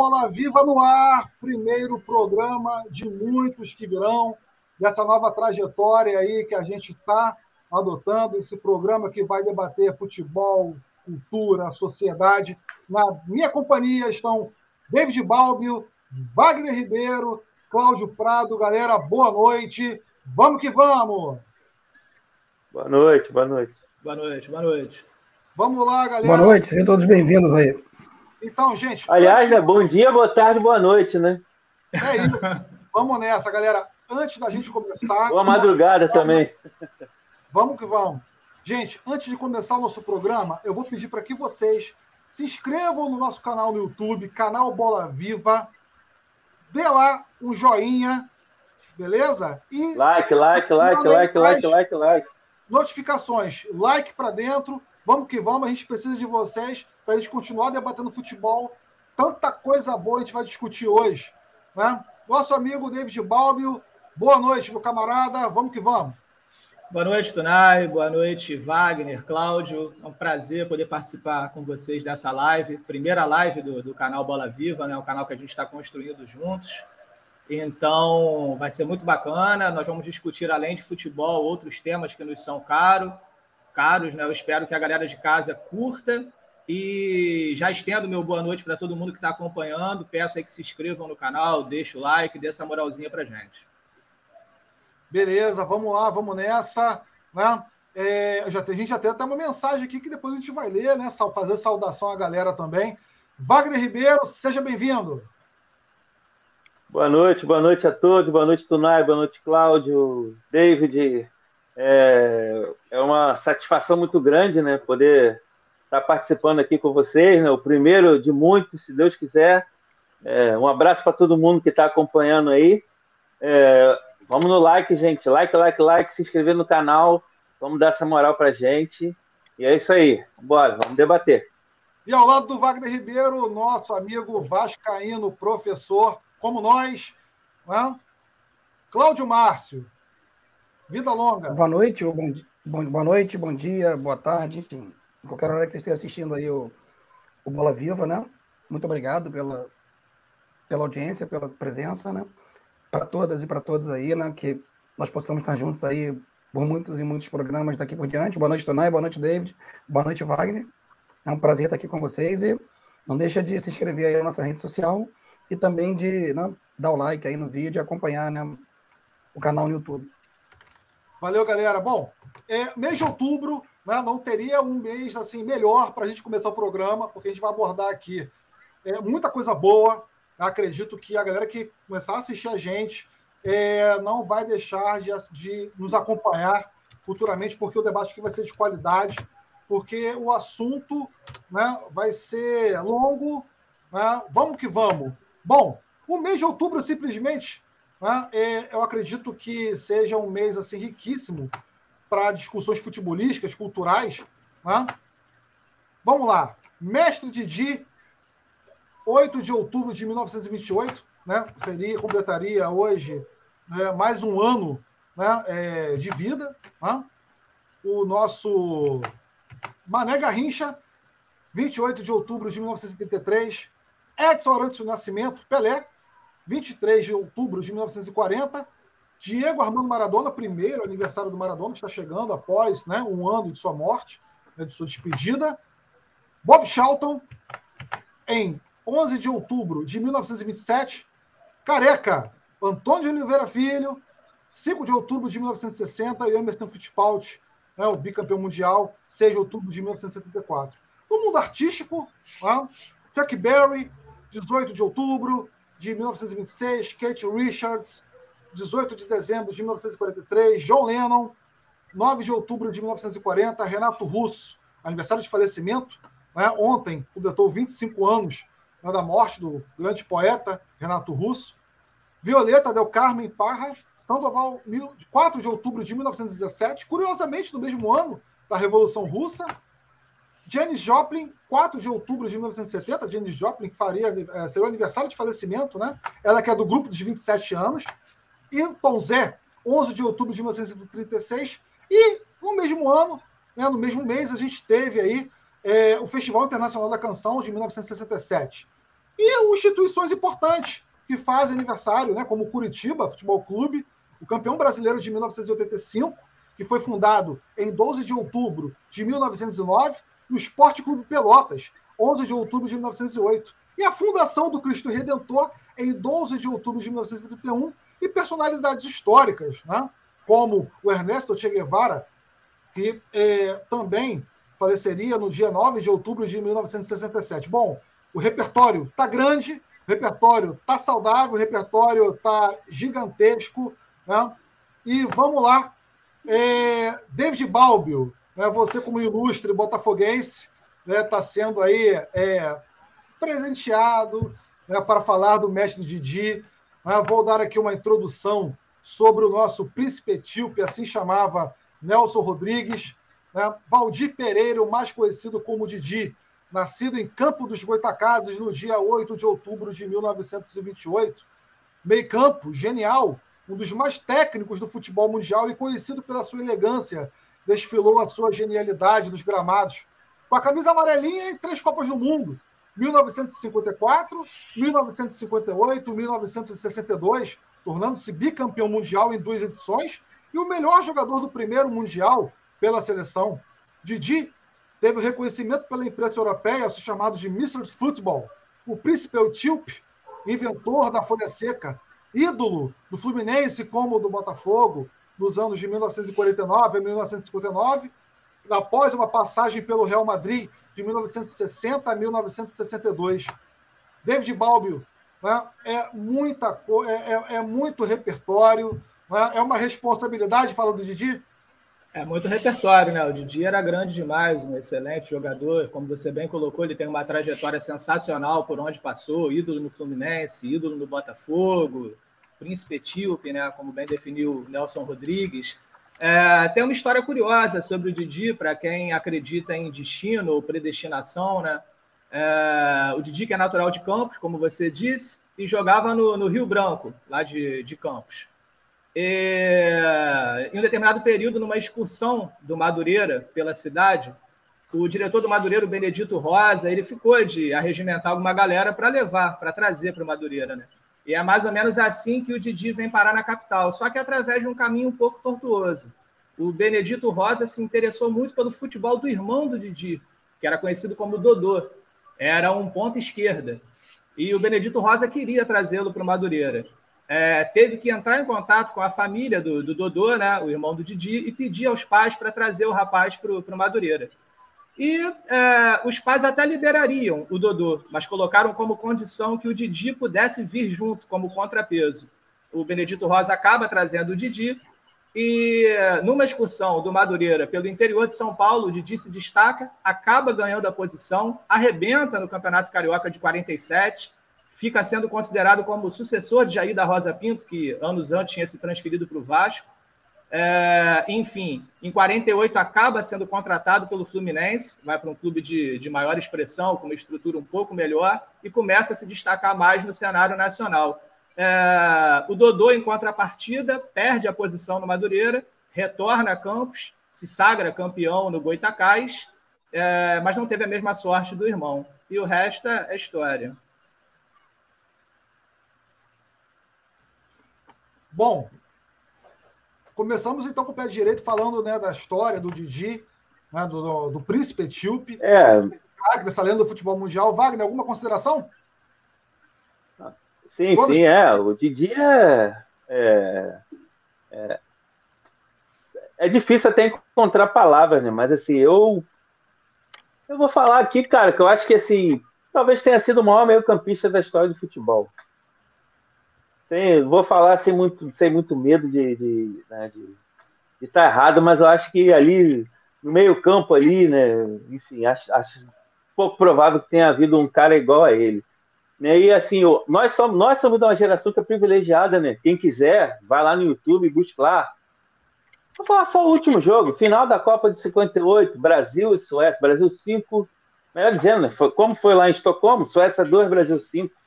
Bola Viva no ar, primeiro programa de muitos que virão dessa nova trajetória aí que a gente está adotando, esse programa que vai debater futebol, cultura, sociedade. Na minha companhia estão David Balbio, Wagner Ribeiro, Cláudio Prado. Galera, boa noite. Vamos que vamos! Boa noite, boa noite. Boa noite, boa noite. Vamos lá, galera. Boa noite, sejam todos bem-vindos aí. Então, gente. Aliás, é bom dia, boa tarde, boa noite, né? É isso. Vamos nessa, galera. Antes da gente começar. Boa madrugada vamos, também. Vamos que vamos. Gente, antes de começar o nosso programa, eu vou pedir para que vocês se inscrevam no nosso canal no YouTube, canal Bola Viva. Dê lá um joinha, beleza? E like, like, like, like, like, like, like. Notificações, like para dentro. Vamos que vamos, a gente precisa de vocês para a gente continuar debatendo futebol. Tanta coisa boa a gente vai discutir hoje. Né? Nosso amigo David Balbio, boa noite, meu camarada. Vamos que vamos. Boa noite, Tunai. Boa noite, Wagner, Cláudio. É um prazer poder participar com vocês dessa live. Primeira live do, do canal Bola Viva, né? o canal que a gente está construindo juntos. Então, vai ser muito bacana. Nós vamos discutir, além de futebol, outros temas que nos são caro, caros. Né? Eu espero que a galera de casa curta e já estendo meu boa noite para todo mundo que está acompanhando. Peço aí que se inscrevam no canal, deixe o like, dê essa moralzinha para gente. Beleza, vamos lá, vamos nessa. Né? É, já, a gente já tem até uma mensagem aqui que depois a gente vai ler, né? Fazer saudação à galera também. Wagner Ribeiro, seja bem-vindo. Boa noite, boa noite a todos, boa noite, Tunai, boa noite, Cláudio, David. É, é uma satisfação muito grande, né? Poder estar tá participando aqui com vocês, né? o primeiro de muitos, se Deus quiser. É, um abraço para todo mundo que está acompanhando aí. É, vamos no like, gente. Like, like, like, se inscrever no canal. Vamos dar essa moral para gente. E é isso aí. Bora, vamos debater. E ao lado do Wagner Ribeiro, nosso amigo Vascaíno, professor, como nós, né? Cláudio Márcio. Vida longa. Boa noite, bom, boa noite, bom dia, boa tarde, enfim qualquer hora que você esteja assistindo aí o, o Bola Viva, né? Muito obrigado pela, pela audiência, pela presença, né? Para todas e para todos aí, né? Que nós possamos estar juntos aí por muitos e muitos programas daqui por diante. Boa noite, Tonai. Boa noite, David. Boa noite, Wagner. É um prazer estar aqui com vocês e não deixa de se inscrever aí na nossa rede social e também de né, dar o like aí no vídeo e acompanhar né, o canal no YouTube. Valeu, galera. Bom, é, mês de outubro né, não teria um mês assim melhor para a gente começar o programa, porque a gente vai abordar aqui é, muita coisa boa. Acredito que a galera que começar a assistir a gente é, não vai deixar de, de, nos acompanhar futuramente, porque o debate aqui vai ser de qualidade, porque o assunto né, vai ser longo. Né? Vamos que vamos. Bom, o mês de outubro simplesmente, né, é, eu acredito que seja um mês assim riquíssimo para discussões futebolísticas, culturais. Né? Vamos lá. Mestre Didi, 8 de outubro de 1928, né? seria, completaria hoje né, mais um ano né, é, de vida. Né? O nosso Mané Garrincha, 28 de outubro de 1973. Edson Arantes do Nascimento, Pelé, 23 de outubro de 1940. Diego Armando Maradona, primeiro aniversário do Maradona, que está chegando após né, um ano de sua morte, né, de sua despedida. Bob Charlton, em 11 de outubro de 1927. Careca, Antônio de Oliveira Filho, 5 de outubro de 1960. E Emerson Fittipaldi, né, o bicampeão mundial, 6 de outubro de 1974. No mundo artístico, né, Chuck Berry, 18 de outubro de 1926. Kate Richards, 18 de dezembro de 1943. John Lennon, 9 de outubro de 1940. Renato Russo, aniversário de falecimento, né, ontem completou 25 anos né, da morte do grande poeta Renato Russo. Violeta Del Carmen Parra, Sandoval, 4 de outubro de 1917, curiosamente no mesmo ano da Revolução Russa. Janis Joplin, 4 de outubro de 1970, Janis Joplin, que faria, é, seria o aniversário de falecimento, né? Ela que é do grupo dos 27 anos. E Tom Zé, 11 de outubro de 1936. E no mesmo ano, né, no mesmo mês, a gente teve aí é, o Festival Internacional da Canção de 1967. E instituições importantes que fazem aniversário, né, como Curitiba Futebol Clube, o campeão brasileiro de 1985, que foi fundado em 12 de outubro de 1909, e o Esporte Clube Pelotas, 11 de outubro de 1908, e a fundação do Cristo Redentor em 12 de outubro de 1931, e personalidades históricas, né, como o Ernesto Che Guevara, que é, também faleceria no dia 9 de outubro de 1967. Bom, o repertório está grande, o repertório está saudável, o repertório está gigantesco. Né? E vamos lá. É, David Balbio, né, você como ilustre botafoguense, está né, tá sendo aí é, presenteado né, para falar do mestre Didi. Vou dar aqui uma introdução sobre o nosso príncipe etíope, assim chamava Nelson Rodrigues, né? Valdir Pereira, o mais conhecido como Didi, nascido em Campo dos Goitacazes no dia 8 de outubro de 1928. Meio campo, genial, um dos mais técnicos do futebol mundial e conhecido pela sua elegância, desfilou a sua genialidade nos gramados, com a camisa amarelinha em três Copas do Mundo, 1954, 1958, 1962, tornando-se bicampeão mundial em duas edições e o melhor jogador do primeiro mundial pela seleção. Didi teve o reconhecimento pela imprensa europeia, se chamado de Mr. Football, o príncipe etíope, inventor da folha seca, ídolo do Fluminense como do Botafogo, nos anos de 1949 a 1959, após uma passagem pelo Real Madrid de 1960 a 1962. David Balbio né, é, muita, é, é, é muito repertório, né, é uma responsabilidade, falando do Didi, é muito repertório, né? O Didi era grande demais, um excelente jogador. Como você bem colocou, ele tem uma trajetória sensacional por onde passou, ídolo no Fluminense, ídolo no Botafogo, príncipe etíope, né? Como bem definiu Nelson Rodrigues. É, tem uma história curiosa sobre o Didi, para quem acredita em destino ou predestinação, né? É, o Didi, que é natural de Campos, como você disse, e jogava no, no Rio Branco, lá de, de Campos. E, em um determinado período, numa excursão do Madureira pela cidade, o diretor do Madureira, o Benedito Rosa, ele ficou de arregimentar alguma galera para levar, para trazer para o Madureira, né? E é mais ou menos assim que o Didi vem parar na capital, só que através de um caminho um pouco tortuoso. O Benedito Rosa se interessou muito pelo futebol do irmão do Didi, que era conhecido como Dodô. Era um ponta esquerda. E o Benedito Rosa queria trazê-lo para o Madureira é, teve que entrar em contato com a família do, do, Dodô, né, o irmão do Didi, e pedir aos pais para trazer o rapaz para o Madureira. E é, os pais até liberariam o Dodô, mas colocaram como condição que o Didi pudesse vir junto como contrapeso. O Benedito Rosa acaba trazendo o Didi, e numa excursão do Madureira pelo interior de São Paulo, o Didi se destaca, acaba ganhando a posição, arrebenta no Campeonato Carioca de 47, fica sendo considerado como sucessor de Jair da Rosa Pinto, que anos antes tinha se transferido para o Vasco. É, enfim, em 48 acaba sendo contratado pelo Fluminense, vai para um clube de, de maior expressão, com uma estrutura um pouco melhor, e começa a se destacar mais no cenário nacional. É, o Dodô, em contrapartida, perde a posição no Madureira, retorna a Campos, se sagra campeão no Goitacás, é, mas não teve a mesma sorte do irmão. E o resto é história. Bom, começamos então com o pé direito falando né, da história do Didi, né, do, do, do, príncipe etíope. É, dessa lenda do futebol mundial. Wagner, alguma consideração? Sim, Todos... sim, é. O Didi é, é, é, é difícil até encontrar palavras, né? Mas assim, eu eu vou falar aqui, cara, que eu acho que assim, talvez tenha sido o maior meio-campista da história do futebol. Sim, vou falar sem muito, sem muito medo de, de, né, de, de estar errado, mas eu acho que ali no meio-campo ali, né? Enfim, acho, acho pouco provável que tenha havido um cara igual a ele. Né? E assim, nós somos, nós somos de uma geração que é privilegiada, né? Quem quiser, vai lá no YouTube e busca lá. Vou falar só o último jogo, final da Copa de 58, Brasil e Suécia, Brasil 5, melhor dizendo, né? Como foi lá em Estocolmo, Suécia 2, Brasil 5.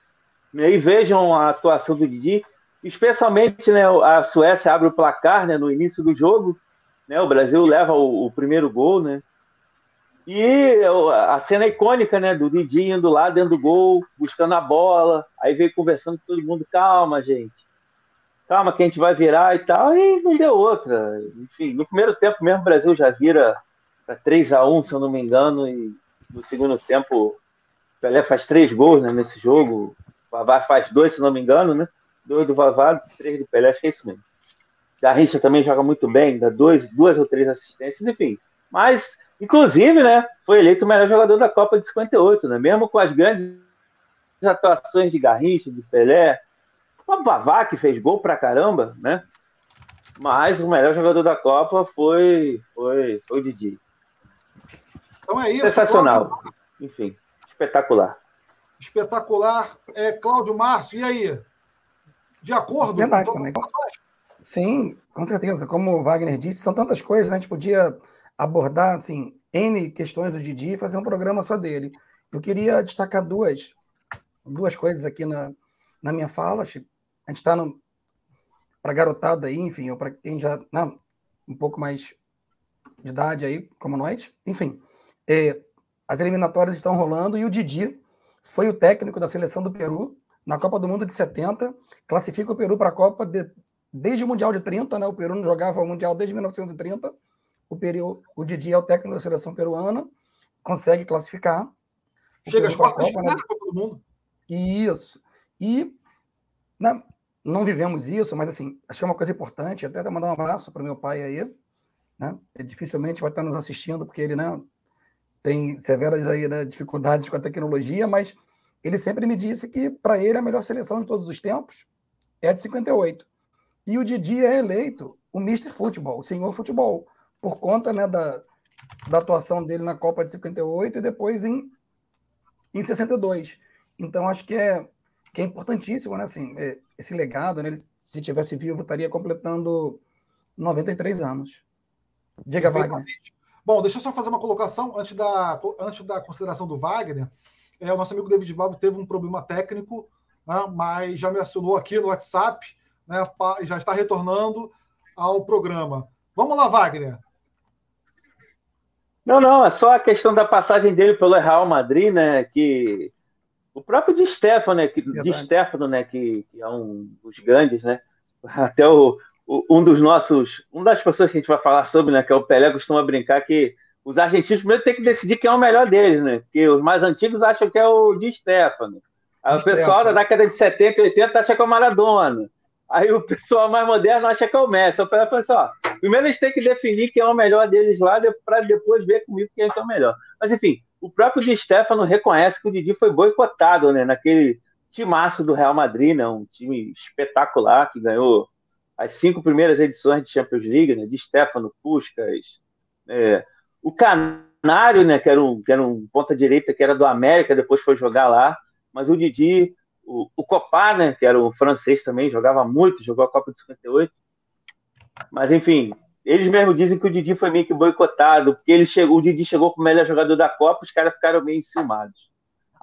Aí vejam a atuação do Didi, especialmente né, a Suécia abre o placar né, no início do jogo, né, o Brasil leva o, o primeiro gol, né? E a cena icônica, né, do Didi indo lá dentro do gol, buscando a bola, aí veio conversando com todo mundo, calma, gente, calma que a gente vai virar e tal, e não deu outra. Enfim, no primeiro tempo mesmo o Brasil já vira para 3 a 1 se eu não me engano, e no segundo tempo o Pelé faz três gols né, nesse jogo, Vavá faz dois, se não me engano, né? Dois do Vavá, três do Pelé, acho que é isso mesmo. Garrincha também joga muito bem, dá dois, duas ou três assistências, enfim. Mas Inclusive, né, foi eleito o melhor jogador da Copa de 58, né? Mesmo com as grandes atuações de Garrincha, de Pelé, o Vavá que fez gol pra caramba, né? Mas o melhor jogador da Copa foi foi, foi o Didi. Então é isso. Sensacional. Enfim, espetacular. Espetacular. É, Cláudio Márcio, e aí? De acordo? Verdade, com também. Sim, com certeza. Como o Wagner disse, são tantas coisas, né? A gente podia abordar assim, N questões do Didi e fazer um programa só dele. Eu queria destacar duas, duas coisas aqui na, na minha fala. A gente está para garotada aí, enfim, ou para quem já não, um pouco mais de idade aí, como nós. Enfim, é, as eliminatórias estão rolando e o Didi foi o técnico da seleção do Peru na Copa do Mundo de 70, classifica o Peru para a Copa de, desde o Mundial de 30, né? O Peru não jogava o Mundial desde 1930 o, Peru, o Didi é o técnico da seleção peruana, consegue classificar. Chega às quartas Copa, né? Copa do Mundo. Isso. E né, não vivemos isso, mas assim, achei uma coisa importante, até mandar um abraço para meu pai aí, né? Ele dificilmente vai estar nos assistindo, porque ele né, tem severas aí, né, dificuldades com a tecnologia, mas ele sempre me disse que para ele a melhor seleção de todos os tempos é a de 58. E o Didi é eleito o Mr. Futebol, o senhor futebol por conta né, da, da atuação dele na Copa de 58 e depois em, em 62. Então, acho que é, que é importantíssimo, né? Assim, é, esse legado, né? Ele, se tivesse vivo, estaria completando 93 anos. Diga, Wagner. Bom, deixa eu só fazer uma colocação antes da, antes da consideração do Wagner. É, o nosso amigo David Bob teve um problema técnico, né, mas já me acionou aqui no WhatsApp, né, já está retornando ao programa. Vamos lá, Wagner. Não, não, é só a questão da passagem dele pelo Real Madrid, né? Que o próprio de Stefano, né? Que, de Stefano, né? Que, que, é um dos grandes, né? Até o, um dos nossos, uma das pessoas que a gente vai falar sobre, né? Que é o Pelé, costuma brincar que os argentinos primeiro têm que decidir quem é o melhor deles, né? Porque os mais antigos acham que é o de Stefano. Aí o pessoal da década de 70 e 80 acha que é o Maradona. Aí o pessoal mais moderno acha que é o Messi. Eu falei assim, ó, primeiro eles têm que definir quem é o melhor deles lá, para depois ver comigo quem é, que é o melhor. Mas enfim, o próprio Di Stefano reconhece que o Didi foi boicotado, né, naquele timaço do Real Madrid, né, um time espetacular que ganhou as cinco primeiras edições de Champions League, né, Di Stefano, Puskas, é, o Canário, né, que era um, um ponta-direita que era do América, depois foi jogar lá, mas o Didi o, o Copá, né, que era o francês também, jogava muito, jogou a Copa de 58. Mas, enfim, eles mesmos dizem que o Didi foi meio que boicotado, porque ele chegou, o Didi chegou como melhor jogador da Copa, os caras ficaram meio enciumados.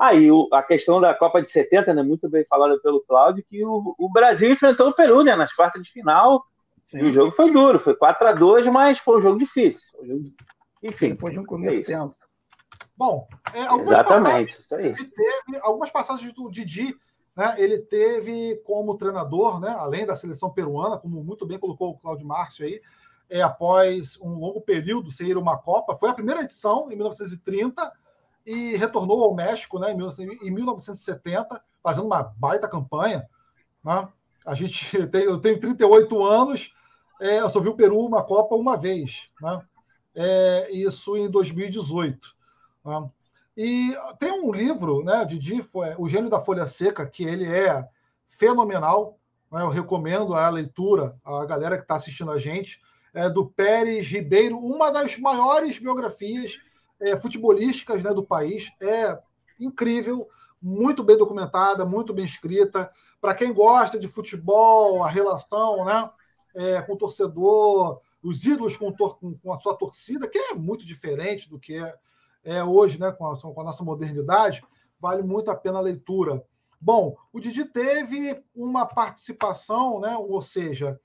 Aí, o, a questão da Copa de 70, né, muito bem falada pelo Cláudio, que o, o, Brasil enfrentou o Peru, né, nas quartas de final, Sim. e o jogo foi duro, foi 4 a 2 mas foi um jogo difícil. Um jogo... Enfim. Depois de um começo é tenso. Bom, é, algumas Exatamente, passagens, isso aí. Teve, algumas passagens do Didi né, ele teve como treinador, né, além da seleção peruana, como muito bem colocou o Cláudio Márcio aí, é, após um longo período sem ir uma Copa, foi a primeira edição, em 1930, e retornou ao México né, em 1970, fazendo uma baita campanha. Né? A gente tem, eu tenho 38 anos, é, eu só vi o Peru uma Copa uma vez, né? É, isso em 2018. Né? E tem um livro, né, Didi, O Gênio da Folha Seca, que ele é fenomenal. Né? Eu recomendo a leitura a galera que está assistindo a gente, é, do Pérez Ribeiro, uma das maiores biografias é, futebolísticas né, do país. É incrível, muito bem documentada, muito bem escrita. Para quem gosta de futebol, a relação né, é, com o torcedor, os ídolos com, com, a sua torcida, que é muito diferente do que é, é hoje, né, com a, com a nossa modernidade, vale muito a pena a leitura. Bom, o Didi teve uma participação, né, ou seja,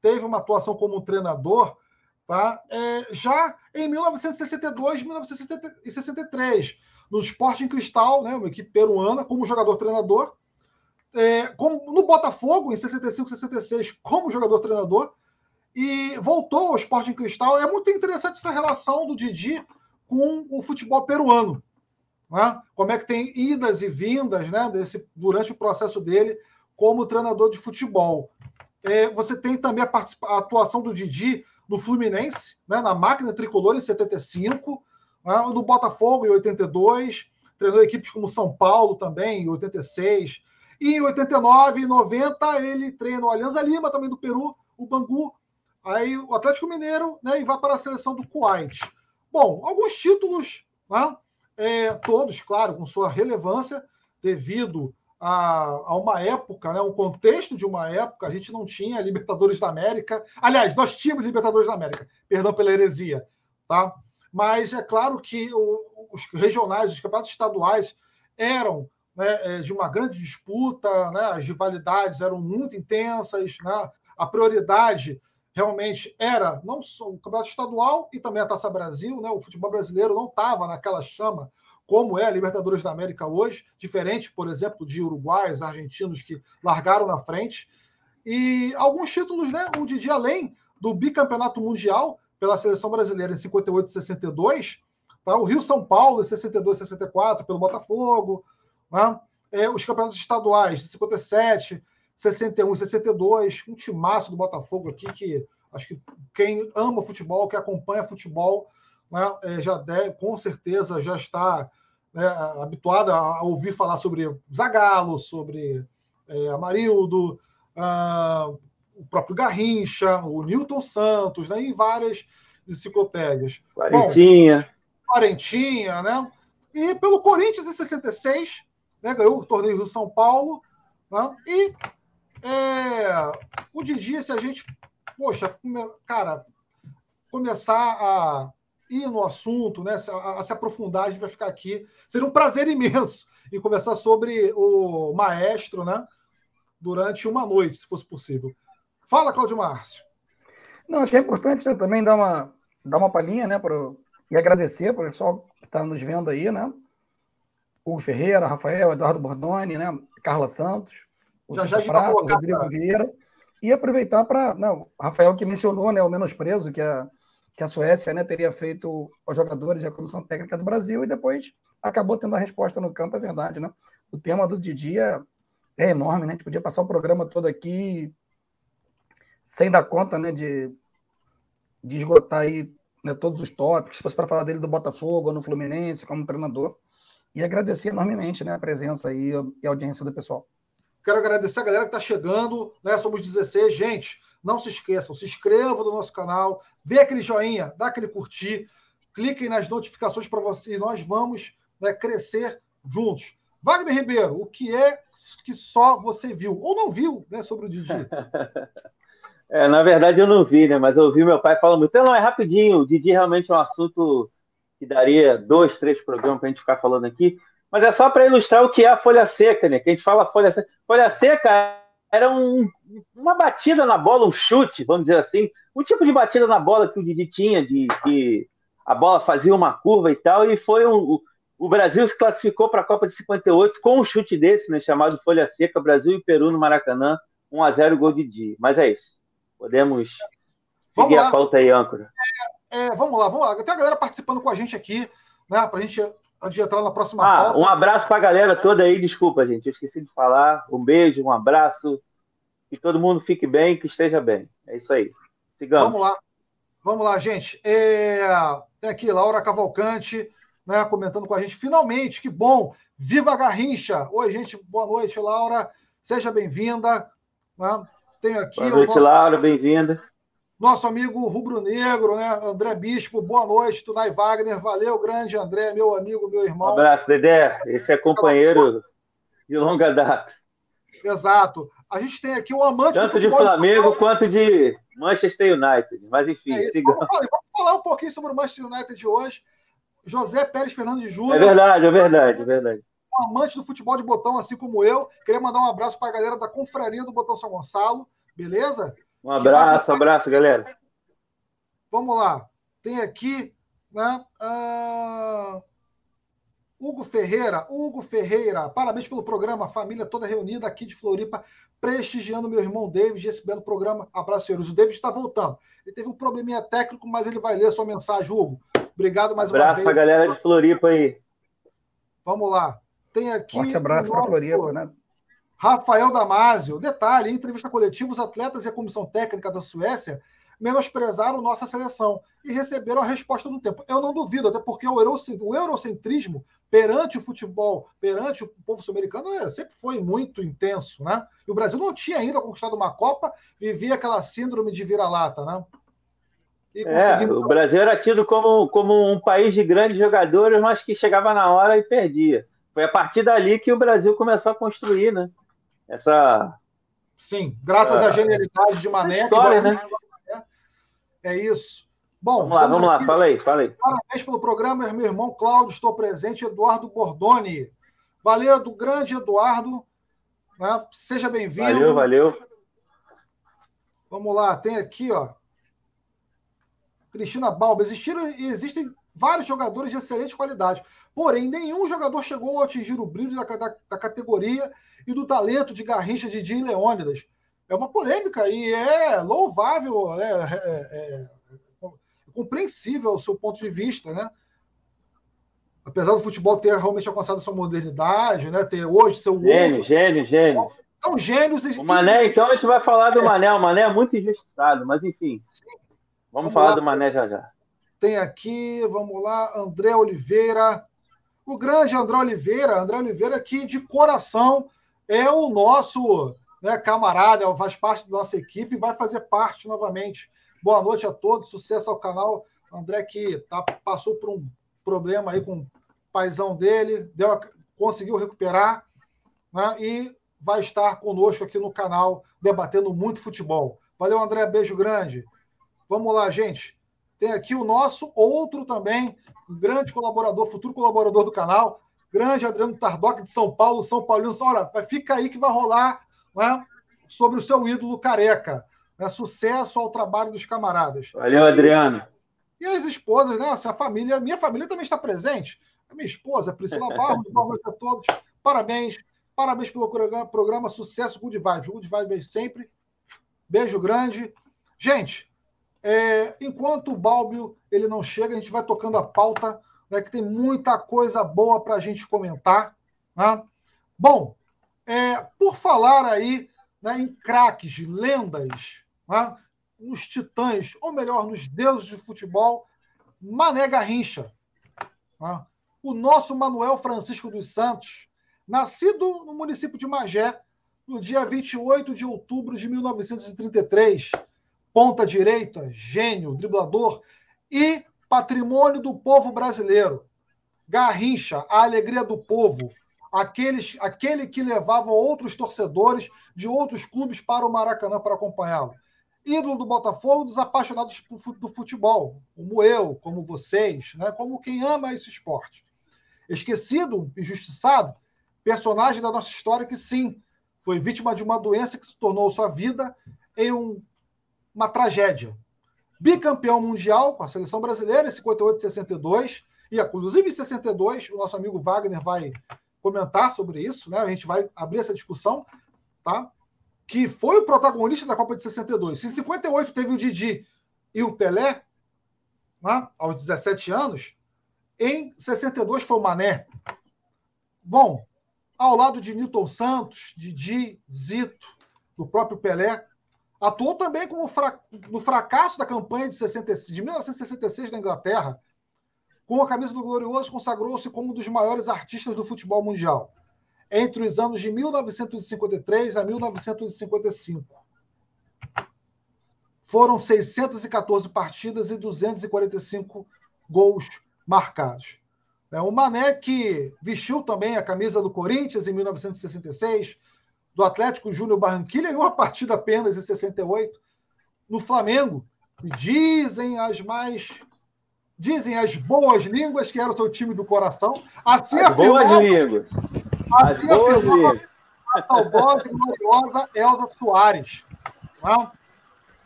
teve uma atuação como treinador tá, é, já em 1962, 1963, no Sporting Cristal, né, uma equipe peruana, como jogador-treinador, é, como, no Botafogo, em 65, 66, como jogador-treinador, e voltou ao Sporting Cristal. É muito interessante essa relação do Didi com o futebol peruano. Né? Como é que tem idas e vindas né, desse, durante o processo dele como treinador de futebol. É, você tem também a, a, atuação do Didi no Fluminense, né, na máquina tricolor em 75, né, no Botafogo em 82, treinou equipes como São Paulo também em 86, e em 89 e 90 ele treina o Alianza Lima, também do Peru, o Bangu, aí o Atlético Mineiro, né, e vai para a seleção do Kuwait. Bom, alguns títulos, né, é, todos, claro, com sua relevância, devido a, a, uma época, né, um contexto de uma época, a gente não tinha Libertadores da América. Aliás, nós tínhamos Libertadores da América, perdão pela heresia, tá? Mas é claro que o, os regionais, os campeonatos estaduais eram né, é, de uma grande disputa, né, as rivalidades eram muito intensas, né, a prioridade realmente era não só o campeonato estadual e também a Taça Brasil, né, o futebol brasileiro não estava naquela chama como é a Libertadores da América hoje, diferente, por exemplo, de uruguaios, argentinos que largaram na frente. E alguns títulos, né? O Didi, além do bicampeonato mundial pela seleção brasileira em 58 e 62, tá? o Rio São Paulo em 62 e 64 pelo Botafogo, né? é, os campeonatos estaduais de 57, 61 e 62, um timaço do Botafogo aqui que acho que quem ama futebol, que acompanha futebol, né, é, já deve, com certeza já está né, habituado a ouvir falar sobre Zagallo, sobre é, Amarildo, uh, o próprio Garrincha, o Newton Santos, né, em várias enciclopédias. Quarentinha. Bom, Quarentinha, né? E pelo Corinthians em 66, né, ganhou o torneio do São Paulo. Né? E é, o Didi, se a gente, poxa, cara, começar a ir no assunto, né, a, a, se aprofundar, a gente vai ficar aqui. Seria um prazer imenso em conversar sobre o maestro, né, durante uma noite, se fosse possível. Fala, Cláudio Márcio. Não, acho que é importante né, também dar uma, dar uma palhinha, né, pra, e agradecer para o pessoal que está nos vendo aí, né? Hugo Ferreira, Rafael, Eduardo Bordoni, né? Carla Santos, o já, já Prato, Rodrigo pra... Vieira. E aproveitar para. O Rafael que mencionou né, o menosprezo que a, que a Suécia né, teria feito aos jogadores e a comissão técnica do Brasil, e depois acabou tendo a resposta no campo, é verdade, né? O tema do Didi é, é enorme, né? A gente podia passar o programa todo aqui sem dar conta né, de, de esgotar aí né, todos os tópicos, se fosse para falar dele do Botafogo ou no Fluminense como treinador. E agradecer enormemente né, a presença aí e a audiência do pessoal. Quero agradecer a galera que está chegando, né? Somos 16. Gente, não se esqueçam, se inscrevam no nosso canal, dê aquele joinha, dá aquele curtir, cliquem nas notificações para você e nós vamos né, crescer juntos. Wagner Ribeiro, o que é que só você viu ou não viu né, sobre o Didi? É, na verdade, eu não vi, né? Mas eu ouvi meu pai falando muito. Então, não, é rapidinho. O Didi realmente é um assunto que daria dois, três programas para a gente ficar falando aqui. Mas é só para ilustrar o que é a folha seca, né? Que a gente fala folha seca. Folha seca era um, uma batida na bola, um chute, vamos dizer assim. Um tipo de batida na bola que o Didi tinha, de que a bola fazia uma curva e tal. E foi um. O Brasil se classificou para a Copa de 58 com um chute desse, né? Chamado folha seca. Brasil e Peru no Maracanã. 1 a 0 gol de Didi. Mas é isso. Podemos seguir a pauta aí, âncora. É, é, vamos lá, vamos lá. Tem a galera participando com a gente aqui, né? Para a gente antes de entrar na próxima ah, pauta. Um abraço para a galera toda aí, desculpa, gente, eu esqueci de falar. Um beijo, um abraço, que todo mundo fique bem, que esteja bem. É isso aí. Sigamos. Vamos lá. Vamos lá, gente. É... Tem aqui Laura Cavalcante, né, comentando com a gente. Finalmente, que bom! Viva a Garrincha! Oi, gente, boa noite, Laura. Seja bem-vinda. Né? Tenho aqui. Boa noite, nosso... Laura, bem-vinda. Nosso amigo rubro-negro, né? André Bispo, boa noite. Tunai Wagner, valeu, grande André, meu amigo, meu irmão. Um abraço, Dedé. Esse é companheiro de longa data. Exato. A gente tem aqui o amante Tanto de Flamengo quanto de Manchester United. Mas enfim, é vamos, falar, vamos, falar, um pouquinho sobre o Manchester United de hoje. José Pérez Fernandes Júnior. É verdade, é verdade, é verdade. Um amante do futebol de botão, assim como eu. Queria mandar um abraço para a galera da Confraria do Botão São Gonçalo, beleza? Um abraço, tá... abraço, galera. Vamos lá. Tem aqui, né? Uh... Hugo Ferreira, Hugo Ferreira, parabéns pelo programa, família toda reunida aqui de Floripa, prestigiando meu irmão David, esse belo programa. Abraço, senhores. O David está voltando. Ele teve um probleminha técnico, mas ele vai ler sua mensagem, Hugo. Obrigado mais abraço uma vez. Abraço para a galera de Floripa aí. Vamos lá. Tem aqui. Forte abraço para Floripa, né? Rafael Damasio. Detalhe: em entrevista coletiva, os atletas e a comissão técnica da Suécia menosprezaram nossa seleção e receberam a resposta no tempo. Eu não duvido, até porque o eurocentrismo perante o futebol, perante o povo sul-americano, é, sempre foi muito intenso, né? E o Brasil não tinha ainda conquistado uma Copa, vivia aquela síndrome de vira-lata, né? É, o Brasil era tido como, como um país de grandes jogadores, mas que chegava na hora e perdia. Foi a partir dali que o Brasil começou a construir, né? Essa. Sim, graças à genialidade de Mané. História, né? É isso. Bom, vamos lá, vamos lá, fala aí, fala aí. Parabéns pelo programa, meu irmão Cláudio, estou presente, Eduardo Bordoni. Valeu, do grande Eduardo. Né? Seja bem-vindo. Valeu, valeu. Vamos lá, tem aqui, ó. Cristina Balba. Existiram, existem vários jogadores de excelente qualidade. Porém, nenhum jogador chegou a atingir o brilho da, da, da categoria e do talento de Garrincha de Jim Leônidas. É uma polêmica e é louvável, é, é, é, é compreensível o seu ponto de vista, né? Apesar do futebol ter realmente alcançado sua modernidade, né? Ter hoje seu gênio, outro... gênio, gênio. São gênios. O Mané, então a gente vai falar do Mané. O Mané é muito injustiçado, mas enfim. Sim. Vamos, vamos falar lá. do Mané já já. Tem aqui, vamos lá, André Oliveira. O grande André Oliveira, André Oliveira, que de coração é o nosso né, camarada, faz parte da nossa equipe e vai fazer parte novamente. Boa noite a todos, sucesso ao canal. André que tá, passou por um problema aí com o paizão dele, deu, conseguiu recuperar né, e vai estar conosco aqui no canal debatendo muito futebol. Valeu, André, beijo grande. Vamos lá, gente. Tem aqui o nosso outro também, um grande colaborador, futuro colaborador do canal, grande Adriano Tardoc de São Paulo, São Paulino. Olha, fica aí que vai rolar né, sobre o seu ídolo careca. Né, sucesso ao trabalho dos camaradas. Valeu, Adriano. E, e as esposas, né? Assim, a família, minha família também está presente. A minha esposa, Priscila Barros, boa noite a todos. Parabéns. Parabéns pelo programa. Sucesso, Good Vibes. Good Vibes sempre. Beijo grande. Gente, é, enquanto o Balbio ele não chega, a gente vai tocando a pauta, né, que tem muita coisa boa para a gente comentar. Né? Bom, é, por falar aí né, em craques, lendas, né, nos titãs, ou melhor, nos deuses de futebol, Mané Garrincha. Né? O nosso Manuel Francisco dos Santos, nascido no município de Magé, no dia 28 de outubro de 1933 ponta direita, gênio, driblador e patrimônio do povo brasileiro. Garrincha, a alegria do povo, aqueles, aquele que levava outros torcedores de outros clubes para o Maracanã para acompanhá-lo. Ídolo do Botafogo, dos apaixonados do futebol, como eu, como vocês, né? como quem ama esse esporte. Esquecido, injustiçado, personagem da nossa história que sim, foi vítima de uma doença que se tornou sua vida em um uma tragédia. Bicampeão mundial com a seleção brasileira em 58 e 62, e inclusive em 62, o nosso amigo Wagner vai comentar sobre isso, né? A gente vai abrir essa discussão, tá? Que foi o protagonista da Copa de 62. Se em 58 teve o Didi e o Pelé, né? aos 17 anos, Em 62 foi o Mané. Bom, ao lado de Newton Santos, Didi, Zito, do próprio Pelé, atuou também como fra... no fracasso da campanha de, 66, de 1966 na Inglaterra. Com a camisa do Glorioso, consagrou-se como um dos maiores artistas do futebol mundial, entre os anos de 1953 a 1955. Foram 614 partidas e 245 gols marcados. É, o Mané, que vestiu também a camisa do Corinthians em 1966, do Atlético Júnior Barranquilla em uma partida apenas em 68, no Flamengo. Dizem as mais. Dizem as boas línguas que era o seu time do coração. Assim as afirmava, boas línguas. Assim as línguas. a saudosa e gloriosa Elza Soares. É?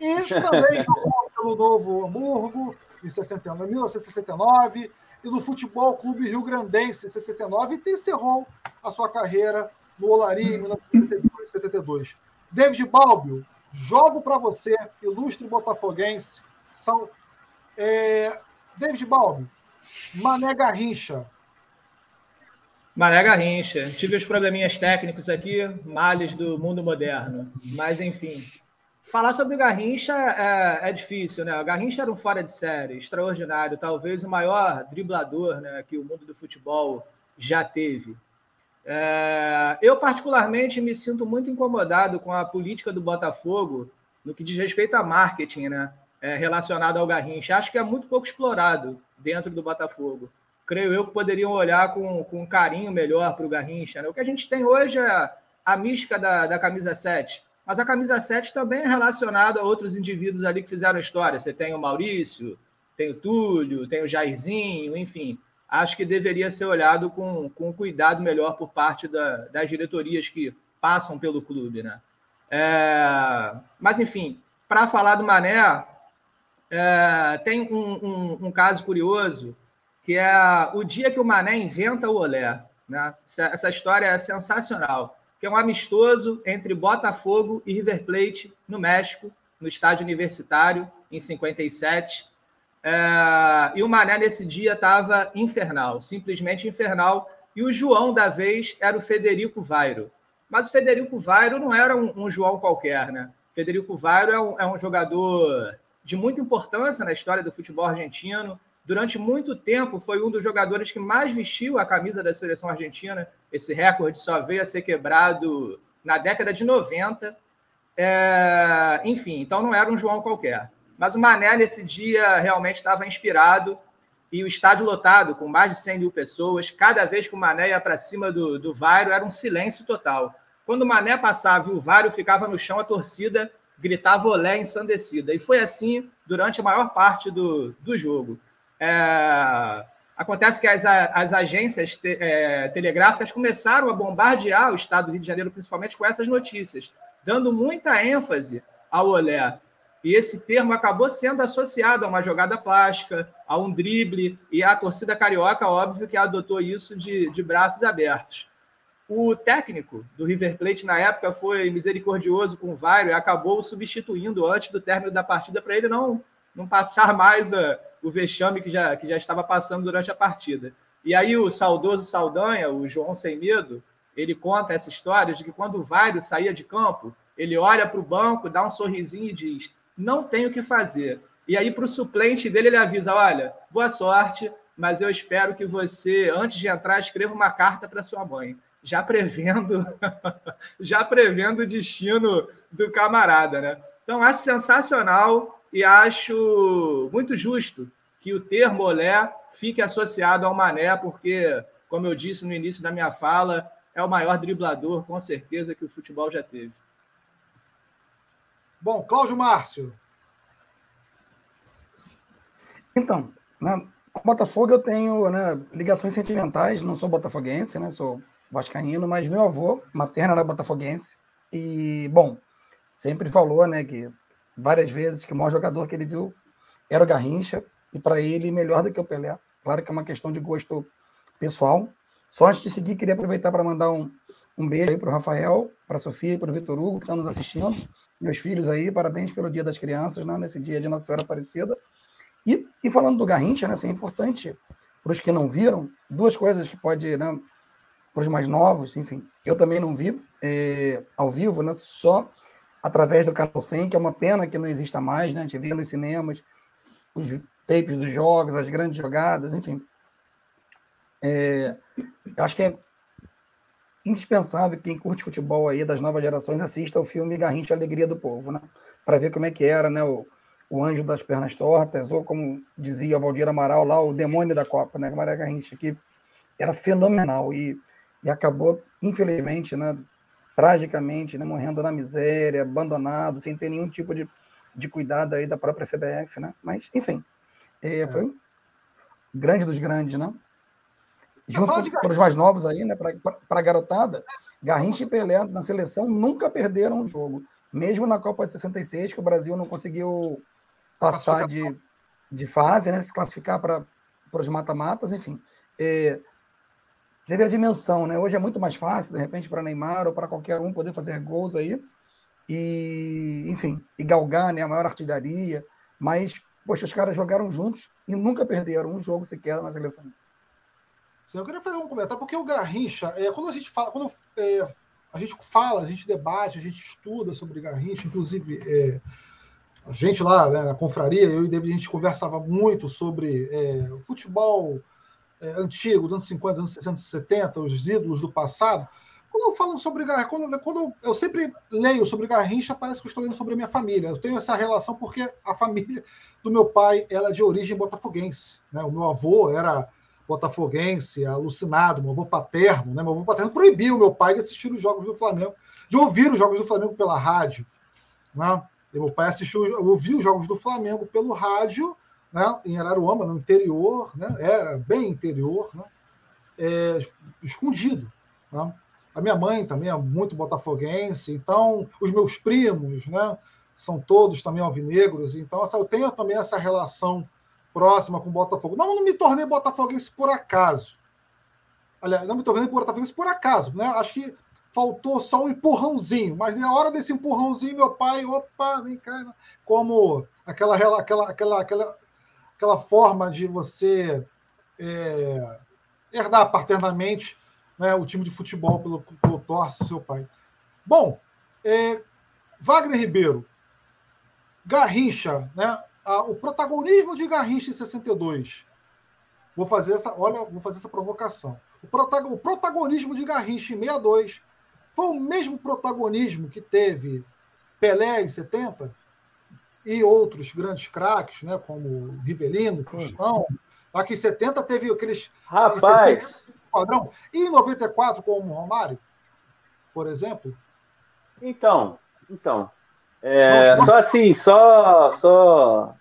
E também jogou pelo Novo Hamburgo em 69, 1969 e no Futebol Clube Rio Grandense em 69 e encerrou a sua carreira no Olaria em 1972. David Balbio, jogo para você, ilustre botafoguense. São, é, David Balbio, Mané Garrincha. Mané Garrincha. Tive os probleminhas técnicos aqui, males do mundo moderno. Mas, enfim, Falar sobre o Garrincha é, é, difícil, né? O Garrincha era um fora de série, extraordinário, talvez o maior driblador né, que o mundo do futebol já teve. É, eu, particularmente, me sinto muito incomodado com a política do Botafogo no que diz respeito a marketing né, é, relacionado ao Garrincha. Acho que é muito pouco explorado dentro do Botafogo. Creio eu que poderiam olhar com, com carinho melhor para o Garrincha. Né? O que a gente tem hoje é a mística da, da camisa 7 mas a camisa 7 também é relacionada a outros indivíduos ali que fizeram a história. Você tem o Maurício, tem o Túlio, tem o Jairzinho, enfim. Acho que deveria ser olhado com, com cuidado melhor por parte da, das diretorias que passam pelo clube, né? É, mas, enfim, para falar do Mané, é, tem um, um, um, caso curioso, que é o dia que o Mané inventa o olé. Né? Essa, essa história é sensacional que é um amistoso entre Botafogo e River Plate no México, no estádio universitário, em 57. É, e o Mané nesse dia estava infernal, simplesmente infernal. E o João da vez era o Federico Vairo. Mas o Federico Vairo não era um, um João qualquer, né? Federico Vairo é um, é um jogador de muita importância na história do futebol argentino, durante muito tempo foi um dos jogadores que mais vestiu a camisa da seleção argentina. Esse recorde só veio a ser quebrado na década de 90. É, enfim, então não era um João qualquer. Mas o Mané, nesse dia, realmente estava inspirado e o estádio lotado, com mais de 100 mil pessoas. Cada vez que o Mané ia para cima do, do Vário, era um silêncio total. Quando o Mané passava e o Vário ficava no chão, a torcida gritava olé ensandecida. E foi assim durante a maior parte do, do jogo. É, acontece que as, as agências te, é, telegráficas começaram a bombardear o estado do Rio de Janeiro, principalmente com essas notícias, dando muita ênfase ao olé. E esse termo acabou sendo associado a uma jogada plástica, a um drible, e a torcida carioca, óbvio, que adotou isso de, de braços abertos. O técnico do River Plate na época foi misericordioso com o Vairo e acabou substituindo antes do término da partida para ele não não passar mais a, o vexame que já, que já estava passando durante a partida. E aí o saudoso Saldanha, o João Sem Medo, ele conta essa história de que quando o Vairo saía de campo, ele olha para o banco, dá um sorrisinho e diz: Não tenho o que fazer. E aí, para o suplente dele, ele avisa: Olha, boa sorte, mas eu espero que você, antes de entrar, escreva uma carta para sua mãe, já prevendo, já prevendo o destino do camarada, né? Então, acho sensacional e acho muito justo que o termo olé fique associado ao Mané, porque, como eu disse no início da minha fala, é o maior driblador, com certeza, que o futebol já teve. Bom, Cláudio Márcio. Então, né, com Botafogo eu tenho né, ligações sentimentais, não sou botafoguense, né, sou vascaíno, mas meu avô materno era botafoguense e, bom, sempre falou né, que várias vezes que o maior jogador que ele viu era o Garrincha, e para ele melhor do que o Pelé. Claro que é uma questão de gosto pessoal. Só antes de seguir, queria aproveitar para mandar um, um beijo para o Rafael, para a Sofia e para o Vitor Hugo, que estão nos assistindo. Meus filhos aí, parabéns pelo Dia das Crianças, né, nesse dia de Nossa Senhora Aparecida. E, e falando do Garrincha, né, assim, é importante para os que não viram, duas coisas que pode, né, para os mais novos, enfim, eu também não vi é, ao vivo, né, só através do canal 100, que é uma pena que não exista mais, né, a gente via nos cinemas os tapes dos jogos, as grandes jogadas, enfim. É, eu acho que é indispensável que quem curte futebol aí das novas gerações assista ao filme Garrincha Alegria do Povo, né? Para ver como é que era, né? O, o anjo das pernas tortas, ou como dizia o Valdir Amaral lá, o demônio da Copa, né? Maria Garrincha, que era fenomenal e, e acabou, infelizmente, né? Tragicamente, né? morrendo na miséria, abandonado, sem ter nenhum tipo de, de cuidado aí da própria CBF, né? Mas, enfim, é, é. foi grande dos grandes, né? Junto para os mais novos aí, né? Para a garotada, Garrincha e Pelé na seleção nunca perderam um jogo. Mesmo na Copa de 66, que o Brasil não conseguiu passar de, de fase, né? Se classificar para os mata-matas, enfim. É, você vê a dimensão, né? Hoje é muito mais fácil, de repente, para Neymar ou para qualquer um poder fazer gols aí. E, enfim, e galgar né, a maior artilharia. Mas, poxa, os caras jogaram juntos e nunca perderam um jogo sequer na seleção. Eu queria fazer um comentário, porque o Garrincha, é, quando a gente fala, quando é, a gente fala, a gente debate, a gente estuda sobre Garrincha, inclusive é, a gente lá, né, na confraria, eu e David, a gente conversava muito sobre é, futebol é, antigo, dos anos 50, anos 60, 70, os ídolos do passado. Quando eu falo sobre Garrincha, quando, quando eu sempre leio sobre Garrincha, parece que eu estou lendo sobre a minha família. Eu tenho essa relação porque a família do meu pai era de origem botafoguense. Né? O meu avô era botafoguense, alucinado, meu avô paterno, né? Meu avô paterno proibiu meu pai de assistir os jogos do Flamengo, de ouvir os jogos do Flamengo pela rádio, né? E meu pai assistiu, ouviu os jogos do Flamengo pelo rádio, né? Em Araruama, no interior, né? Era bem interior, né? É, escondido, né? A minha mãe também é muito botafoguense, então os meus primos, né? São todos também alvinegros, então essa, eu tenho também essa relação próxima com o Botafogo. Não, não me tornei botafoguense por acaso. Aliás, não me tornei botafoguense por acaso, né? Acho que faltou só um empurrãozinho, mas na hora desse empurrãozinho, meu pai, opa, vem cá, né? como aquela, aquela, aquela, aquela, aquela forma de você é, herdar paternamente né, o time de futebol pelo, pelo torce seu pai. Bom, é, Wagner Ribeiro, Garrincha, né? Ah, o protagonismo de Garrincha em 62. Vou fazer essa, olha, vou fazer essa provocação. O, protagon, o protagonismo de Garrincha em 62 foi o mesmo protagonismo que teve Pelé em 70 e outros grandes craques, né, como Rivelino, Cristão. Aqui em 70 teve aqueles. Rapaz! Padrão. E em 94, como Romário, por exemplo. Então, então. É, só assim, só, só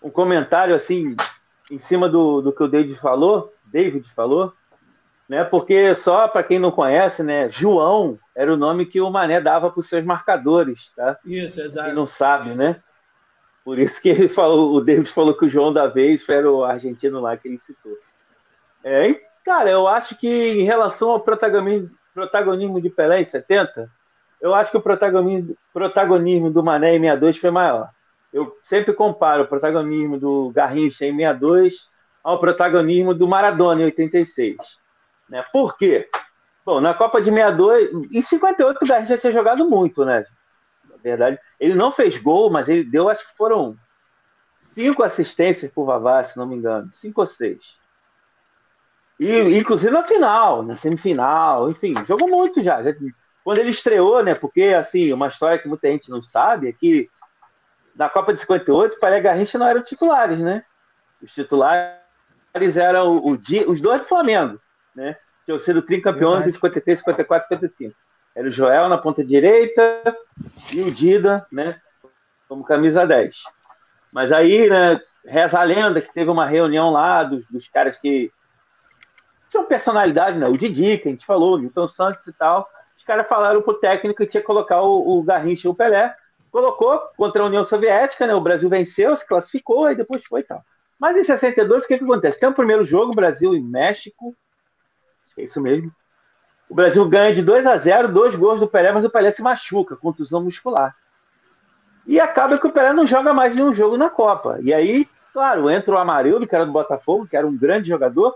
um comentário assim em cima do, do que o David falou, David falou, né? Porque só para quem não conhece, né? João era o nome que o Mané dava para os seus marcadores, tá? Isso, exato. Quem não sabe, né? Por isso que ele falou, o David falou que o João da vez era o argentino lá que ele citou. É, cara, eu acho que em relação ao protagonismo, protagonismo de Pelé em 70, eu acho que o protagonismo, protagonismo do Mané em 62 foi maior. Eu sempre comparo o protagonismo do Garrincha em 62 ao protagonismo do Maradona em 86. Né? Por quê? Bom, na Copa de 62, em 58 o Garrincha tinha jogado muito, né? Na verdade, ele não fez gol, mas ele deu, acho que foram cinco assistências por Vavá, se não me engano, cinco ou seis. E, inclusive na final, na semifinal, enfim, jogou muito já. já quando ele estreou, né? Porque, assim, uma história que muita gente não sabe é que na Copa de 58, Pelé e Garrincha não eram titulares, né? Os titulares eram o, o, os dois do Flamengo, né? Tinham sido tricampeões em 53, 54, 55. Era o Joel na ponta direita e o Dida, né? Como camisa 10. Mas aí, né? Reza a lenda que teve uma reunião lá dos, dos caras que tinham personalidade, né? O Didi, que a gente falou, o Milton Santos e tal caras falaram pro técnico que tinha que colocar o, o Garrincha e o Pelé. Colocou contra a União Soviética, né? O Brasil venceu, se classificou, e depois foi e tal. Mas em 62, o que, que acontece? Tem o primeiro jogo, Brasil e México. É isso mesmo. O Brasil ganha de 2 a 0 dois gols do Pelé, mas o Pelé se machuca, contusão muscular. E acaba que o Pelé não joga mais nenhum jogo na Copa. E aí Claro, entra o Amarildo, que era do Botafogo, que era um grande jogador,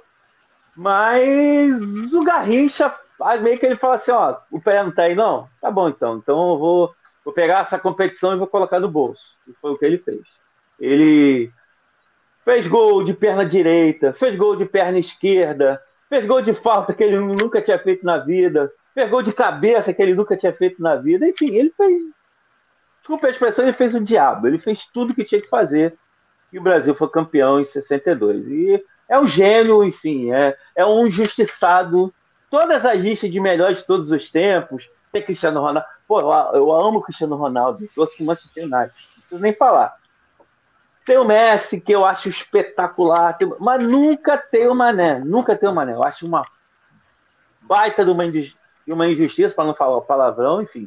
mas o Garrincha, meio que ele fala assim, ó, o Pelé não tá aí, não? Tá bom então, então eu vou, vou pegar essa competição e vou colocar no bolso. E foi o que ele fez. Ele fez gol de perna direita, fez gol de perna esquerda, fez gol de falta que ele nunca tinha feito na vida, fez gol de cabeça que ele nunca tinha feito na vida. Enfim, ele fez. Desculpa a expressão, ele fez o diabo. Ele fez tudo que tinha que fazer. E o Brasil foi campeão em 62. E é um gênio, enfim, é, é um injustiçado. Todas as listas de melhores de todos os tempos. Tem Cristiano Ronaldo. Pô, eu amo Cristiano Ronaldo. Trouxe o Manchester United. Não preciso nem falar. Tem o Messi, que eu acho espetacular, tem... mas nunca tem o Mané. Nunca tem o Mané. Eu acho uma baita de uma, uma injustiça, para não falar palavrão, enfim.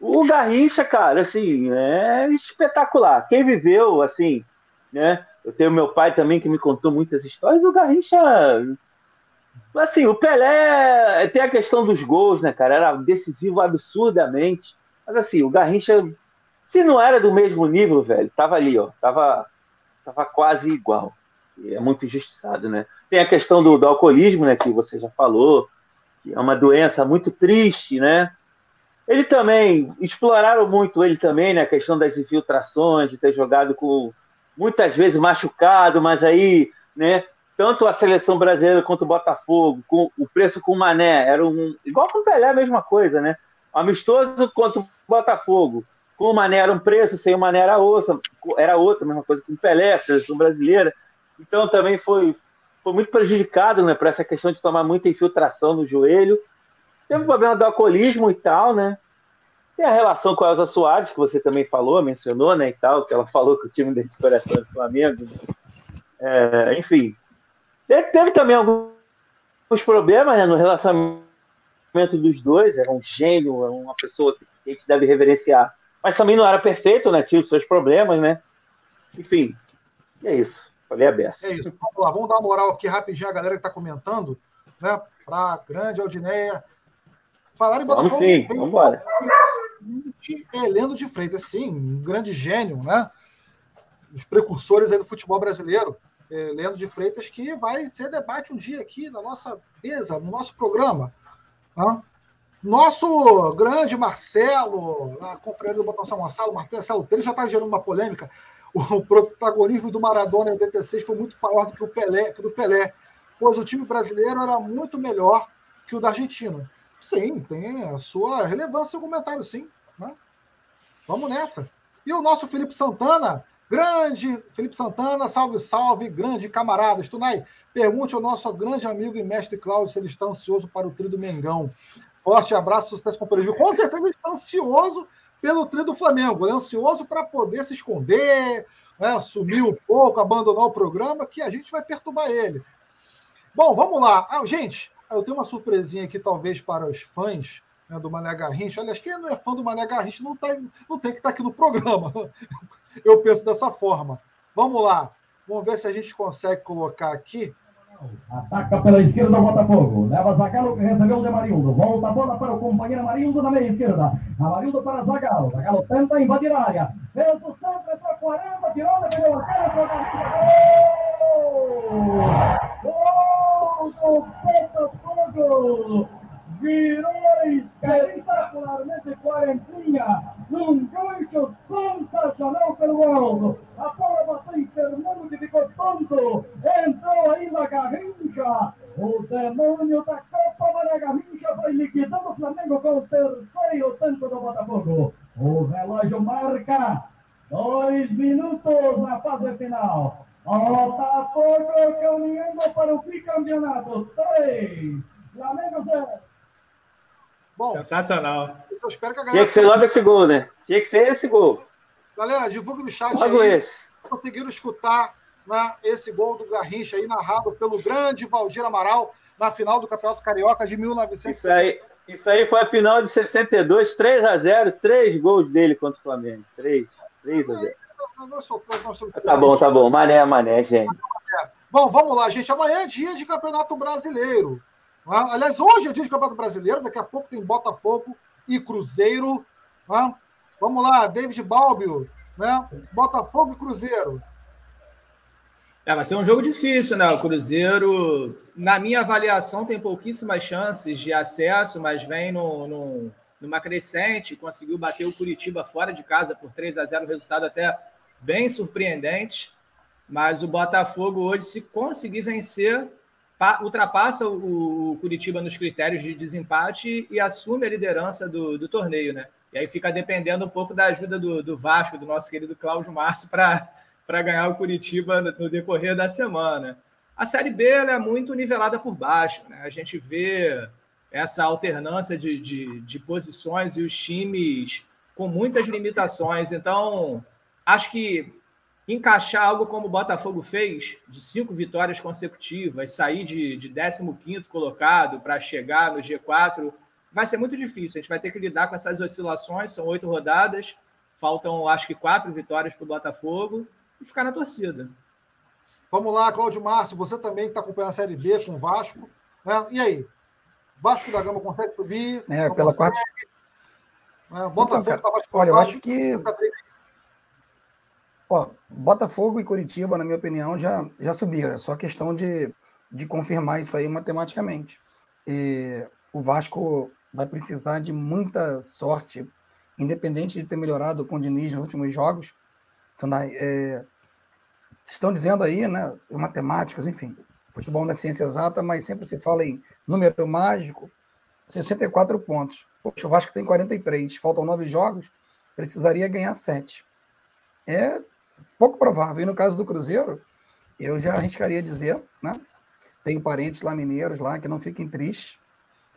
O Garrincha, cara, assim, é espetacular. Quem viveu, assim, né? Eu tenho meu pai também que me contou muitas histórias. O Garrincha, assim, o Pelé tem a questão dos gols, né, cara? Era decisivo absurdamente. Mas assim, o Garrincha se não era do mesmo nível, velho, tava ali, ó. Tava, tava quase igual. E é muito injustiçado, né? Tem a questão do, do alcoolismo, né? Que você já falou, que é uma doença muito triste, né? Ele também, exploraram muito ele também, né? A questão das infiltrações, de ter jogado com muitas vezes machucado, mas aí, né? Tanto a seleção brasileira quanto o Botafogo, com o preço com o Mané, era um. Igual com o Pelé, a mesma coisa, né? Amistoso contra o Botafogo. Com o Mané era um preço, sem o Mané era outra, era outra, mesma coisa com o Pelé, a seleção brasileira. Então também foi, foi muito prejudicado né, por essa questão de tomar muita infiltração no joelho. Teve o problema do alcoolismo e tal, né? Tem a relação com a Elza Soares, que você também falou, mencionou, né, e tal, que ela falou que o time de coração do Flamengo. É, enfim. Teve, teve, também alguns problemas né, no relacionamento dos dois, era um gênio, uma pessoa que a gente deve reverenciar mas também não era perfeito, né? Tinha os seus problemas, né? Enfim, é isso. Falei a beça. É isso. Vamos lá, vamos dar uma moral aqui rapidinho a galera que está comentando, né? Para grande Aldineia. Falaram em Botafogo. Vamos sim, vamos embora. Heleno de Freitas, sim, um grande gênio, né? Os precursores aí do futebol brasileiro. Heleno de Freitas, que vai ser debate um dia aqui na nossa mesa, no nosso programa. Né? Nosso grande Marcelo, a conferência do Botão São Gonçalo, Marcelo ele já está gerando uma polêmica. O protagonismo do Maradona em 86 foi muito maior do que o Pelé, que do Pelé, pois o time brasileiro era muito melhor que o da Argentina. Sim, tem a sua relevância o comentário, sim. Né? Vamos nessa. E o nosso Felipe Santana, grande Felipe Santana, salve, salve, grande camarada. Tunai, pergunte ao nosso grande amigo e mestre Cláudio se ele está ansioso para o trio do Mengão. Forte abraço, sucesso com o Com certeza ele está ansioso pelo trio do Flamengo, é ansioso para poder se esconder, né, sumir um pouco, abandonar o programa, que a gente vai perturbar ele. Bom, vamos lá. Ah, gente, eu tenho uma surpresinha aqui, talvez, para os fãs né, do Mané Garrincha. Aliás, quem não é fã do Mané Garrincha não, tá, não tem que estar tá aqui no programa. Eu penso dessa forma. Vamos lá. Vamos ver se a gente consegue colocar aqui Ataca pela esquerda o Botafogo. Leva Zagallo que recebeu de Marildo. Volta a bola para o companheiro Marildo na meia esquerda. Marildo para Zagallo. Zagallo tenta invadir a área. Fez o centro para 40. Tirou de pelo arqueiro. Gol! Gol do Botafogo! Virou espetacularmente quarentinha. Num gancho sensacional pelo alto. A bola bateu em Fernando que ficou tonto. Entrou aí na Garrincha. O demônio da Copa Maria Garrincha foi liquidando o Flamengo com o terceiro tanto do Botafogo. O relógio marca dois minutos na fase final. Botafogo caminhando para o bicampeonato. Três. Flamengo zero. Bom, Sensacional. Eu espero que a galera. Tinha que ser logo esse gol, né? Tinha que ser esse gol. Galera, divulga no chat logo aí. Esse. Conseguiram escutar né, esse gol do Garrincha aí, narrado pelo grande Valdir Amaral na final do Campeonato Carioca de 1960. Isso aí, isso aí foi a final de 62, 3 a 0 três gols dele contra o Flamengo. 3, 3 a 0. Tá bom, tá bom. Mané, mané, gente. Bom, vamos lá, gente. Amanhã é dia de Campeonato Brasileiro. Né? Aliás, hoje é dia de Campeonato Brasileiro, daqui a pouco tem Botafogo e Cruzeiro. Né? Vamos lá, David Balbio, né? Botafogo e Cruzeiro. É, vai ser um jogo difícil, né? O Cruzeiro, na minha avaliação, tem pouquíssimas chances de acesso, mas vem no, no, numa crescente, conseguiu bater o Curitiba fora de casa por 3 a 0 resultado até bem surpreendente. Mas o Botafogo hoje, se conseguir vencer, ultrapassa o, Curitiba nos critérios de desempate e assume a liderança do, do torneio, né? E aí fica dependendo um pouco da ajuda do, do Vasco, do nosso querido Cláudio Márcio, para ganhar o Curitiba no, no, decorrer da semana. A Série B é muito nivelada por baixo, né? A gente vê essa alternância de, de, de posições e os times com muitas limitações. Então, acho que encaixar algo como o Botafogo fez, de cinco vitórias consecutivas, sair de, de 15 colocado para chegar no G4, vai ser muito difícil. A gente vai ter que lidar com essas oscilações, são oito rodadas, faltam acho que quatro vitórias para o Botafogo e ficar na torcida. Vamos lá, Cláudio Márcio, você também está acompanhando a Série B com o Vasco. Né? E aí? Vasco da Gama consegue subir? É, pela quarta. É, Botafogo então, tá Olha, eu acho que Ó, Botafogo e Curitiba, na minha opinião, já, já subiram. É só questão de, de confirmar isso aí matematicamente. E o Vasco vai precisar de muita sorte, independente de ter melhorado com o Diniz nos últimos jogos. Então, é, estão dizendo aí, né, matemáticas, enfim, futebol não é ciência exata, mas sempre se fala em número mágico, 64 pontos. Poxa, o Vasco tem 43, faltam nove jogos, precisaria ganhar sete. É pouco provável. E no caso do Cruzeiro, eu já arriscaria dizer, né? Tenho parentes lá mineiros lá que não fiquem tristes.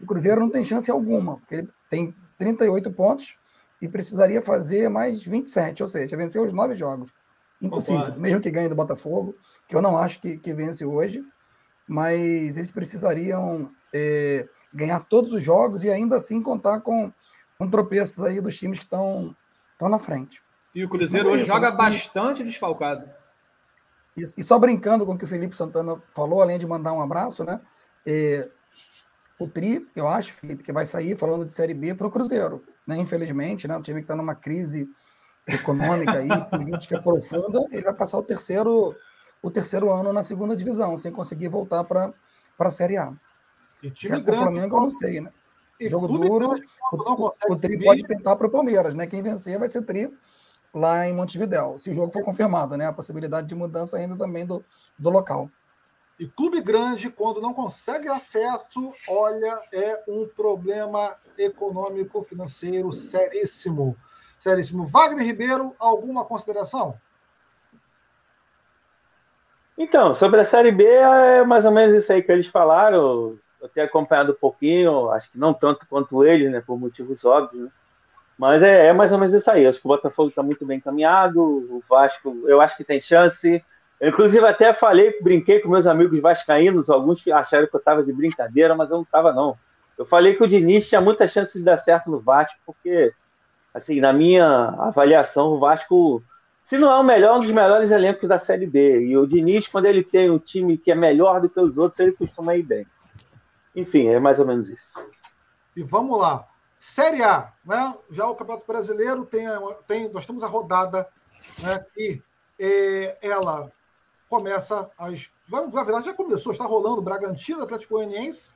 O Cruzeiro não tem chance alguma, porque ele tem 38 pontos e precisaria fazer mais 27, ou seja, vencer os nove jogos. Impossível, Opa. mesmo que ganhe do Botafogo, que eu não acho que, que vence hoje, mas eles precisariam é, ganhar todos os jogos e ainda assim contar com, com tropeços aí dos times que estão na frente. E o Cruzeiro é hoje joga né? bastante desfalcado. Isso. E só brincando com o que o Felipe Santana falou, além de mandar um abraço, né? É, o Tri, eu acho, Felipe, que vai sair falando de Série B para o Cruzeiro. Né? Infelizmente, né? o time que está numa crise econômica e política profunda, ele vai passar o terceiro, o terceiro ano na segunda divisão, sem conseguir voltar para a Série A. E time grande, o Flamengo, eu não sei, né? Jogo duro, o, o, Tri pode pintar para o Palmeiras, né? Quem vencer vai ser Tri lá em Montevidéu, se o jogo for confirmado, né? A possibilidade de mudança ainda também do, do local. E clube grande, quando não consegue acesso, olha, é um problema econômico financeiro seríssimo. Seríssimo. Wagner Ribeiro, alguma consideração? Então, sobre a Série B, é mais ou menos isso aí que eles falaram. Eu tenho acompanhado um pouquinho, acho que não tanto quanto eles, né, por motivos óbvios. Né? Mas é, é, mais ou menos isso aí. Acho que o Botafogo está muito bem encaminhado. O Vasco, eu acho que tem chance. Eu, inclusive, até falei, brinquei com meus amigos vascaínos. Alguns acharam que eu estava de brincadeira, mas eu não estava, não. Eu falei que o Diniz tinha muita chance de dar certo no Vasco, porque, assim, na minha avaliação, o Vasco, se não é o melhor, um dos melhores elencos da Série B. E o Diniz, quando ele tem um time que é melhor do que os outros, ele costuma ir bem. Enfim, é mais ou menos isso. E vamos lá. Série A, né? já o Campeonato Brasileiro tem, tem nós temos a rodada né, que é, ela começa às. Na verdade, já começou, está rolando Bragantino, Atlético Goianiense,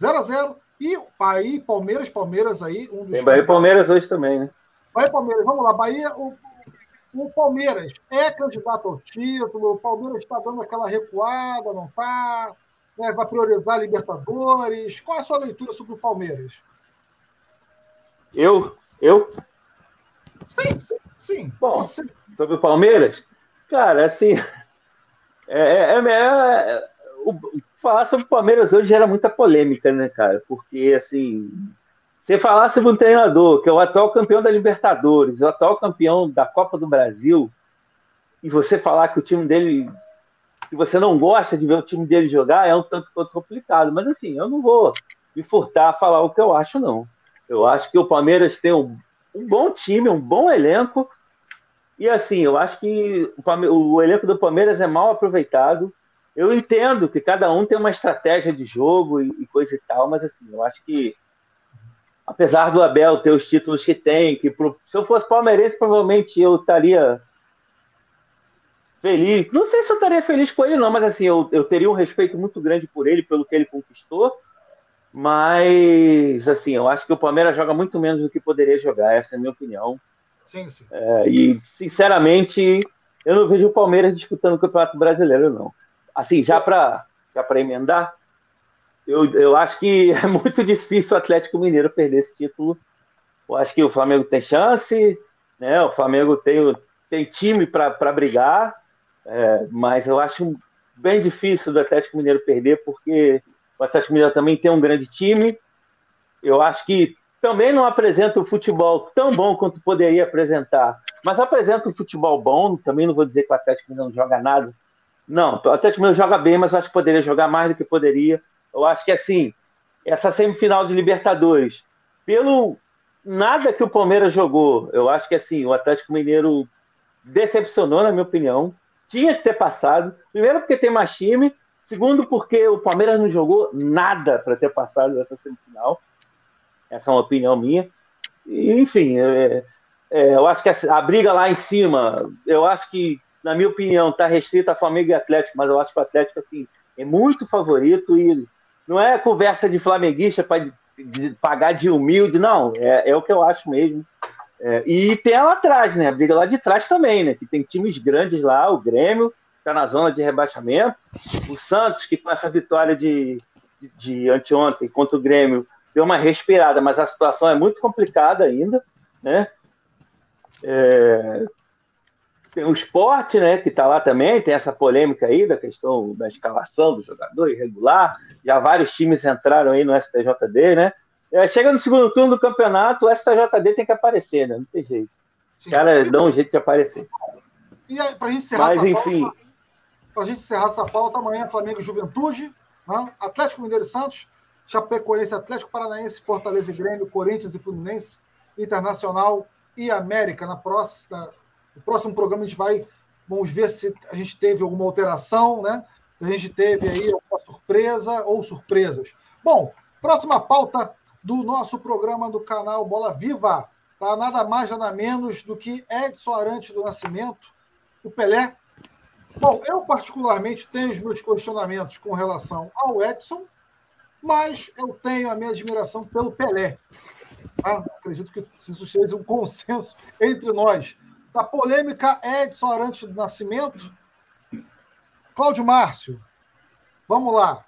0 a 0 e Bahia, Palmeiras, Palmeiras aí. Um dos tem Bahia e Palmeiras hoje também, né? Bahia e Palmeiras, vamos lá. Bahia, o, o Palmeiras é candidato ao título, o Palmeiras está dando aquela recuada, não está? Né, vai priorizar Libertadores. Qual é a sua leitura sobre o Palmeiras? Eu? Eu? Sim, sim. sim. Bom, sim. sobre o Palmeiras, cara, assim. É, é, é, é o, falar sobre o Palmeiras hoje gera muita polêmica, né, cara? Porque, assim, você falar sobre um treinador que é o atual campeão da Libertadores, o atual campeão da Copa do Brasil, e você falar que o time dele. que você não gosta de ver o time dele jogar, é um tanto quanto complicado. Mas, assim, eu não vou me furtar a falar o que eu acho, não. Eu acho que o Palmeiras tem um, um bom time, um bom elenco. E assim, eu acho que o, o elenco do Palmeiras é mal aproveitado. Eu entendo que cada um tem uma estratégia de jogo e, e coisa e tal, mas assim, eu acho que apesar do Abel ter os títulos que tem, que pro, se eu fosse palmeirense, provavelmente eu estaria feliz. Não sei se eu estaria feliz com ele, não, mas assim, eu, eu teria um respeito muito grande por ele, pelo que ele conquistou. Mas, assim, eu acho que o Palmeiras joga muito menos do que poderia jogar, essa é a minha opinião. Sim, sim. É, e, sinceramente, eu não vejo o Palmeiras disputando o Campeonato Brasileiro, não. Assim, já para já emendar, eu, eu acho que é muito difícil o Atlético Mineiro perder esse título. Eu acho que o Flamengo tem chance, né? O Flamengo tem, tem time para brigar, é, mas eu acho bem difícil do Atlético Mineiro perder, porque o Atlético Mineiro também tem um grande time. Eu acho que também não apresenta o futebol tão bom quanto poderia apresentar, mas apresenta um futebol bom. Também não vou dizer que o Atlético Mineiro não joga nada. Não, o Atlético Mineiro joga bem, mas eu acho que poderia jogar mais do que poderia. Eu acho que assim, essa semifinal de Libertadores, pelo nada que o Palmeiras jogou, eu acho que assim, o Atlético Mineiro decepcionou, na minha opinião. Tinha que ter passado. Primeiro, porque tem mais time, Segundo, porque o Palmeiras não jogou nada para ter passado essa semifinal. Essa é uma opinião minha. E, enfim, é, é, eu acho que a, a, briga lá em cima, eu acho que, na minha opinião, está restrita a Flamengo e Atlético, mas eu acho que o Atlético assim, é muito favorito e não é conversa de flamenguista para pagar de humilde, não. É, é, o que eu acho mesmo. É, e tem lá atrás, né? A briga lá de trás também, né? Que tem times grandes lá, o Grêmio, está na zona de rebaixamento. O Santos, que com essa vitória de, de, de anteontem contra o Grêmio, deu uma respirada, mas a situação é muito complicada ainda, né? É, tem o esporte, né, que está lá também, tem essa polêmica aí da questão da escalação do jogador irregular. Já vários times entraram aí no STJD, né? É, chega no segundo turno do campeonato, o STJD tem que aparecer, né? Não tem jeito. Os caras dão um jeito de aparecer. E aí, pra gente encerrar Mas, enfim. Para a gente encerrar essa pauta, amanhã Flamengo e Juventude, né? Atlético Mineiro e Santos, Chapecoense, Atlético Paranaense, Fortaleza e Grêmio, Corinthians e Fluminense, Internacional e América. Na próxima, no próximo programa a gente vai, vamos ver se a gente teve alguma alteração, né? Se a gente teve aí alguma surpresa ou surpresas. Bom, próxima pauta do nosso programa do canal Bola Viva, tá? Nada mais, nada menos do que Edson Arantes do Nascimento, o Pelé, Bom, eu particularmente tenho os meus questionamentos com relação ao Edson, mas eu tenho a minha admiração pelo Pelé. Ah, acredito que isso seja um consenso entre nós. Da polêmica Edson Arantes do Nascimento, Cláudio Márcio, vamos lá.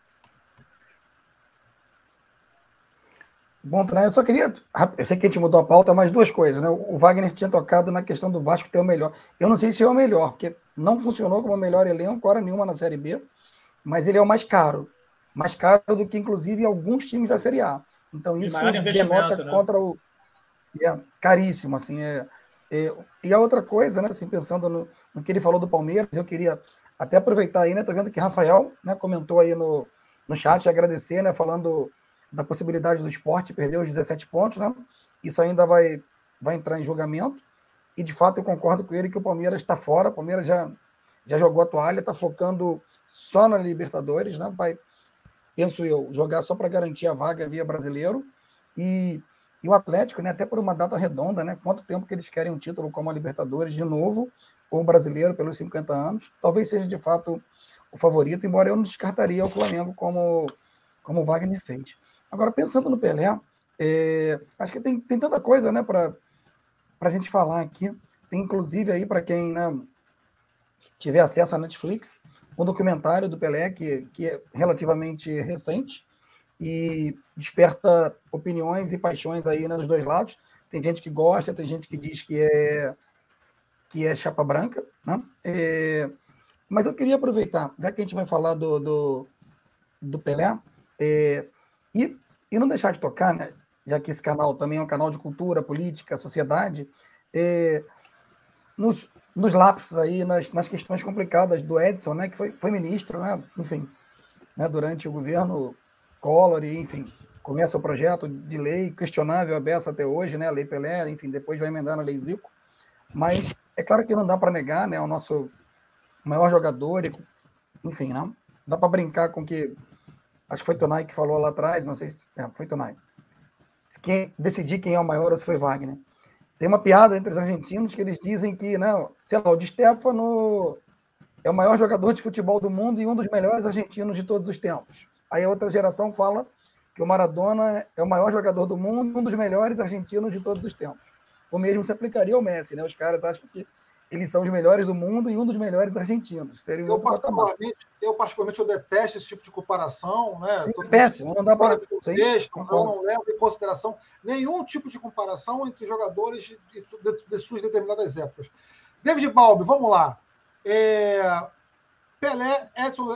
Bom, eu só queria. Eu sei que a gente mudou a pauta, mas duas coisas, né? O Wagner tinha tocado na questão do Vasco ter o melhor. Eu não sei se é o melhor, porque não funcionou como o melhor elenco, hora nenhuma na Série B, mas ele é o mais caro. Mais caro do que, inclusive, alguns times da Série A. Então, isso denota né? contra o. É caríssimo, assim. É, é, e a outra coisa, né? Assim, pensando no, no que ele falou do Palmeiras, eu queria até aproveitar aí, né? Tô vendo que Rafael né, comentou aí no, no chat, agradecer, né? Falando da possibilidade do esporte perder os 17 pontos, né? Isso ainda vai, vai entrar em julgamento. E de fato eu concordo com ele que o Palmeiras está fora. O Palmeiras já, já jogou a toalha, está focando só na Libertadores, né? Vai, penso eu, jogar só para garantir a vaga via brasileiro. E, e o Atlético, né? Até por uma data redonda, né? Quanto tempo que eles querem um título como a Libertadores de novo, ou o brasileiro pelos 50 anos. Talvez seja de fato o favorito, embora eu não descartaria o Flamengo como, como o Wagner fez. Agora, pensando no Pelé, é, acho que tem, tem tanta coisa né, para a gente falar aqui. Tem inclusive aí para quem né, tiver acesso à Netflix, um documentário do Pelé que, que é relativamente recente e desperta opiniões e paixões aí né, dois lados. Tem gente que gosta, tem gente que diz que é que é chapa branca, né? É, mas eu queria aproveitar, já que a gente vai falar do, do, do Pelé, é, e e não deixar de tocar, né, já que esse canal também é um canal de cultura, política, sociedade, é, nos, nos lapsos aí, nas, nas questões complicadas do Edson, né, que foi, foi ministro, né, enfim, né, durante o governo Collor, e, enfim, começa o projeto de lei questionável aberto até hoje, né, a Lei Pelé, enfim, depois vai emendar na Lei Zico, mas é claro que não dá para negar, né, o nosso maior jogador, enfim, não dá para brincar com que acho que foi Tonai que falou lá atrás, não sei se é, foi Tonai. Quem decidir quem é o maior ou se foi Wagner. Tem uma piada entre os argentinos que eles dizem que, não, sei lá, o Di Stefano é o maior jogador de futebol do mundo e um dos melhores argentinos de todos os tempos. Aí a outra geração fala que o Maradona é o maior jogador do mundo, um dos melhores argentinos de todos os tempos. O mesmo se aplicaria ao Messi, né? Os caras acham que eles são os melhores do mundo e um dos melhores argentinos. Seria eu, particularmente, eu, particularmente, eu detesto esse tipo de comparação. Né? Sim, é péssimo, não dá para... Contexto, eu não levo em consideração nenhum tipo de comparação entre jogadores de, de, de suas determinadas épocas. David Balbi, vamos lá. É... Pelé, Edson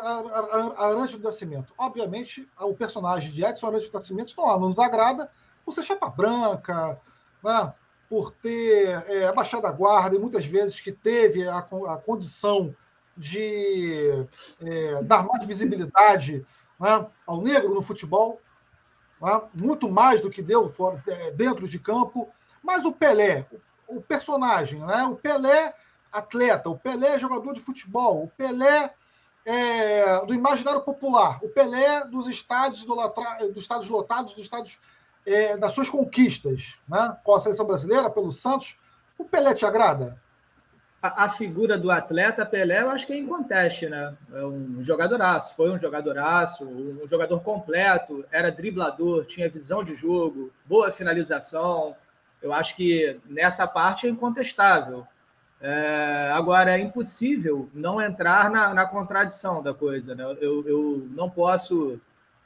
Arantes do Nascimento. Obviamente, o personagem de Edson Arantes do Nascimento não, não nos agrada por ser chapa branca, né? Por ter é, abaixado a guarda e muitas vezes que teve a, a condição de é, dar mais visibilidade né, ao negro no futebol, né, muito mais do que deu fora, é, dentro de campo. Mas o Pelé, o, o personagem, né, o Pelé atleta, o Pelé jogador de futebol, o Pelé é, do imaginário popular, o Pelé dos estádios, do, dos estádios lotados, dos estádios é, das suas conquistas, né? com a seleção brasileira, pelo Santos, o Pelé te agrada? A, a, figura do atleta Pelé, eu acho que é inconteste, né? É um jogadoraço, foi um jogadoraço, um jogador completo, era driblador, tinha visão de jogo, boa finalização. Eu acho que nessa parte é incontestável. É, agora, é impossível não entrar na, na contradição da coisa. Né? Eu, eu não posso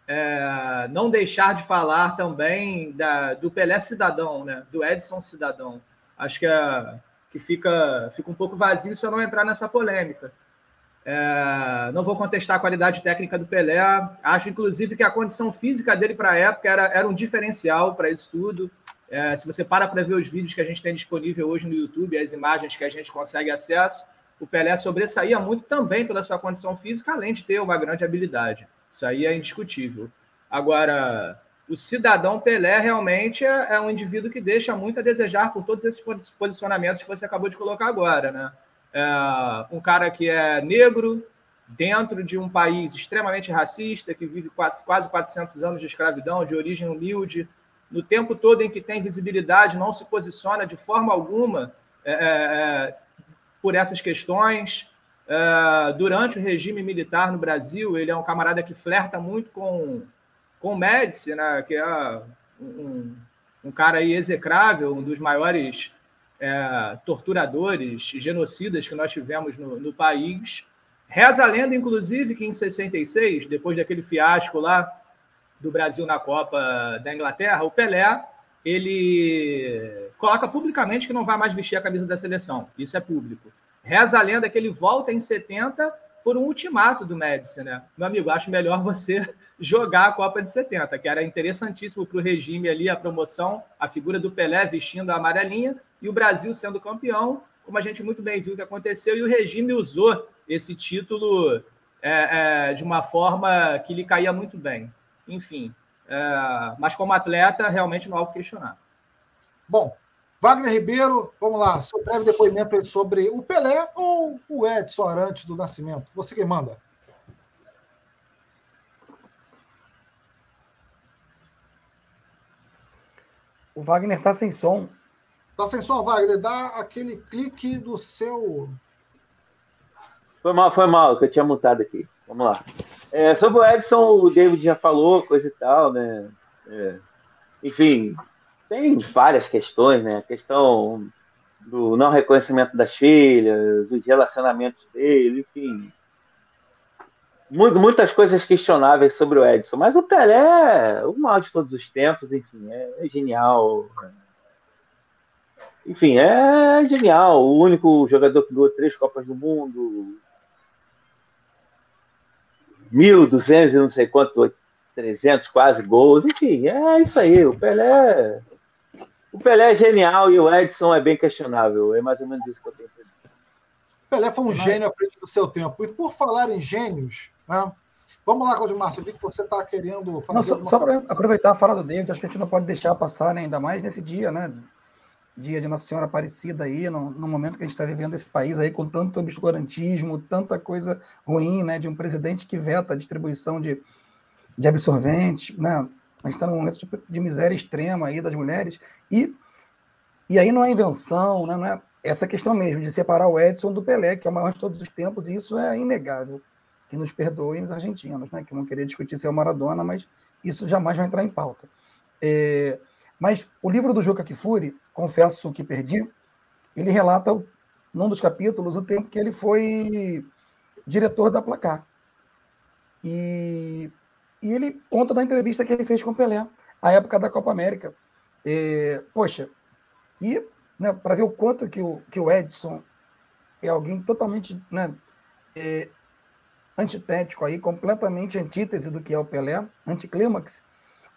é, não deixar de falar também da, do Pelé Cidadão, né? do Edson Cidadão. Acho que, é, que fica, fica um pouco vazio se eu não entrar nessa polêmica. É, não vou contestar a qualidade técnica do Pelé. Acho, inclusive, que a condição física dele para a época era, era um diferencial para isso tudo. É, se você para para ver os vídeos que a gente tem disponível hoje no YouTube, as imagens que a gente consegue acesso, o Pelé sobressaía muito também pela sua condição física, além de ter uma grande habilidade. Isso aí é indiscutível. Agora, o cidadão Pelé realmente é, é, um indivíduo que deixa muito a desejar por todos esses posicionamentos que você acabou de colocar agora, né? É um cara que é negro, dentro de um país extremamente racista, que vive quase 400 anos de escravidão, de origem humilde, no tempo todo em que tem visibilidade, não se posiciona de forma alguma é, é, é por essas questões, Uh, durante o regime militar no Brasil, ele é um camarada que flerta muito com, com o Médici, né, que é um, um cara aí execrável, um dos maiores é, torturadores, genocidas que nós tivemos no, no país. Reza a lenda, inclusive, que em 66, depois daquele fiasco lá do Brasil na Copa da Inglaterra, o Pelé ele coloca publicamente que não vai mais vestir a camisa da seleção. Isso é público. Reza a lenda que ele volta em 70 por um ultimato do Médici, né? Meu amigo, acho melhor você jogar a Copa de 70, que era interessantíssimo para o regime ali, a promoção, a figura do Pelé vestindo a amarelinha e o Brasil sendo campeão, como a gente muito bem viu que aconteceu, e o regime usou esse título é, é, de uma forma que lhe caía muito bem. Enfim, é, mas como atleta, realmente não há o que questionar. Bom, Wagner Ribeiro, vamos lá, seu breve depoimento sobre o Pelé ou o Edson Arantes do Nascimento. Você quem manda. O Wagner está sem som. Está sem som, Wagner. Dá aquele clique do seu. Foi mal, foi mal, que eu tinha mutado aqui. Vamos lá. É, sobre o Edson, o David já falou, coisa e tal, né? É, enfim, tem várias questões, né? A questão do não reconhecimento das filhas, os relacionamentos dele, enfim. Muitas coisas questionáveis sobre o Edson, mas o Pelé é o maior de todos os tempos, enfim, é, genial. Enfim, é genial. O único jogador que ganhou três Copas do Mundo, 1.200 e não sei quanto, 300 quase gols, enfim, é isso aí. O Pelé o Pelé é genial e o Edson é bem questionável. É mais ou menos isso que eu tenho para dizer. Pelé foi um gênio à frente do seu tempo. E por falar em gênios, né? Vamos lá, Claudio Márcio, eu vi que você está querendo fazer. Não, só, só para aproveitar a fala do David, acho que a gente não pode deixar passar, né, ainda mais nesse dia, né? Dia de Nossa Senhora Aparecida aí, no, no momento que a gente está vivendo esse país aí com tanto obscurantismo, tanta coisa ruim, né? De um presidente que veta a distribuição de, de absorventes, né? A gente está num momento de, de, miséria extrema aí das mulheres. E, e aí não é invenção, né? não, é, essa questão mesmo de separar o Edson do Pelé, que é o maior de todos os tempos, e isso é inegável. Que nos perdoem os argentinos, né, que vão querer discutir se é o Maradona, mas isso jamais vai entrar em pauta. É, mas o livro do Juca Kifuri, confesso que perdi, ele relata, num dos capítulos, o tempo que ele foi diretor da Placar. E, e ele conta da entrevista que ele fez com o Pelé, a época da Copa América. É, poxa, e né, para ver o quanto que o, que o Edson é alguém totalmente né, é, antitético aí, completamente antítese do que é o Pelé, anticlímax.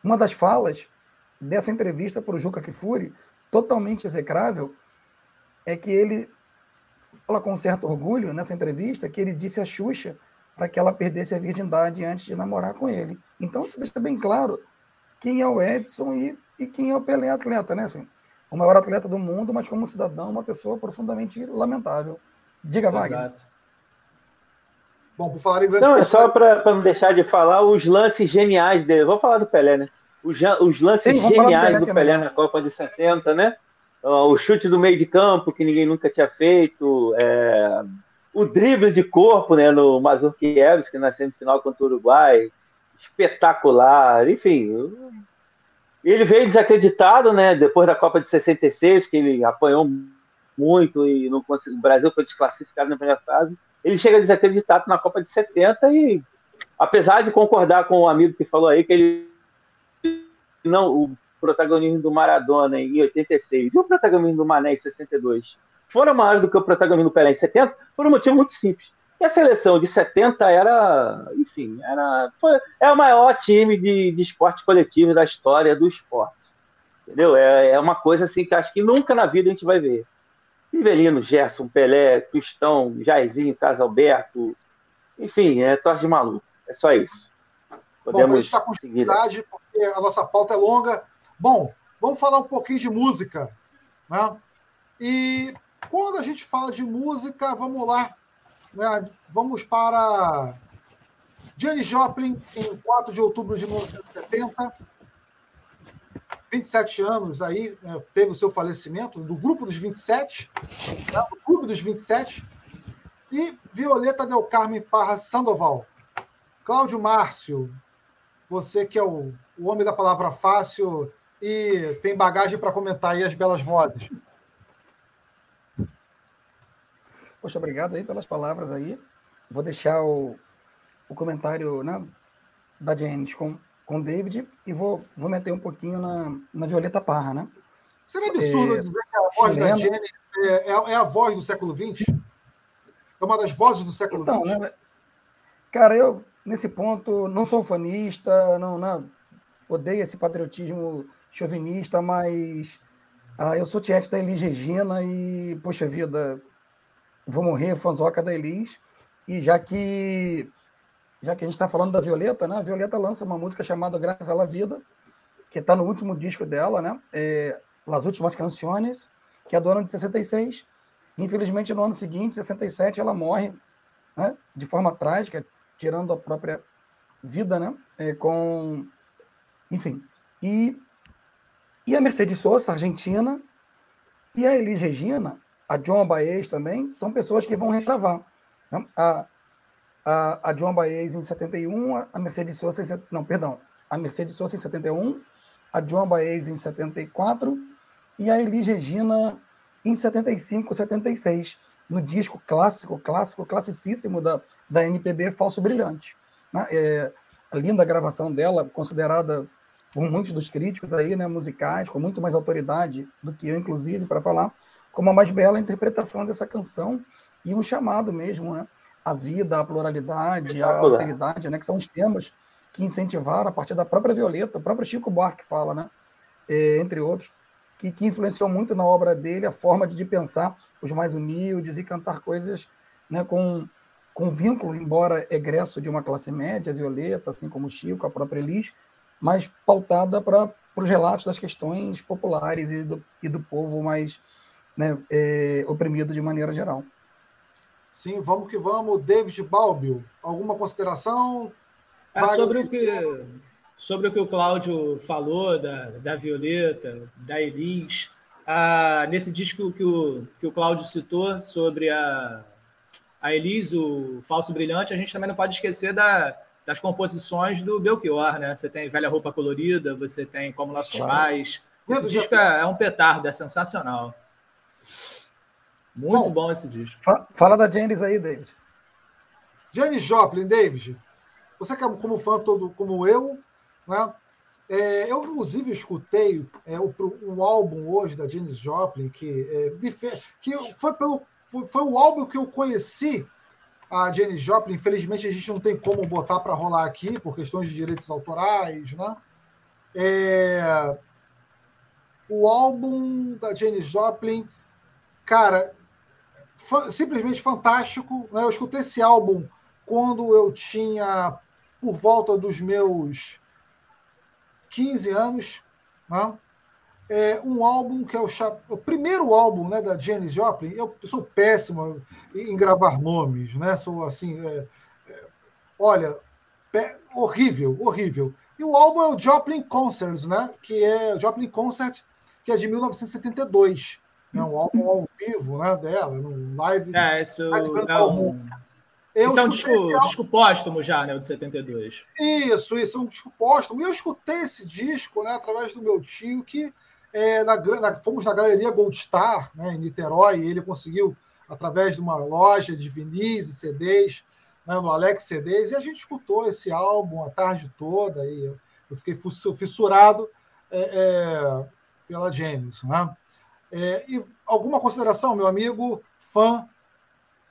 Uma das falas dessa entrevista para o Juca Kifuri, totalmente execrável, é que ele fala com certo orgulho nessa entrevista que ele disse a Xuxa para que ela perdesse a virgindade antes de namorar com ele. Então isso deixa bem claro quem é o Edson e, e quem é o Pelé atleta, né? Assim, o maior atleta do mundo, mas como cidadão, uma pessoa profundamente lamentável. Diga, Wagner. Bom, por falar em grande Não, é só para não deixar de falar os lances geniais dele. Vou falar do Pelé, né? Os, os lances Sim, geniais do Pelé, do Pelé na Copa de 70, né? O chute do meio de campo, que ninguém nunca tinha feito. É... O drible de corpo, né? No Mazurkiewicz, que na semifinal contra o Uruguai. Espetacular. Enfim, ele veio desacreditado, né? Depois da Copa de 66, que ele apanhou muito e não conseguiu, o Brasil foi desclassificado na primeira fase. Ele chega desacreditado na Copa de 70 e, apesar de concordar com o amigo que falou aí que ele não o protagonismo do Maradona em 86 e o protagonismo do Mané em 62 foram maiores do que o protagonismo do Pelé em 70 por um motivo muito simples. E a seleção de 70 era, enfim, era, foi, é o maior time de, de esporte coletivo da história do esporte. Entendeu? É, é uma coisa assim que acho que nunca na vida a gente vai ver. Rivelino, Gerson, Pelé, Cristão, Jairzinho, Carlos Alberto, enfim, é troço de maluco. É só isso. Podemos Bom, a gente está com dificuldade, porque a nossa pauta é longa. Bom, vamos falar um pouquinho de música. Né? E quando a gente fala de música, vamos lá, né? Vamos para Janis Joplin, em 4 de outubro de 1970. 27 anos aí, né, teve o seu falecimento, do grupo dos 27, né, do clube dos 27. E Violeta Del Carmen Parra Sandoval. Cláudio Márcio, você que é o, o homem da palavra fácil e tem bagagem para comentar aí as belas vozes. Poxa, obrigado aí pelas palavras aí. Vou deixar o, o comentário né, da James com, com o David e vou, vou meter um pouquinho na, na Violeta Parra, né? Seria absurdo é, dizer que a voz chilena... da Jenny é, é, é, a voz do século XX? É uma das vozes do século então, XX? Né, cara, eu, nesse ponto, não sou fanista, não, não odeio esse patriotismo chauvinista, mas ah, eu sou tiete da Elis Regina e, poxa vida, Vou Morrer, fanzoca da Elis. E já que já que a gente está falando da Violeta, né? A Violeta lança uma música chamada Graças à Vida, que está no último disco dela, né? É, Las Últimas Canções, que é do ano de 66. Infelizmente, no ano seguinte, 67, ela morre né? de forma trágica, tirando a própria vida, né? É, com... Enfim. E, e a Mercedes Sosa, argentina, e a Elis Regina, a John Baez também, são pessoas que vão regravar. Né? A, a, a John Baez em 71, a Mercedes Sosa em, não, perdão, a Mercedes Sosa em 71, a John Baez em 74 e a Elis Regina em 75, 76, no disco clássico, clássico, classicíssimo da, da NPB Falso Brilhante. Né? É, a linda gravação dela, considerada por muitos dos críticos aí, né, musicais, com muito mais autoridade do que eu, inclusive, para falar, como a mais bela interpretação dessa canção e um chamado mesmo, né? A vida, a pluralidade, a alteridade, né? Que são os temas que incentivaram a partir da própria Violeta, o próprio Chico Buarque fala, né? É, entre outros, que, que influenciou muito na obra dele a forma de, de pensar os mais humildes e cantar coisas né, com, com vínculo, embora egresso de uma classe média, Violeta, assim como Chico, a própria Elis, mas pautada para os relatos das questões populares e do, e do povo mais né, é, oprimido de maneira geral. Sim, vamos que vamos. David Balbio, alguma consideração? É, sobre, o que, sobre o que o Cláudio falou da, da Violeta, da Elis, ah, nesse disco que o, que o Cláudio citou sobre a, a Elise, o Falso Brilhante, a gente também não pode esquecer da, das composições do Belchior, né? Você tem Velha Roupa Colorida, você tem Como Nossos claro. Pais. Esse disco é, é, um petardo, é sensacional. Muito bom, bom esse disco. Fala da Janis aí, David. Janis Joplin, David. Você que é como fã todo como eu, né? É, eu, inclusive, escutei é, o, o, álbum hoje da Janis Joplin, que, é, que foi, pelo, foi, foi, o álbum que eu conheci a Janis Joplin. Infelizmente, a gente não tem como botar para rolar aqui, por questões de direitos autorais. Né? É, o álbum da Janis Joplin, cara, simplesmente fantástico. Né? Eu escutei esse álbum quando eu tinha por volta dos meus 15 anos, né? é um álbum que é o, o primeiro álbum né, da Janis Joplin. Eu, sou péssimo em gravar nomes, né? Sou assim, é, é, olha, horrível, horrível. E o álbum é o Joplin Concerts, né? Que é o Joplin Concert, que é de 1972. É um álbum ao vivo, né? Dela, no live. É, isso é um eu isso é um disco, disco póstumo já, né? O de 72. Isso, isso, é um disco póstumo. E eu escutei esse disco né, através do meu tio, que é, na, na, fomos na galeria Gold Star, né, em Niterói, e ele conseguiu, através de uma loja de vinis e CDs, né, no Alex CDs, e a gente escutou esse álbum a tarde toda, e eu fiquei fissurado é, é, pela James. Né? É, e alguma consideração, meu amigo, fã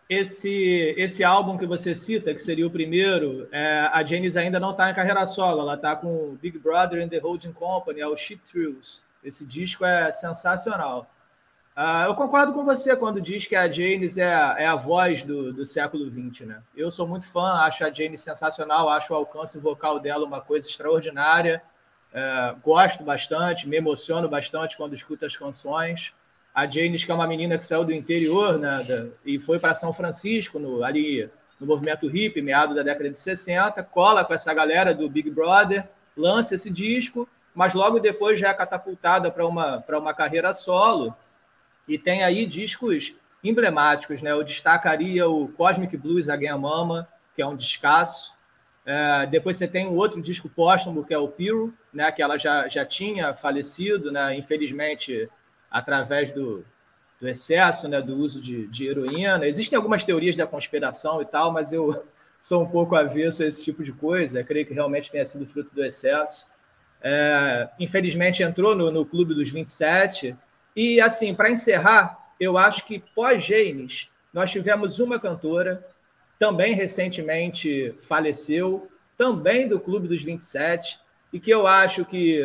esse, esse álbum que você cita, que seria o primeiro, é, a Janis ainda não está em carreira solo, ela está com Big Brother and the Holding Company, é o Shit Thrills. Esse disco é sensacional. Uh, eu concordo com você quando diz que a Janis é, é a voz do, do século XX, né? Eu sou muito fã, acho a Janis sensacional, acho o alcance vocal dela uma coisa extraordinária. Uh, gosto bastante, me emociono bastante quando escuto as canções a Janis, que é uma menina que saiu do interior né, da, e foi para São Francisco, no, ali no movimento hippie, meado da década de 60, cola com essa galera do Big Brother, lança esse disco, mas logo depois já é catapultada para uma, uma carreira solo e tem aí discos emblemáticos. Né? Eu destacaria o Cosmic Blues Again Mama, que é um descasso. É, depois você tem um outro disco póstumo, que é o Piro, né? que ela já, já tinha falecido, né? infelizmente através do, do excesso, né, do uso de, de heroína. Existem algumas teorias da conspiração e tal, mas eu sou um pouco avesso a esse tipo de coisa. Eu creio que realmente tenha sido fruto do excesso. É, infelizmente entrou no, no clube dos 27. E, assim, para encerrar, eu acho que pós-James, nós tivemos uma cantora, também recentemente faleceu, também do clube dos 27, e que eu acho que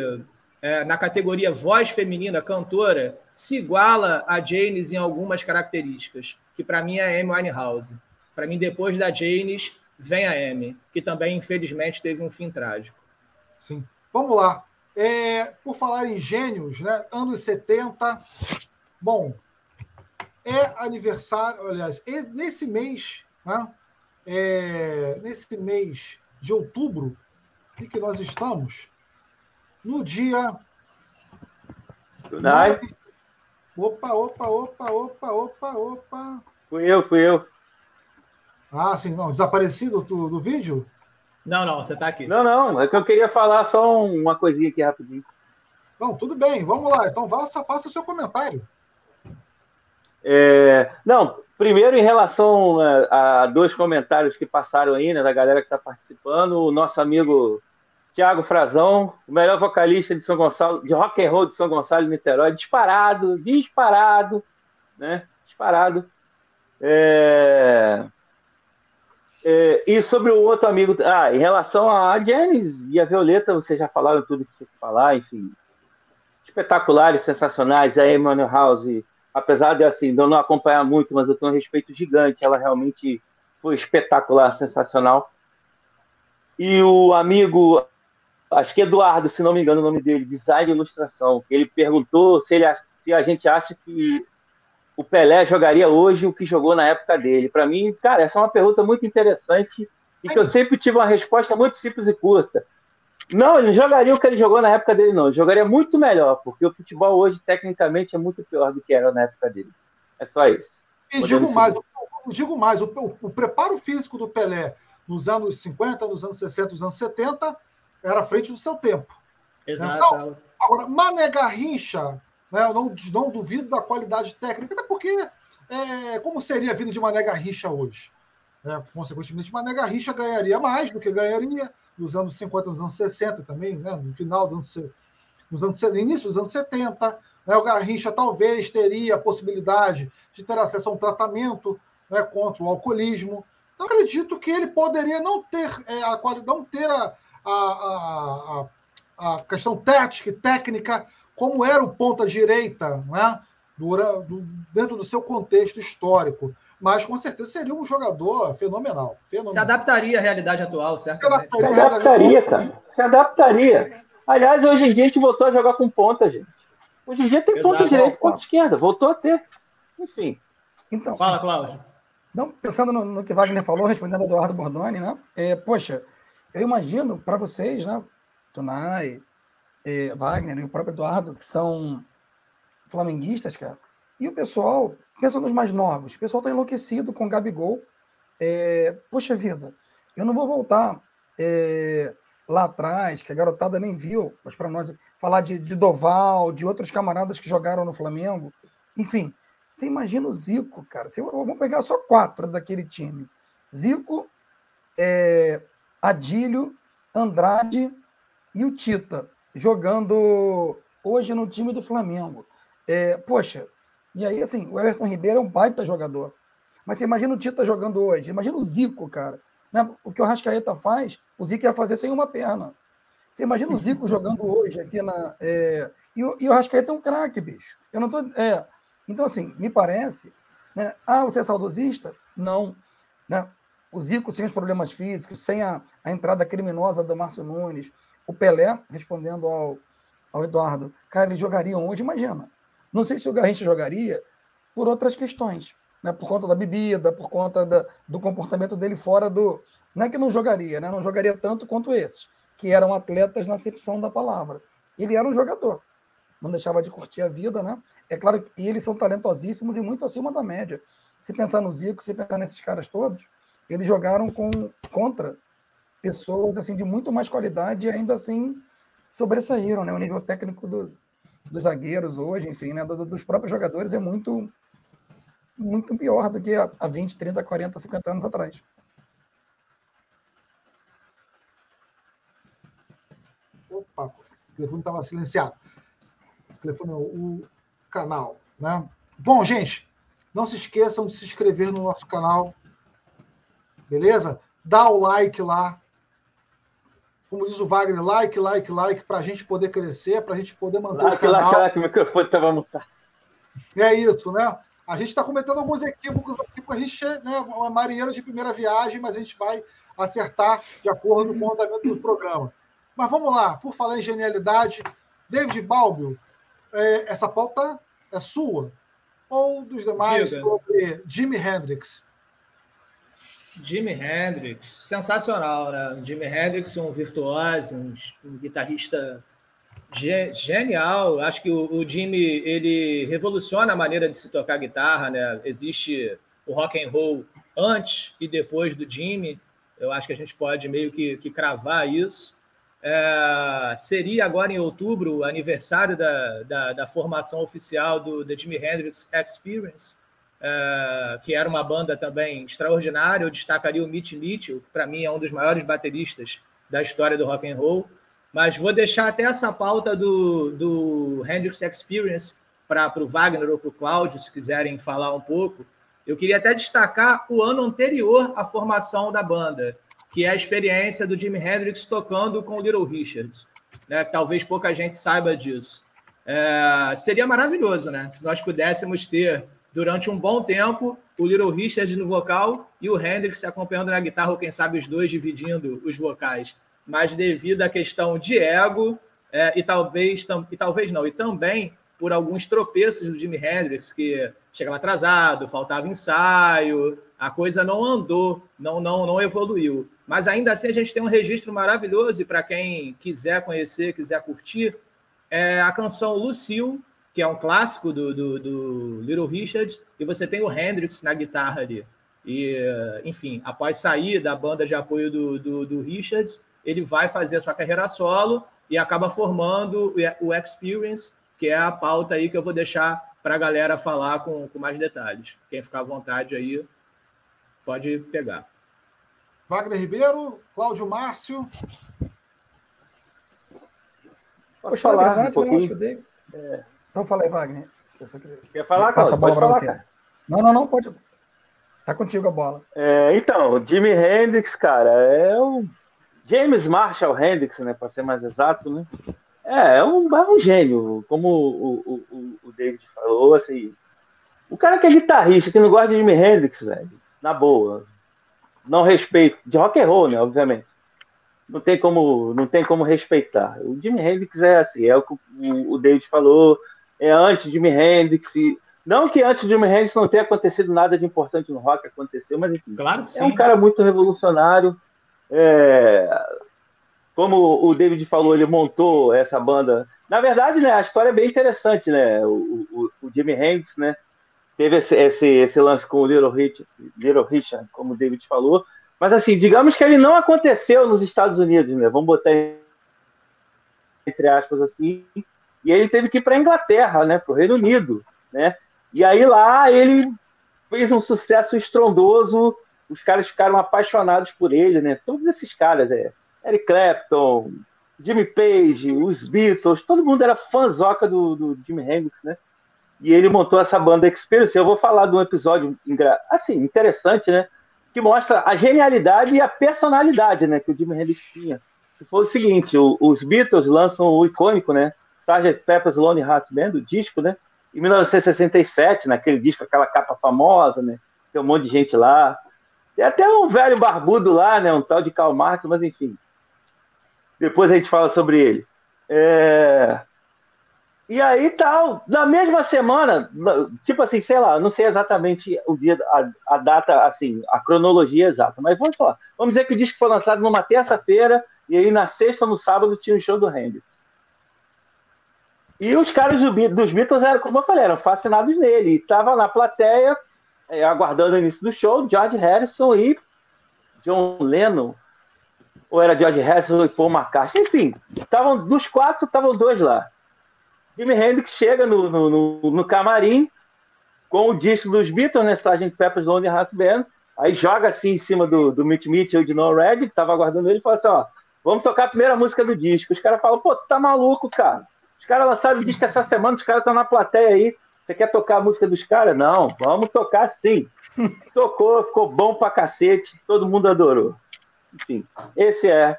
é, na categoria voz feminina cantora se iguala a Janis em algumas características, que para mim é a Amy Winehouse. Para mim, depois da Janis, vem a Amy, que também, infelizmente, teve um fim trágico. Sim. Vamos lá. É, por falar em gênios, né? anos 70. Bom, é aniversário, aliás, nesse mês, né? É, nesse mês de outubro, em que nós estamos, no dia. Nove... Opa, opa, opa, opa, opa, opa. Fui eu, fui eu. Ah, sim, não. Desaparecido do, do vídeo? Não, não, você está aqui. Não, não, é que eu queria falar só uma coisinha aqui rapidinho. Não, tudo bem, vamos lá. Então faça, faça o seu comentário. É, não, primeiro em relação a, né, a, dois comentários que passaram aí, né, da galera que está participando, o nosso amigo Tiago Frazão, o melhor vocalista de São Gonçalo, de rock and roll de São Gonçalo de Niterói, disparado, disparado, né? Disparado. É... É, e sobre o outro amigo, ah, em relação a Janis e a Violeta, vocês já falaram tudo que tinha que falar, enfim, espetaculares, sensacionais. A Emmanuel House, apesar de assim, eu não acompanhar muito, mas eu tenho um respeito gigante, ela realmente foi espetacular, sensacional. E o amigo acho que Eduardo, se não me engano o nome dele, design e ilustração. Ele perguntou se, ele, se a gente acha que o Pelé jogaria hoje o que jogou na época dele. Para mim, cara, essa é uma pergunta muito interessante e que eu sempre tive uma resposta muito simples e curta. Não, ele jogaria o que ele jogou na época dele, não. Ele jogaria muito melhor, porque o futebol hoje, tecnicamente, é muito pior do que era na época dele. É só isso. E digo mais, digo mais, o, o, o, preparo físico do Pelé nos anos 50, nos anos 60, nos anos 70, era à frente do seu tempo. Exato. Então, agora, Mané Garrincha, né, eu não, não duvido da qualidade técnica, até porque é, como seria a vida de Mané Garrincha hoje? É, consequentemente, Mané Garrincha ganharia mais do que ganharia nos anos 50, nos anos 60 também, né, no final dos anos, nos anos início dos anos 70. Né, o Garrincha talvez teria a possibilidade de ter acesso a um tratamento né, contra o alcoolismo. Então, acredito que ele poderia não ter é, a qualidade, não ter a, a, a, a questão tática e técnica como era o ponta direita, né? dentro do seu contexto histórico. Mas com certeza seria um jogador fenomenal. fenomenal. Se adaptaria à realidade atual, certo? Se adaptaria, Se adaptaria cara. Se adaptaria. Aliás, hoje em dia a gente voltou a jogar com ponta, gente. Hoje em dia tem ponta direita e ponta esquerda. Voltou a ter. Enfim. Então, Fala, Cláudio. Não, pensando no, no, que Wagner falou, respondendo ao Eduardo Bordoni, né? É, poxa, eu imagino para vocês, né? Tunai, é, Wagner e o próprio Eduardo, que são flamenguistas, cara. E o pessoal, pensa nos mais novos, o pessoal está enlouquecido com o Gabigol. É, poxa vida, eu não vou voltar é, lá atrás, que a garotada nem viu, mas para nós, falar de, de Doval, de outros camaradas que jogaram no Flamengo. Enfim, você imagina o Zico, cara. Vamos pegar só quatro daquele time: Zico, é, Adílio, Andrade e o Tita, jogando hoje no time do Flamengo. É, poxa, e aí, assim, o Everton Ribeiro é um baita jogador. Mas você imagina o Tita jogando hoje, imagina o Zico, cara. Né? O que o Rascaeta faz, o Zico ia fazer sem uma perna. Você imagina o Zico jogando hoje aqui na. É... E, o, e o Rascaeta é um craque, bicho. Eu não tô. É... Então, assim, me parece. Né? Ah, você é saudosista? Não. Né? O Zico sem os problemas físicos, sem a, a entrada criminosa do Márcio Nunes, o Pelé, respondendo ao, ao Eduardo, cara, eles jogariam hoje, imagina. Não sei se o Garrincha jogaria por outras questões, né? por conta da bebida, por conta da, do comportamento dele fora do. Não é que não jogaria, né? não jogaria tanto quanto esses, que eram atletas na acepção da palavra. Ele era um jogador, não deixava de curtir a vida, né? É claro que eles são talentosíssimos e muito acima da média. Se pensar no Zico, se pensar nesses caras todos, eles jogaram com, contra pessoas assim de muito mais qualidade e ainda assim sobressaíram, né? O nível técnico do, dos zagueiros hoje, enfim, né, do, dos próprios jogadores é muito muito pior do que há 20, 30, 40, 50 anos atrás. Opa, o telefone estava silenciado. O telefone, o canal, né? Bom, gente, não se esqueçam de se inscrever no nosso canal, beleza? Dá o like lá, como diz o Wagner, like, like, like, para a gente poder crescer, para a gente poder manter like, o canal. Like, like, o microfone estava mutado. É isso, né? A gente está cometendo alguns equívocos aqui, porque a gente é né, uma marinheira de primeira viagem, mas a gente vai acertar de acordo com o andamento do programa. Mas vamos lá, por falar em genialidade, David Balbio, é, essa pauta é sua ou dos demais Diga. sobre Jimi Hendrix? Jimi Hendrix, sensacional, né? Jimi Hendrix, um virtuoso, um, um guitarrista ge genial. Acho que o, o, Jimmy ele revoluciona a maneira de se tocar guitarra, né? Existe o rock and roll antes e depois do Jimmy. Eu acho que a gente pode meio que, que cravar isso. É, seria agora em outubro o aniversário da, da, da formação oficial do The Jimi Hendrix Experience uh, que era uma banda também extraordinária. Eu destacaria o Mitch Mitchell, que para mim é um dos maiores bateristas da história do rock and roll. Mas vou deixar até essa pauta do, do Hendrix Experience para o Wagner ou para o Cláudio, se quiserem falar um pouco. Eu queria até destacar o ano anterior à formação da banda, que é a experiência do Jimi Hendrix tocando com o Little Richard. Né? Talvez pouca gente saiba disso. É, seria maravilhoso, né? Se nós pudéssemos ter durante um bom tempo, o Little Richard no vocal e o Hendrix acompanhando na guitarra, ou quem sabe os dois dividindo os vocais. Mas devido à questão de ego, é, e talvez e talvez não, e também por alguns tropeços do Jimi Hendrix, que chegava atrasado, faltava ensaio, a coisa não andou, não, não, não evoluiu. Mas ainda assim a gente tem um registro maravilhoso e para quem quiser conhecer, quiser curtir, é a canção Lucille, que é um clássico do, do, do Little Richard, e você tem o Hendrix na guitarra ali. E, enfim, após sair da banda de apoio do, do, do Richards, ele vai fazer a sua carreira solo e acaba formando o Experience, que é a pauta aí que eu vou deixar para a galera falar com, com mais detalhes. Quem ficar à vontade aí pode pegar. Wagner Ribeiro, Cláudio Márcio. Posso falar um pouquinho? É. Então fala aí, Wagner. Quer falar, Cláudio? Pode falar, você. Não, não, não, pode. Tá contigo a bola. É, então, o Jimi Hendrix, cara, é o James Marshall Hendrix, né, para ser mais exato, né? É, é um, é um gênio, como o, o, o, o David falou, assim. O cara que é guitarrista, que não gosta de Jimi Hendrix, velho, na boa. Não respeito. De rock and roll, né, obviamente. Não tem como, não tem como respeitar. O Jimi Hendrix é assim, é o que o David falou, é antes de Jimi Hendrix. E, não que antes de Jimi Hendrix não tenha acontecido nada de importante no rock, aconteceu, mas enfim. Claro é um cara muito revolucionário. É, como o David falou, ele montou essa banda. Na verdade, né, a história é bem interessante, né? O, o, o Jimi Hendrix, né? Teve esse, esse, esse lance com o Little Richard, Little Richard, como o David falou. Mas assim, digamos que ele não aconteceu nos Estados Unidos, né? Vamos botar entre aspas assim. E ele teve que ir para a Inglaterra, né? Para o Reino Unido, né? E aí lá ele fez um sucesso estrondoso, os caras ficaram apaixonados por ele, né? Todos esses caras, é, Eric Clapton, Jimmy Page, os Beatles, todo mundo era fãzoca do, do Jimi Hendrix, né? E ele montou essa banda Experience. Eu vou falar de um episódio assim, interessante, né? Que mostra a genialidade e a personalidade, né? Que o Jimi Hendrix tinha. Foi o seguinte: o, os Beatles lançam o icônico, né? Sgt. Pepper's Lonely Hearts Band, o disco, né? em 1967, naquele disco, aquela capa famosa, né? Tem um monte de gente lá. Tem até um velho barbudo lá, né? Um tal de Karl Marx, mas enfim. Depois a gente fala sobre ele. É... E aí tal, na mesma semana, tipo assim, sei lá, não sei exatamente o dia, a, a data, assim, a cronologia exata, mas vamos falar. Vamos dizer que o disco foi lançado numa terça-feira e aí na sexta, no sábado, tinha o um show do Hendrix. E os caras do, dos Beatles eram, como eu falei, eram fascinados nele. E tava na plateia, é, aguardando o início do show, George Harrison e John Lennon. Ou era George Harrison e Paul McCartney. Enfim, estavam dos quatro, estavam dois lá. Jimi Hendrix chega no, no, no, no camarim com o disco dos Beatles, né? Sgt. Pepper's Lonely Hearts Band. Aí joga assim em cima do, do Mitch Mitchell de No Red, que tava aguardando ele, e fala assim: ó, vamos tocar a primeira música do disco. Os caras falam: pô, tu tá maluco, cara caras lançaram o disco essa semana, os caras estão na plateia aí. Você quer tocar a música dos caras? Não, vamos tocar sim. Tocou, ficou bom pra cacete, todo mundo adorou. Enfim, esse é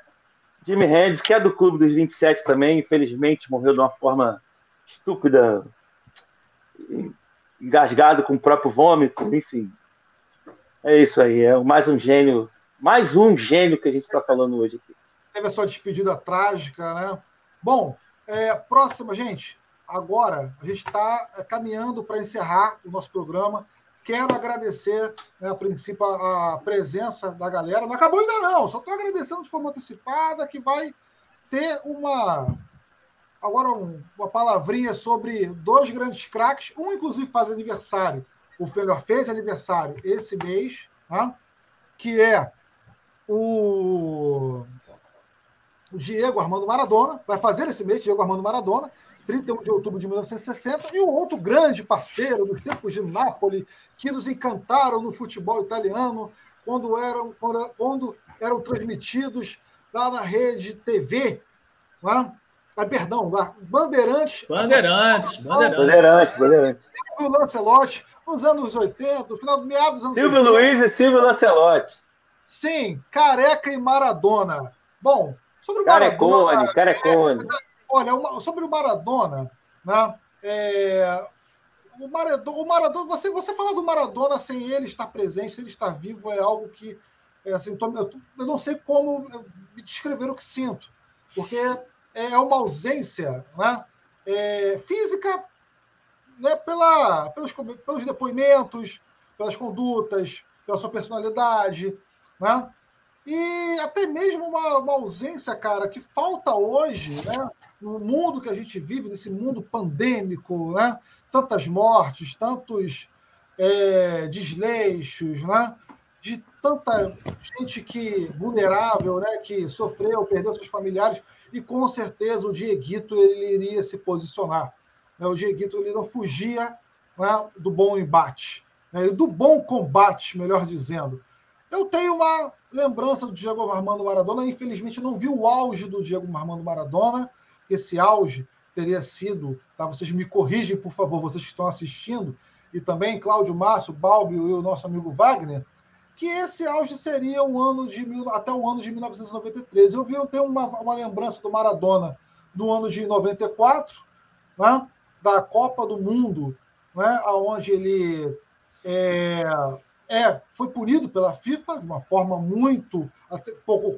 Jimmy Hendrix, que é do Clube dos 27 também, infelizmente morreu de uma forma estúpida, engasgado com o próprio vômito, enfim. É isso aí, é mais um gênio, mais um gênio que a gente está falando hoje aqui. Teve a sua despedida trágica, né? Bom, é, próxima, gente. Agora, a gente está é, caminhando para encerrar o nosso programa. Quero agradecer, né, a princípio, a, a presença da galera. Não acabou ainda, não. Só estou agradecendo de forma antecipada que vai ter uma. Agora, um, uma palavrinha sobre dois grandes craques. Um, inclusive, faz aniversário. O melhor fez aniversário esse mês, tá? que é o o Diego Armando Maradona, vai fazer esse mês, Diego Armando Maradona, 31 de outubro de 1960, e o outro grande parceiro dos tempos de Nápoles, que nos encantaram no futebol italiano, quando eram, quando, quando eram transmitidos lá na rede TV, lá, ah, perdão, lá, Bandeirantes. Bandeirantes, Bandeirantes. Bandeirantes, Bandeirantes. Silvio Lancelotti, nos anos 80, no final do meados dos anos Silvio 80. Luiz e Silvio Lancelotti. Sim, Careca e Maradona. Bom, Sobre o Carecone, Maradona, Carecone. É, olha, sobre o Maradona, né? É, o Maradona, o Maradona você, você falar do Maradona sem ele estar presente, sem ele estar vivo, é algo que é, assim, eu, eu não sei como me descrever o que sinto, porque é uma ausência né? É, física né? Pela, pelos, pelos depoimentos, pelas condutas, pela sua personalidade, né? E até mesmo uma, uma ausência, cara, que falta hoje, né? No mundo que a gente vive, nesse mundo pandêmico, né? Tantas mortes, tantos é, desleixos, né? De tanta gente que vulnerável, né? Que sofreu, perdeu seus familiares e com certeza o Dieguito ele iria se posicionar. Né? O Dieguito ele não fugia né, do bom embate, né, do bom combate, melhor dizendo. Eu tenho uma lembrança do Diego Armando Maradona, infelizmente não vi o auge do Diego Armando Maradona, esse auge teria sido, tá? vocês me corrigem, por favor, vocês que estão assistindo, e também Cláudio Márcio, Balbi e o nosso amigo Wagner, que esse auge seria o ano de até o ano de 1993. Eu vi, eu tenho uma, uma lembrança do Maradona do ano de 94, né, da Copa do Mundo, né, onde ele é, é, foi punido pela FIFA de uma forma muito pouco,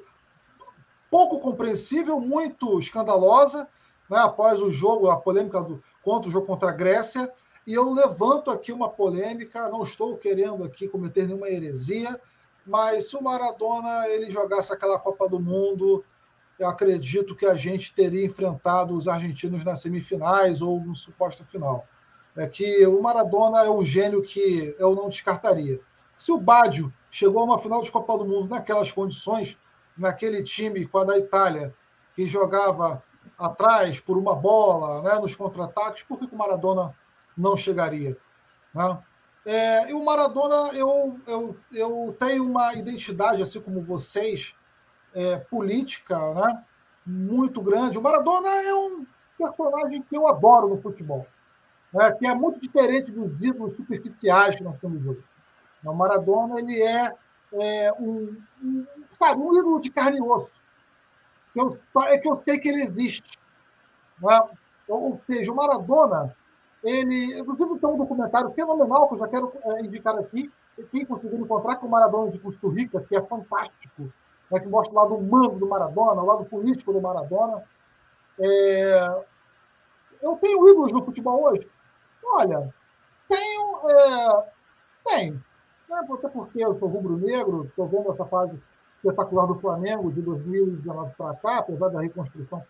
pouco compreensível, muito escandalosa, né, após o jogo, a polêmica do, contra o jogo contra a Grécia, e eu levanto aqui uma polêmica, não estou querendo aqui cometer nenhuma heresia, mas se o Maradona ele jogasse aquela Copa do Mundo, eu acredito que a gente teria enfrentado os argentinos nas semifinais ou no suposto final. É que o Maradona é um gênio que eu não descartaria. Se o Baggio chegou a uma final de Copa do Mundo naquelas condições, naquele time com a da Itália, que jogava atrás por uma bola, né, nos contra-ataques, por que o Maradona não chegaria. Né? É, e o Maradona, eu, eu, eu tenho uma identidade, assim como vocês, é, política né? muito grande. O Maradona é um personagem que eu adoro no futebol, né? que é muito diferente dos ídolos superficiais que nós temos hoje. O Maradona ele é, é um, um, sabe, um ídolo de carne e osso. Eu, é que eu sei que ele existe. Né? Ou seja, o Maradona ele, inclusive, tem um documentário fenomenal que eu já quero é, indicar aqui. Quem conseguir encontrar com o Maradona de Costa Rica, que é fantástico, né, que mostra o lado humano do Maradona, o lado político do Maradona. É... Eu tenho ídolos no futebol hoje? Olha, tenho. É... Tenho. Né, até porque eu sou rubro-negro, estou vendo essa fase espetacular do Flamengo de 2019 para cá, apesar da reconstrução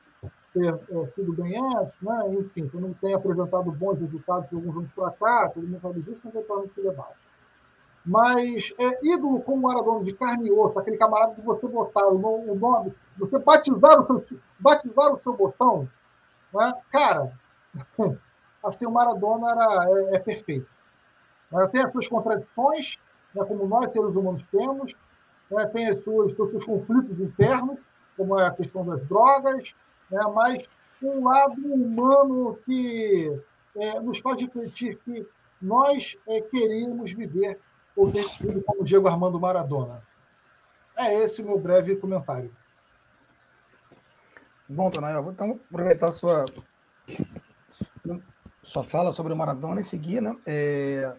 ter é, sido antes, né? enfim, que não tem apresentado bons resultados de alguns anos para cá, todo mundo sabe disso, mas eventualmente se debate. Mas é, ídolo como Maradona de carne e osso, aquele camarada que você botar o nome, você batizar o seu, batizar o seu botão, né? cara, assim, o Maradona era, é, é perfeito. Tem as suas contradições, né, como nós, seres humanos, temos, né, tem as suas, os seus conflitos internos, como é a questão das drogas, né, mas um lado humano que é, nos faz refletir que nós é, queríamos viver o destino como Diego Armando Maradona. É esse o meu breve comentário. Bom, Tonai, vou então aproveitar sua, sua fala sobre o Maradona e seguir, né? É,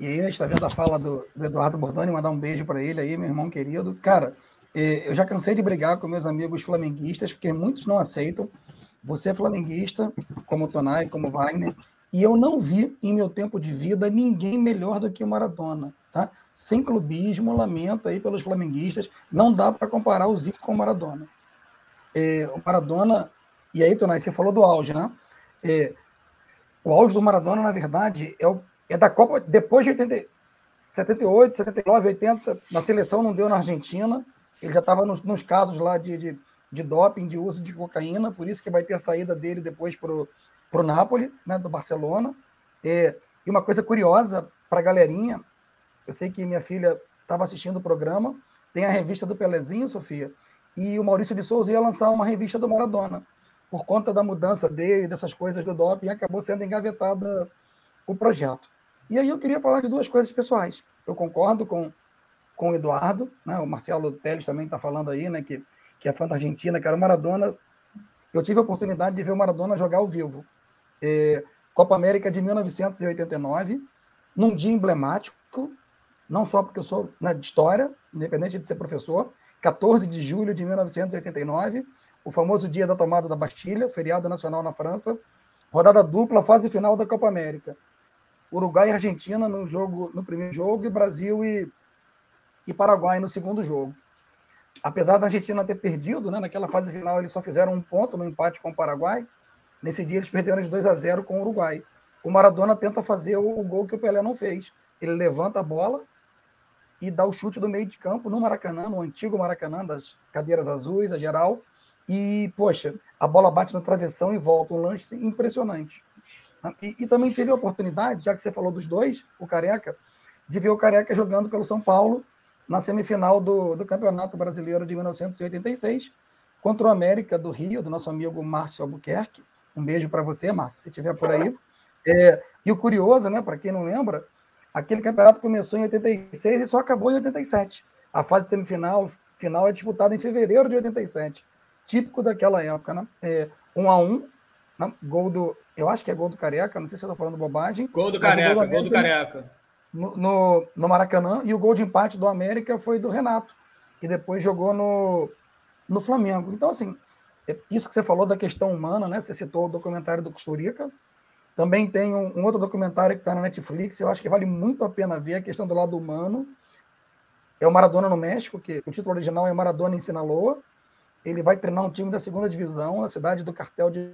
e aí a gente está vendo a fala do, do Eduardo Bordoni, mandar um beijo para ele aí, meu irmão querido. Cara, é, eu já cansei de brigar com meus amigos flamenguistas, porque muitos não aceitam. Você é flamenguista, como Tonai, como Wagner, e eu não vi em meu tempo de vida ninguém melhor do que o Maradona, tá? Sem clubismo, lamento aí pelos flamenguistas, não dá para comparar o Zico com o Maradona. É, o Maradona, e aí, Tonai, você falou do auge, né? É, o auge do Maradona, na verdade, é, o, é da Copa depois de 80, 78, 79, 80, na seleção não deu na Argentina, ele já estava nos, nos, casos lá de, de, de, doping, de uso de cocaína, por isso que vai ter a saída dele depois para o Napoli, né, do Barcelona. É, e uma coisa curiosa para a galerinha, eu sei que minha filha estava assistindo o programa, tem a revista do Pelezinho, Sofia, e o Maurício de Souza ia lançar uma revista do Maradona. Por conta da mudança dele, dessas coisas do doping, acabou sendo engavetada o projeto. E aí eu queria falar de duas coisas pessoais. Eu concordo com com o Eduardo, né? o Marcelo Teles também está falando aí, né? que, que é fã da Argentina, que era o Maradona. Eu tive a oportunidade de ver o Maradona jogar ao vivo. É, Copa América de 1989, num dia emblemático, não só porque eu sou né, de história, independente de ser professor, 14 de julho de 1989, o famoso dia da tomada da Bastilha, feriado nacional na França, rodada dupla, fase final da Copa América. Uruguai e Argentina no jogo, no primeiro jogo, e Brasil e e Paraguai no segundo jogo. apesar da Argentina ter perdido, né, naquela fase final eles só fizeram um ponto no empate com o Paraguai. Nesse dia eles perderam de 2 a 0 com o Uruguai. O Maradona tenta fazer o, o gol que o Pelé não fez. Ele levanta a bola e dá o chute do meio de campo no Maracanã, no antigo Maracanã das cadeiras azuis, a geral. E, poxa, a bola bate no travessão e volta. Um lance impressionante. E, e, também tive a oportunidade, já que você falou dos dois, o Careca, de ver o Careca jogando pelo São Paulo na semifinal do, do Campeonato Brasileiro de 1986, contra o América do Rio, do nosso amigo Márcio Albuquerque. Um beijo para você, Márcio, se estiver por aí. É, e o curioso, né, para quem não lembra, aquele campeonato começou em 86 e só acabou em 87. A fase semifinal final é disputada em fevereiro de 87. Típico daquela época, né? É, um a um, né? gol do. Eu acho que é gol do Careca, não sei se eu estou falando bobagem. Gol do Careca, gol do, gol do Careca. No, no, no, Maracanã, e o gol de empate do América foi do Renato, que depois jogou no, no Flamengo. Então, assim, é isso que você falou da questão humana, né? Você citou o documentário do Costurica. Também tem um, um outro documentário que está na Netflix, eu acho que vale muito a pena ver a questão do lado humano. É o Maradona no México, que o título original é Maradona em Sinaloa. Ele vai treinar um time da segunda divisão, na cidade do cartel de.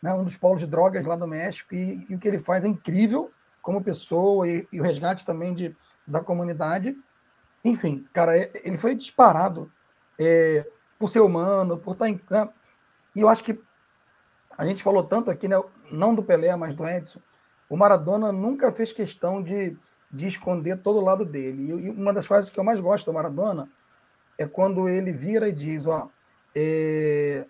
Né, um dos polos de drogas lá do México, e, e o que ele faz é incrível como pessoa e, e o resgate também de, da comunidade. Enfim, cara, é, ele foi disparado é, por ser humano, por estar em. Né, e eu acho que a gente falou tanto aqui, né, não do Pelé, mas do Edson. O Maradona nunca fez questão de, de esconder todo o lado dele. E uma das frases que eu mais gosto do Maradona é quando ele vira e diz: Ó, é,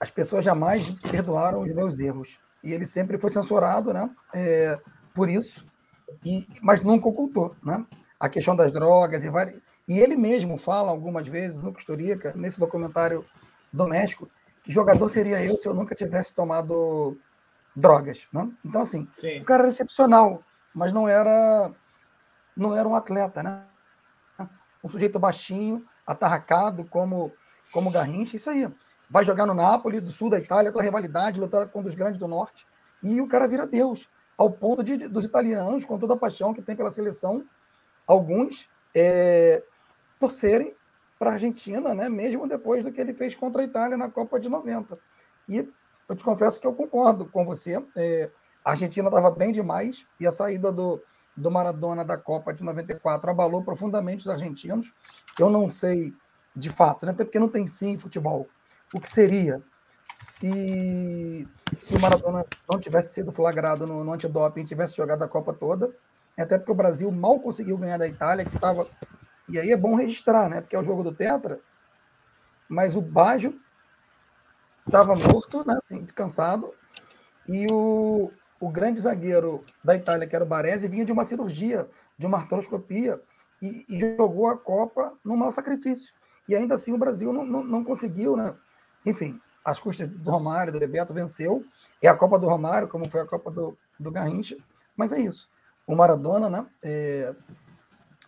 as pessoas jamais perdoaram os meus erros. E ele sempre foi censurado né, é, por isso, e, mas nunca ocultou. Né? A questão das drogas e várias. E ele mesmo fala algumas vezes no Costurica, nesse documentário doméstico, que jogador seria eu se eu nunca tivesse tomado drogas, né? Então assim, Sim. o cara era excepcional, mas não era não era um atleta, né? Um sujeito baixinho, atarracado como como Garrincha, isso aí. Vai jogar no Napoli, do sul da Itália, com a rivalidade, lutar contra os grandes do norte, e o cara vira Deus, ao ponto de, dos italianos, com toda a paixão que tem pela seleção, alguns é, torcerem para a Argentina, né? mesmo depois do que ele fez contra a Itália na Copa de 90. E eu te confesso que eu concordo com você. É, a Argentina estava bem demais e a saída do, do Maradona da Copa de 94 abalou profundamente os argentinos. Eu não sei de fato, né? até porque não tem sim futebol. O que seria se, se o Maradona não tivesse sido flagrado no, no antidoping tivesse jogado a Copa toda? Até porque o Brasil mal conseguiu ganhar da Itália, que estava e aí é bom registrar, né? Porque é o jogo do Tetra, mas o Baggio estava morto, né? Assim, cansado, e o, o grande zagueiro da Itália, que era o Baresi, vinha de uma cirurgia, de uma artroscopia, e, e jogou a Copa no mau sacrifício. E ainda assim o Brasil não, não, não conseguiu, né? Enfim, as custas do Romário, do Bebeto, venceu. É a Copa do Romário, como foi a Copa do, do Garrincha. Mas é isso. O Maradona, né? É,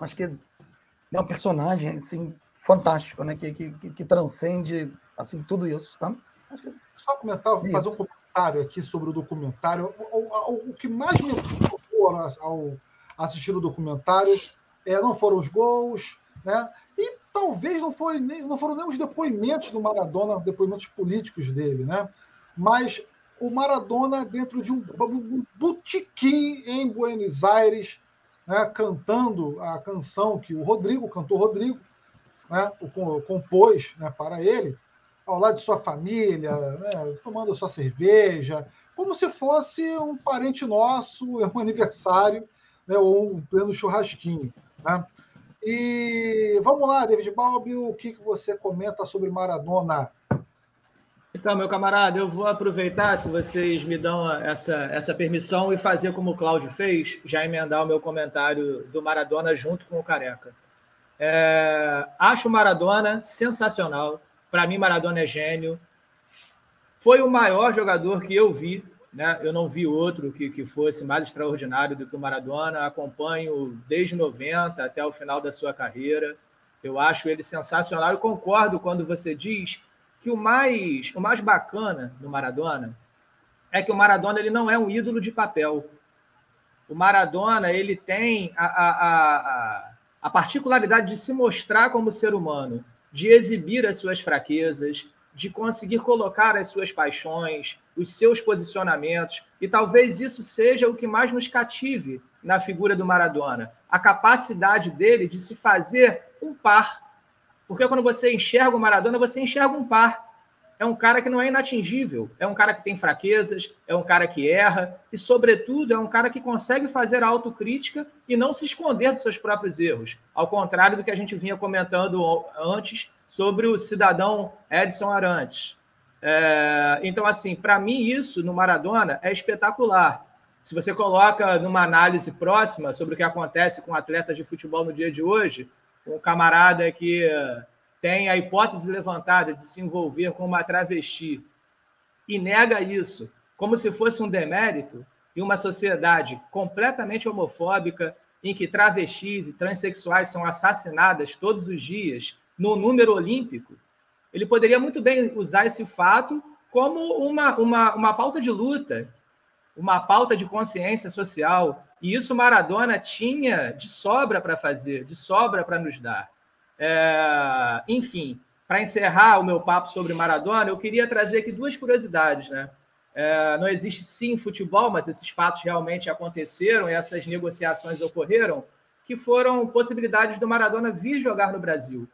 acho que é um personagem assim, fantástico, né? Que, que, que transcende assim, tudo isso. Tá? Que... Só comentar, é fazer um comentário aqui sobre o documentário. O, o, o que mais me preocupou ao assistir o documentário é, não foram os gols, né? Talvez não, foi nem, não foram nem os depoimentos do Maradona, depoimentos políticos dele, né? Mas o Maradona dentro de um, um botequim em Buenos Aires, né, cantando a canção que o Rodrigo, o cantor Rodrigo, né, o, compôs né, para ele, ao lado de sua família, né, tomando sua cerveja, como se fosse um parente nosso, um aniversário, né, ou um pleno churrasquinho. Né? E vamos lá, David Balbi, o que, que você comenta sobre Maradona? Então, meu camarada, eu vou aproveitar, se vocês me dão essa, essa permissão, e fazer como o Cláudio fez, já emendar o meu comentário do Maradona junto com o Careca. É, acho o Maradona sensacional. Para mim, Maradona é gênio. Foi o maior jogador que eu vi. Né? Eu não vi outro que, que fosse mais extraordinário do que o Maradona. Acompanho desde 90 até o final da sua carreira. Eu acho ele sensacional. Eu concordo quando você diz que o mais, o mais bacana do Maradona é que o Maradona ele não é um ídolo de papel. O Maradona ele tem a, a, a, a particularidade de se mostrar como ser humano, de exibir as suas fraquezas, de conseguir colocar as suas paixões, os seus posicionamentos, e talvez isso seja o que mais nos cative na figura do Maradona, a capacidade dele de se fazer um par. Porque quando você enxerga o Maradona, você enxerga um par é um cara que não é inatingível, é um cara que tem fraquezas, é um cara que erra e, sobretudo, é um cara que consegue fazer autocrítica e não se esconder dos seus próprios erros, ao contrário do que a gente vinha comentando antes sobre o cidadão Edson Arantes. É, então, assim, para mim, isso no Maradona é espetacular. Se você coloca numa análise próxima sobre o que acontece com atletas de futebol no dia de hoje, um camarada que tem a hipótese levantada de se envolver com uma travesti e nega isso como se fosse um demérito, e uma sociedade completamente homofóbica, em que travestis e transexuais são assassinadas todos os dias, no número olímpico, ele poderia muito bem usar esse fato como uma, uma, uma pauta de luta, uma pauta de consciência social. E isso Maradona tinha de sobra para fazer, de sobra para nos dar. É, enfim, para encerrar o meu papo sobre Maradona, eu queria trazer aqui duas curiosidades. Né? É, não existe sim futebol, mas esses fatos realmente aconteceram essas negociações ocorreram, que foram possibilidades do Maradona vir jogar no Brasil.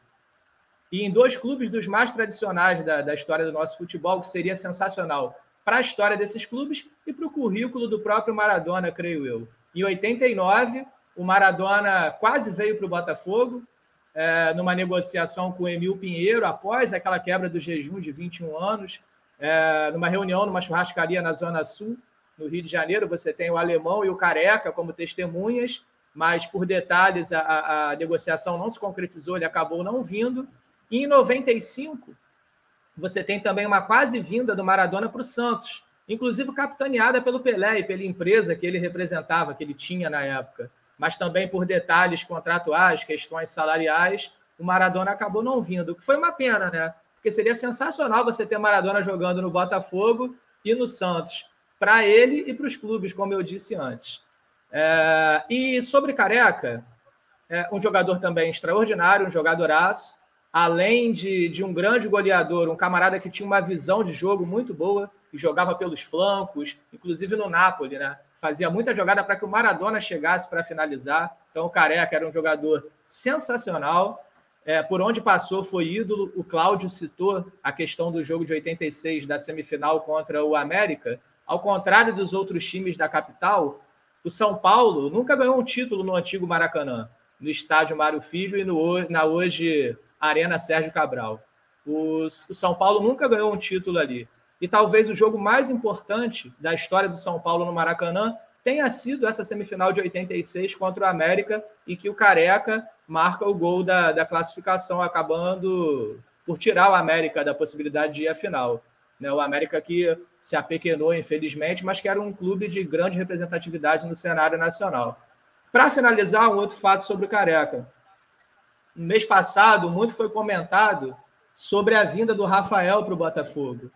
E em dois clubes dos mais tradicionais da, da história do nosso futebol, que seria sensacional para a história desses clubes e para o currículo do próprio Maradona, creio eu. Em 89, o Maradona quase veio para o Botafogo, é, numa negociação com o Emil Pinheiro, após aquela quebra do jejum de 21 anos, é, numa reunião numa churrascaria na Zona Sul, no Rio de Janeiro. Você tem o alemão e o careca como testemunhas, mas por detalhes a, a negociação não se concretizou, ele acabou não vindo. E em 95, você tem também uma quase vinda do Maradona para o Santos, inclusive capitaneada pelo Pelé e pela empresa que ele representava, que ele tinha na época mas também por detalhes contratuais, questões salariais, o Maradona acabou não vindo, o que foi uma pena, né? Porque seria sensacional você ter Maradona jogando no Botafogo e no Santos, para ele e para os clubes, como eu disse antes. É, e sobre Careca, é um jogador também extraordinário, um jogadoraço, além de, de um grande goleador, um camarada que tinha uma visão de jogo muito boa, e jogava pelos flancos, inclusive no Napoli, né? fazia muita jogada para que o Maradona chegasse para finalizar. Então, o Careca era um jogador sensacional. É, por onde passou foi ídolo. O Cláudio citou a questão do jogo de 86 da semifinal contra o América. Ao contrário dos outros times da capital, o São Paulo nunca ganhou um título no antigo Maracanã, no estádio Mário Filho e no, na hoje Arena Sérgio Cabral. o São Paulo nunca ganhou um título ali. E talvez o jogo mais importante da história do São Paulo no Maracanã tenha sido essa semifinal de 86 contra o América, e que o Careca marca o gol da, da classificação, acabando por tirar o América da possibilidade de ir à final. Né? O América que se apequenou, infelizmente, mas que era um clube de grande representatividade no cenário nacional. Para finalizar, um outro fato sobre o Careca. No mês passado, muito foi comentado sobre a vinda do Rafael para o Botafogo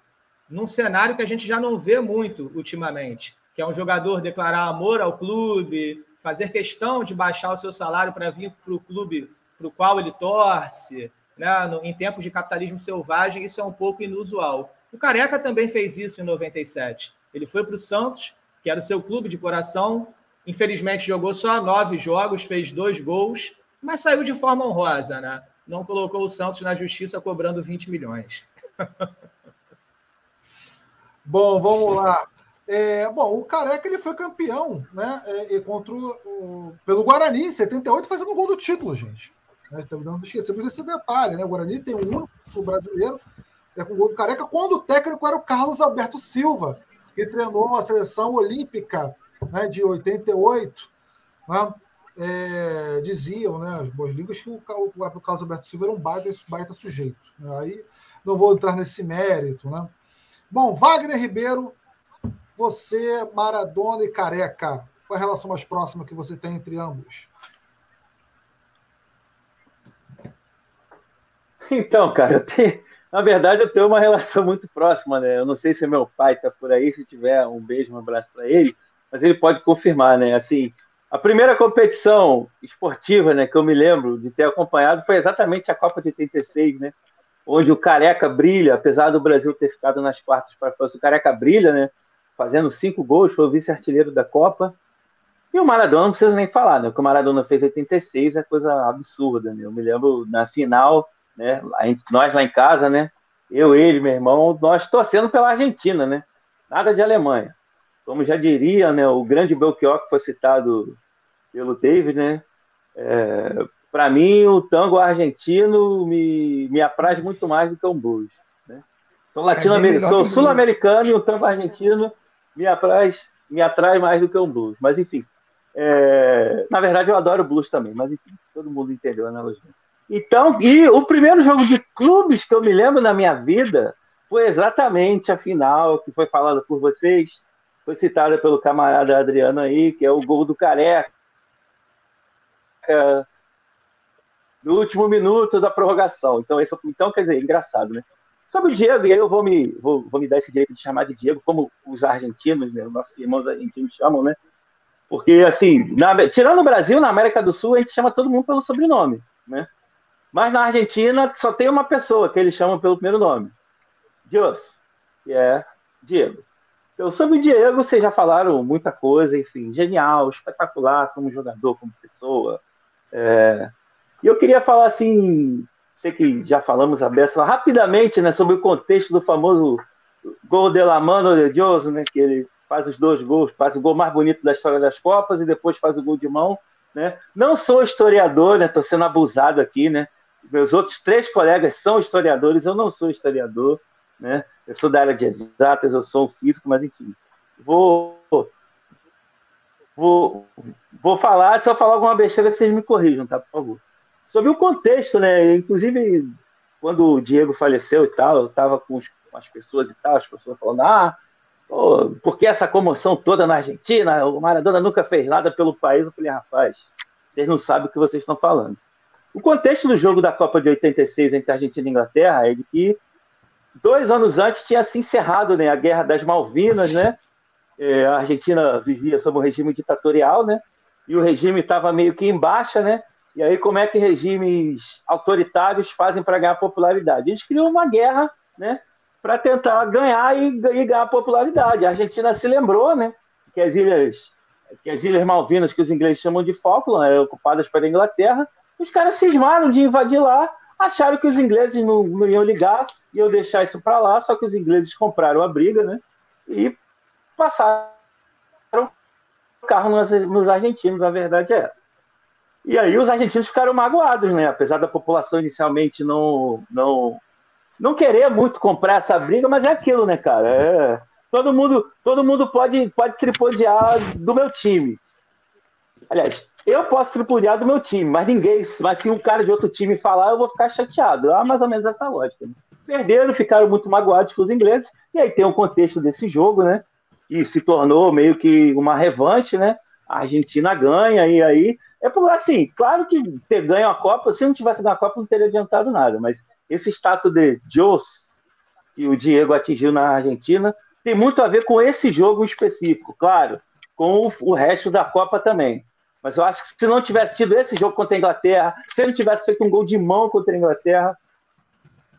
num cenário que a gente já não vê muito ultimamente, que é um jogador declarar amor ao clube, fazer questão de baixar o seu salário para vir para o clube para o qual ele torce, né? Em tempos de capitalismo selvagem, isso é um pouco inusual. O Careca também fez isso em 97. Ele foi para o Santos, que era o seu clube de coração, infelizmente jogou só nove jogos, fez dois gols, mas saiu de forma honrosa, né? Não colocou o Santos na justiça cobrando 20 milhões. Bom, vamos lá. É, bom, o Careca ele foi campeão né, é, contra o, pelo Guarani em 78, fazendo o gol do título, gente. Né, não esquecemos esse detalhe, né? O Guarani tem um único brasileiro é, com o gol do Careca, quando o técnico era o Carlos Alberto Silva, que treinou a seleção olímpica né, de 88. Né, é, diziam, né, as boas línguas, que o, o, o, Carlos Alberto Silva era um baita, baita sujeito. Né, aí não vou entrar nesse mérito, né? Bom, Wagner Ribeiro, você, Maradona e Careca, qual é a relação mais próxima que você tem entre ambos? Então, cara, tenho, na verdade eu tenho uma relação muito próxima, né? Eu não sei se meu pai está por aí, se tiver um beijo, um abraço para ele, mas ele pode confirmar, né? Assim, a primeira competição esportiva né, que eu me lembro de ter acompanhado foi exatamente a Copa de 86, né? Onde o Careca brilha, apesar do Brasil ter ficado nas quartas para a França, o Careca brilha, né? Fazendo cinco gols, foi o vice-artilheiro da Copa. E o Maradona não precisa nem falar, né? O que o Maradona fez em 86 é coisa absurda, né? Eu me lembro na final, né? Nós lá em casa, né? Eu, ele, meu irmão, nós torcendo pela Argentina, né? Nada de Alemanha como já diria né, o grande Belchior que foi citado pelo David, né? É, para mim, o tango argentino me, me apraz muito mais do que o blues. Né? Sou latino-americano, sou sul-americano e o tango argentino me apraz, me atrai mais do que o blues. Mas enfim, é, na verdade eu adoro blues também, mas enfim, todo mundo entendeu a analogia. Então, e o primeiro jogo de clubes que eu me lembro na minha vida foi exatamente a final que foi falada por vocês, foi citada pelo camarada Adriano aí, que é o gol do Careca. No último minuto da prorrogação. Então, esse, então quer dizer, engraçado, né? Sobre o Diego, e aí eu vou me, vou, vou me dar esse direito de chamar de Diego, como os argentinos, né, nossos irmãos argentinos chamam, né? Porque, assim, na, tirando o Brasil, na América do Sul, a gente chama todo mundo pelo sobrenome, né? Mas na Argentina só tem uma pessoa que eles chamam pelo primeiro nome. Dios, que é Diego. Então, sobre o Diego, vocês já falaram muita coisa, enfim, genial, espetacular como jogador, como pessoa. É... E eu queria falar assim, sei que já falamos a beça, rapidamente, né, sobre o contexto do famoso gol de la mano de Dios, né, que ele faz os dois gols, faz o gol mais bonito da história das Copas e depois faz o gol de mão, né? Não sou historiador, né, estou sendo abusado aqui, né? Meus outros três colegas são historiadores, eu não sou historiador, né? Eu sou da área de exatas, eu sou um físico, mas enfim. Vou, vou, vou falar, se eu falar alguma besteira, vocês me corrijam, tá? Por favor. Sobre o contexto, né? Inclusive, quando o Diego faleceu e tal, eu estava com, com, as pessoas e tal, as pessoas falando, ah, por que essa comoção toda na Argentina? O Maradona nunca fez nada pelo país. Eu falei, rapaz, vocês não sabem o que vocês estão falando. O contexto do jogo da Copa de 86 entre Argentina e Inglaterra é de que dois anos antes tinha se encerrado né, a Guerra das Malvinas, né? É, a Argentina vivia sob um regime ditatorial, né? E o regime estava meio que em baixa, né? E aí como é que regimes autoritários fazem para ganhar popularidade? Eles criam uma guerra, né? Para tentar ganhar e, e, ganhar popularidade. A Argentina se lembrou, né? Que as ilhas, que as ilhas Malvinas, que os ingleses chamam de Falkland, eram ocupadas pela Inglaterra. Os caras cismaram de invadir lá acharam que os ingleses não, não iam ligar, e eu deixar isso para lá, só que os ingleses compraram a briga, né? E passaram o carro nos, nos argentinos, a verdade é essa. E aí os argentinos ficaram magoados, né? Apesar da população inicialmente não, não, não querer muito comprar essa briga, mas é aquilo, né, cara? É, todo mundo, todo mundo pode, pode tripudiar do meu time. Aliás, eu posso tripudiar do meu time, mas ninguém. Mas se um cara de outro time falar, eu vou ficar chateado. É mais ou menos essa lógica. Né? Perderam, ficaram muito magoados com os ingleses. E aí tem o contexto desse jogo, né? E se tornou meio que uma revanche, né? A Argentina ganha, e aí. É por assim, claro que você ganha a Copa, se não tivesse ganho a Copa, não teria adiantado nada. Mas esse status de Dios que o Diego atingiu na Argentina tem muito a ver com esse jogo específico, claro, com o resto da Copa também. Mas eu acho que se não tivesse tido esse jogo contra a Inglaterra, se ele não tivesse feito um gol de mão contra a Inglaterra,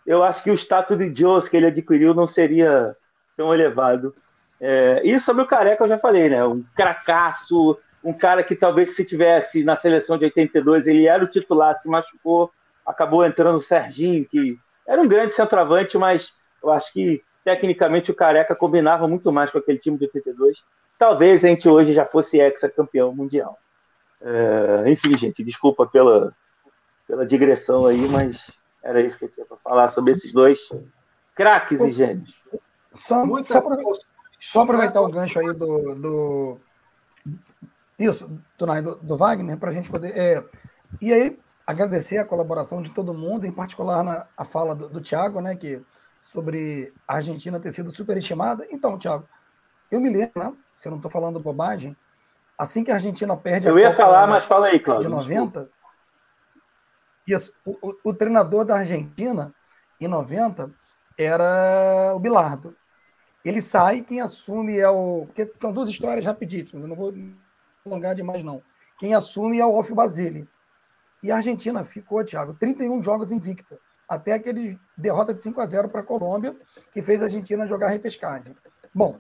eu acho que o status de Deus que ele adquiriu não seria tão elevado. É, e sobre o Careca eu já falei, né? Um cracaço, um cara que talvez se tivesse na seleção de 82, ele era o titular, se machucou, acabou entrando o Serginho, que era um grande centroavante, mas eu acho que tecnicamente o Careca combinava muito mais com aquele time de 82. Talvez a gente hoje já fosse ex-campeão mundial. É, enfim, gente, desculpa pela, pela digressão aí, mas era isso que eu tinha para falar sobre esses dois craques e gênios. Só, só, só, aproveitar o gancho aí do. do isso, do, do, do Wagner, para a gente poder. É, e aí, agradecer a colaboração de todo mundo, em particular na a fala do, do Thiago, né, que sobre a Argentina ter sido superestimada. Então, Thiago, eu me lembro, né, se eu não estou falando bobagem, assim que a Argentina perde Eu ia Copa falar, mas fala aí, Cláudio. De 90, isso, o, o, treinador da Argentina, em 90, era o Bilardo. Ele sai, quem assume é o. Porque são duas histórias rapidíssimas, eu não vou alongar demais, não. quem assume é o Wolf Basile. E a Argentina ficou, Thiago, 31 jogos invicta, até aquele derrota de 5 a 0 para a Colômbia, que fez a Argentina jogar repescagem. Bom,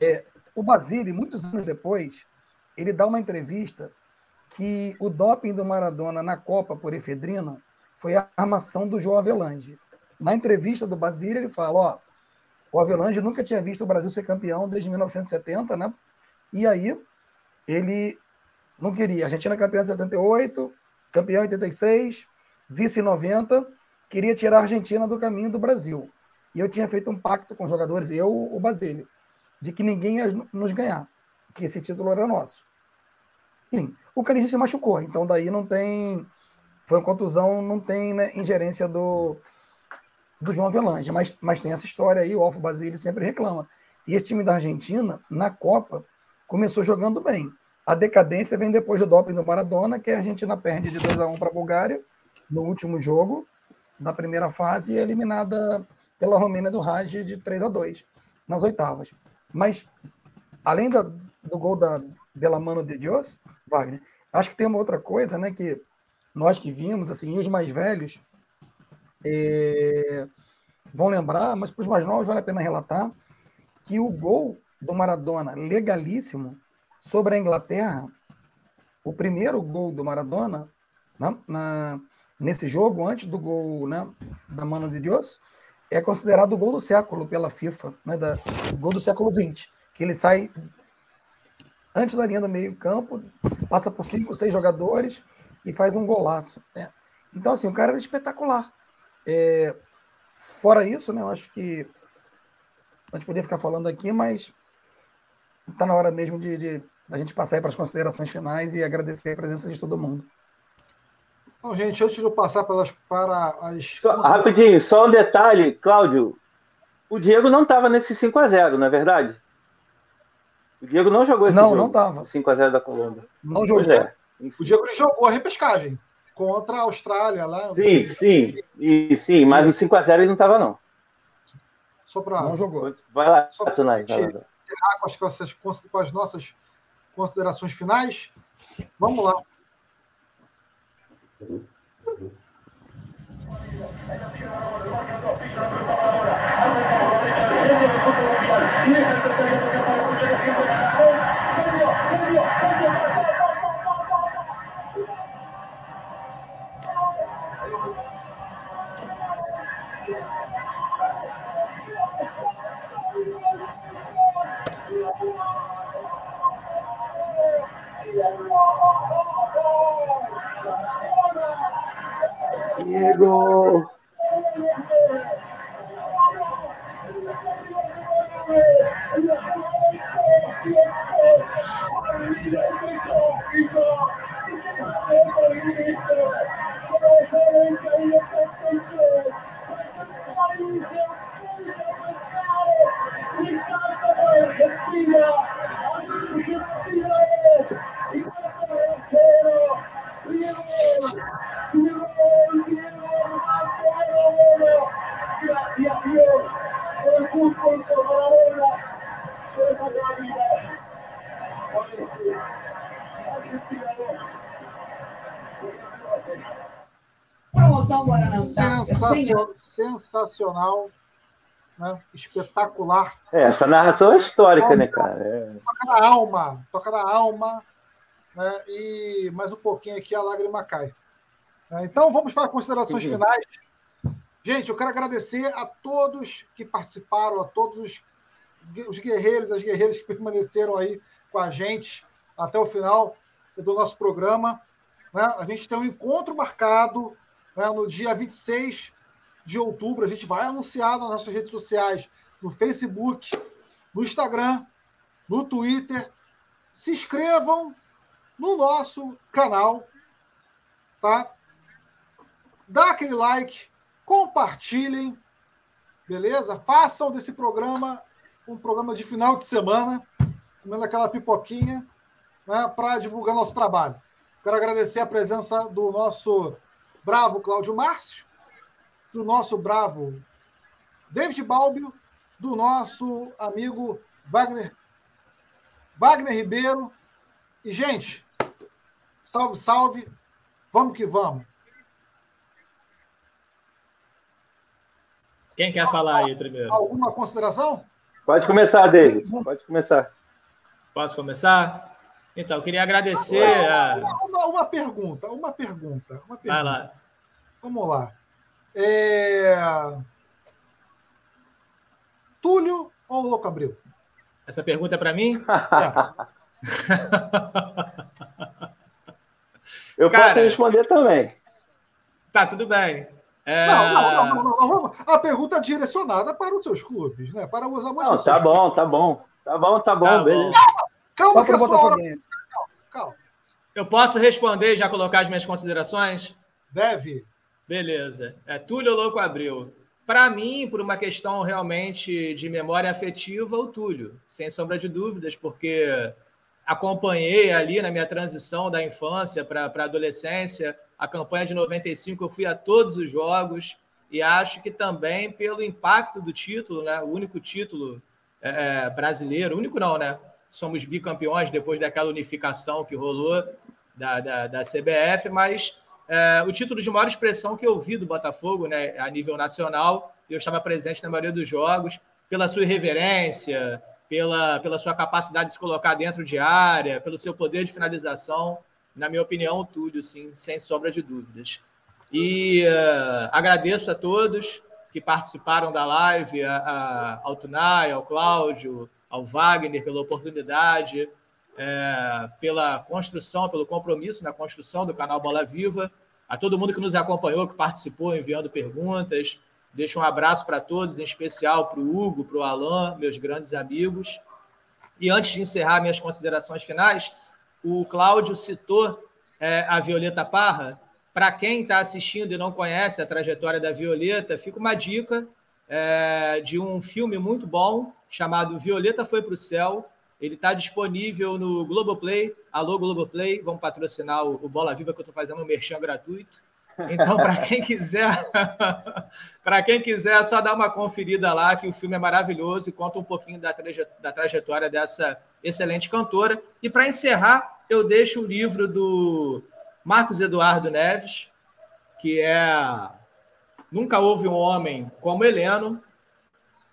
é, o Basile, muitos anos depois, ele dá uma entrevista que o doping do Maradona na Copa por efedrina foi a armação do João Avelange. Na entrevista do Basile, ele fala, ó, o Avelange nunca tinha visto o Brasil ser campeão desde 1970, né? E aí ele não queria. Argentina campeã de 78, campeão em 86, vice em 90, queria tirar a Argentina do caminho do Brasil. E eu tinha feito um pacto com os jogadores, eu, o Basílio, de que ninguém ia nos ganhar, que esse título era nosso. Enfim, o Canidinho se machucou, então daí não tem. Foi uma contusão, não tem né, ingerência do, do João Avelange, mas, mas tem essa história aí, o Alfa Basílio sempre reclama. E esse time da Argentina, na Copa, começou jogando bem. A decadência vem depois do doping do Maradona, que a Argentina perde de 2 a 1 para a Bulgária no último jogo da primeira fase e é eliminada pela Romênia do Raj de 3 a 2 nas oitavas. Mas além da, do gol da Della Mano de Dios, Wagner, acho que tem uma outra coisa, né, que nós que vimos, assim, os mais velhos é, vão lembrar, mas para os mais novos vale a pena relatar que o gol do Maradona legalíssimo sobre a Inglaterra, o primeiro gol do Maradona na, na, nesse jogo, antes do gol né, da Mano de Deus, é considerado o gol do século pela FIFA, né, da, o gol do século XX, que ele sai antes da linha do meio campo, passa por cinco, seis jogadores e faz um golaço. Né? Então, assim, o cara era espetacular. É, fora isso, né, eu acho que a gente poderia ficar falando aqui, mas está na hora mesmo de, de a gente passar para as considerações finais e agradecer a presença de todo mundo. Bom, gente, antes de eu passar pelas, para as. Só, rapidinho, só um detalhe, Cláudio. O Diego não estava nesse 5x0, não é verdade? O Diego não jogou esse não, jogo. Não, não estava. 5x0 da Colômbia. Não jogou. É. O Diego jogou a repescagem contra a Austrália lá. Sim, sim, e, sim, mas o 5x0 ele não estava, não. Só para. Não jogou. Vai lá, Tunai. Vai lá encerrar com as, com, as, com as nossas considerações finais. Vamos lá. Diego. Sensacional, sensacional né? espetacular. É, essa narração é histórica, né, cara? É... Toca na alma, toca na alma, né? e mais um pouquinho aqui a lágrima cai. É, então vamos para considerações uhum. finais. Gente, eu quero agradecer a todos que participaram, a todos os, os guerreiros, as guerreiras que permaneceram aí com a gente até o final do nosso programa. Né? A gente tem um encontro marcado né, no dia 26 de outubro. A gente vai anunciar nas nossas redes sociais, no Facebook, no Instagram, no Twitter. Se inscrevam no nosso canal, tá? Dá aquele like, compartilhem, beleza? Façam desse programa um programa de final de semana, comendo aquela pipoquinha, né, para divulgar nosso trabalho. Quero agradecer a presença do nosso bravo Cláudio Márcio, do nosso bravo David Balbio, do nosso amigo Wagner, Wagner Ribeiro. E, gente, Salve, salve. Vamos que vamos. Quem quer falar aí primeiro? Alguma consideração? Pode começar, David. Pode começar. Posso começar? Então, eu queria agradecer. A... Uma, uma, pergunta, uma pergunta, uma pergunta. Vai lá. Vamos lá. É... Túlio ou Louco Abril? Essa pergunta é para mim? É. eu Cara, posso responder também. Tá, tudo bem. É... Não, não, não, não, A pergunta é direcionada para os seus clubes, né? Para os amantes. Não, tá bom, tá bom. Tá bom, tá bom, tá beleza. Calma, calma que a sua hora... calma, calma. Eu posso responder e já colocar as minhas considerações? Deve. Beleza. É Túlio Louco Abril. Para mim, por uma questão realmente de memória afetiva, o Túlio, sem sombra de dúvidas, porque acompanhei ali na minha transição da infância para a adolescência, a campanha de 95, eu fui a todos os jogos e acho que também pelo impacto do título, né, o único título é, é brasileiro, único não, né? Somos bicampeões depois daquela unificação que rolou da, da, da CBF, mas é, o título de maior expressão que eu vi do Botafogo, né, a nível nacional, eu estava presente na maioria dos jogos, pela sua irreverência, pela, pela sua capacidade de se colocar dentro de área, pelo seu poder de finalização, na minha opinião, o Túlio, sim, sem sombra de dúvidas. E uh, agradeço a todos que participaram da live, a, a, ao Tunai, ao Cláudio, ao Wagner, pela oportunidade, é, pela construção, pelo compromisso na construção do canal Bola Viva a todo mundo que nos acompanhou, que participou, enviando perguntas. Deixo um abraço para todos, em especial para o Hugo, para o Alan, meus grandes amigos. E antes de encerrar minhas considerações finais, o Cláudio citou é, a Violeta Parra. Para quem está assistindo e não conhece a trajetória da Violeta, fica uma dica é, de um filme muito bom chamado Violeta Foi para o Céu, ele está disponível no Globoplay. Alô, Globoplay, vamos patrocinar o, Bola Viva, que eu estou fazendo um merchan gratuito. Então, para quem quiser, para quem quiser, é só dar uma conferida lá, que o filme é maravilhoso e conta um pouquinho da, traje, da trajetória dessa excelente cantora. E para encerrar, eu deixo o livro do Marcos Eduardo Neves, que é Nunca Houve um Homem como Heleno,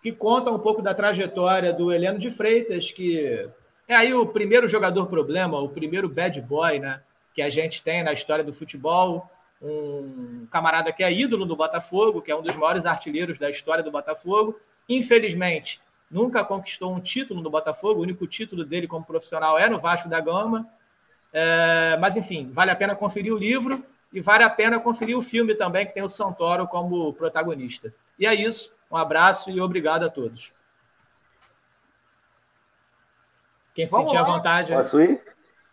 que conta um pouco da trajetória do Heleno de Freitas, que é aí o primeiro jogador problema, o primeiro bad boy, né? Que a gente tem na história do futebol. Um camarada que é ídolo do Botafogo, que é um dos maiores artilheiros da história do Botafogo. Infelizmente, nunca conquistou um título no Botafogo. O único título dele como profissional é no Vasco da Gama. É, mas, enfim, vale a pena conferir o livro e vale a pena conferir o filme também, que tem o Santoro como protagonista. E é isso. Um abraço e obrigado a todos. Quem se sentir à vontade. Posso ir?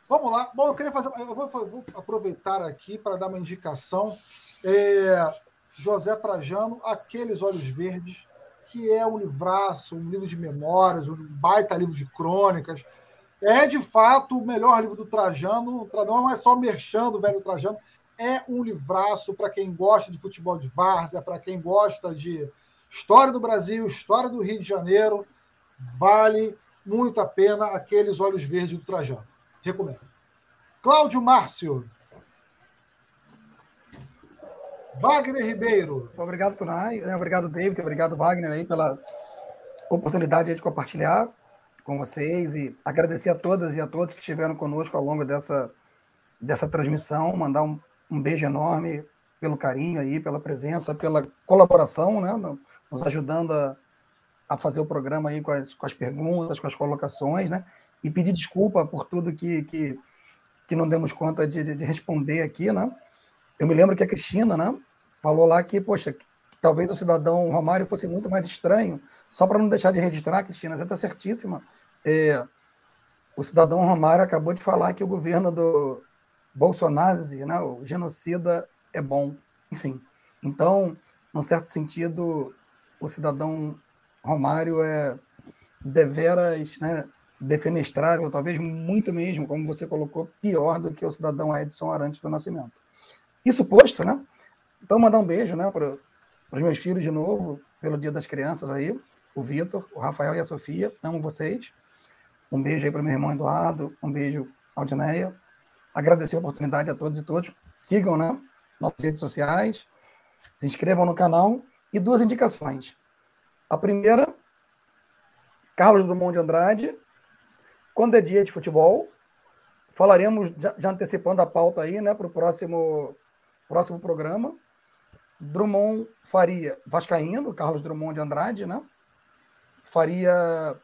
Vamos lá. Bom, eu queria fazer. Eu vou, vou aproveitar aqui para dar uma indicação. É, José Trajano, Aqueles Olhos Verdes, que é um livraço, um livro de memórias, um baita livro de crônicas. É de fato o melhor livro do Trajano. Não é só merchando o velho Trajano, é um livraço para quem gosta de futebol de várzea, para quem gosta de História do Brasil, história do Rio de Janeiro, vale muito a pena aqueles olhos verdes do Trajano. Recomendo. Cláudio Márcio. Wagner Ribeiro. Obrigado, Tunai. Né? Obrigado, David. Obrigado, Wagner, aí, pela oportunidade de compartilhar com vocês e agradecer a todas e a todos que estiveram conosco ao longo dessa, dessa transmissão. Mandar um, um beijo enorme pelo carinho aí, pela presença, pela colaboração, né? Nos ajudando a, a fazer o programa aí com as, com as perguntas, com as colocações, né? E pedir desculpa por tudo que, que, que não demos conta de, de responder aqui, né? Eu me lembro que a Cristina, né, falou lá que, poxa, que talvez o cidadão Romário fosse muito mais estranho, só para não deixar de registrar, Cristina, você está certíssima. É, o cidadão Romário acabou de falar que o governo do Bolsonaro, né, o genocida, é bom. Enfim, então, num certo sentido, o cidadão Romário é deveras né, defenestrável, talvez muito mesmo, como você colocou, pior do que o cidadão Edson Arantes do Nascimento. Isso posto, né? Então, mandar um beijo né, para os meus filhos de novo, pelo Dia das Crianças aí, o Vitor, o Rafael e a Sofia, amo vocês. Um beijo aí para meu irmão Eduardo, um beijo Aldineia, agradecer a oportunidade a todos e todas. Sigam né, nossas redes sociais, se inscrevam no canal e duas indicações. A primeira, Carlos Drummond de Andrade, quando é dia de futebol, falaremos, já, antecipando a pauta aí, né, para o próximo, próximo programa. Drummond faria Vascaíno, Carlos Drummond de Andrade, né? Faria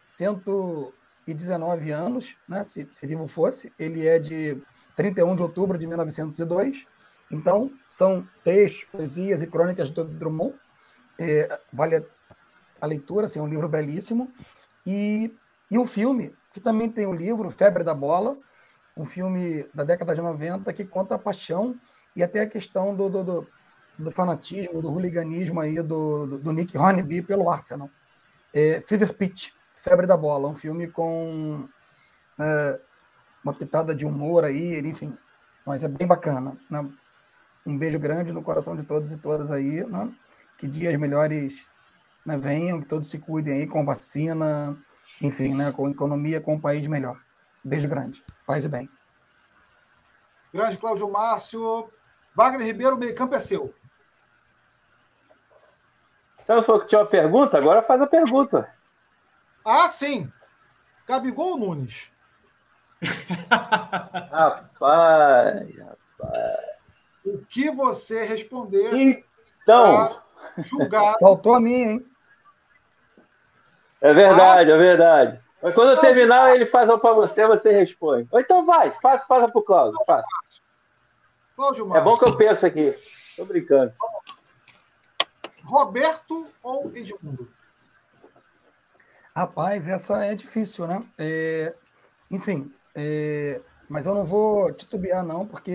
119 anos, né? Se, se vivo fosse. Ele é de 31 de outubro de 1902. Então, são textos, poesias e crônicas do Drummond. É, vale a leitura, assim, é um livro belíssimo. E, e um filme, que também tem um livro, Febre da Bola, um filme da década de 90, que conta a paixão e até a questão do, do, do, do fanatismo, do hooliganismo aí do, do, do Nick Hornby pelo Arsenal. É, Fever Pitch, Febre da Bola, um filme com é, uma pitada de humor aí, enfim, mas é bem bacana. Né? Um beijo grande no coração de todos e todas aí, né? que dias melhores né, venham, que todos se cuidem aí com vacina, enfim, né, com economia, com um país melhor. Beijo grande, paz e bem. Grande Cláudio Márcio. Wagner Ribeiro, meio campo é seu. Você não falou que tinha uma pergunta? Agora faz a pergunta. Ah, sim. Gabigol ou Nunes? rapaz, rapaz. O que você responder então julgar. Faltou a mim, hein? É verdade, ah. é verdade. Mas quando eu terminar, ele faz para você, você responde. Ou então vai, faça, faça para o Cláudio. Faça. Cláudio É bom que eu penso aqui. Tô brincando. Roberto ou Edmundo? Rapaz, essa é difícil, né? É, enfim, é, mas eu não vou titubear, não, porque.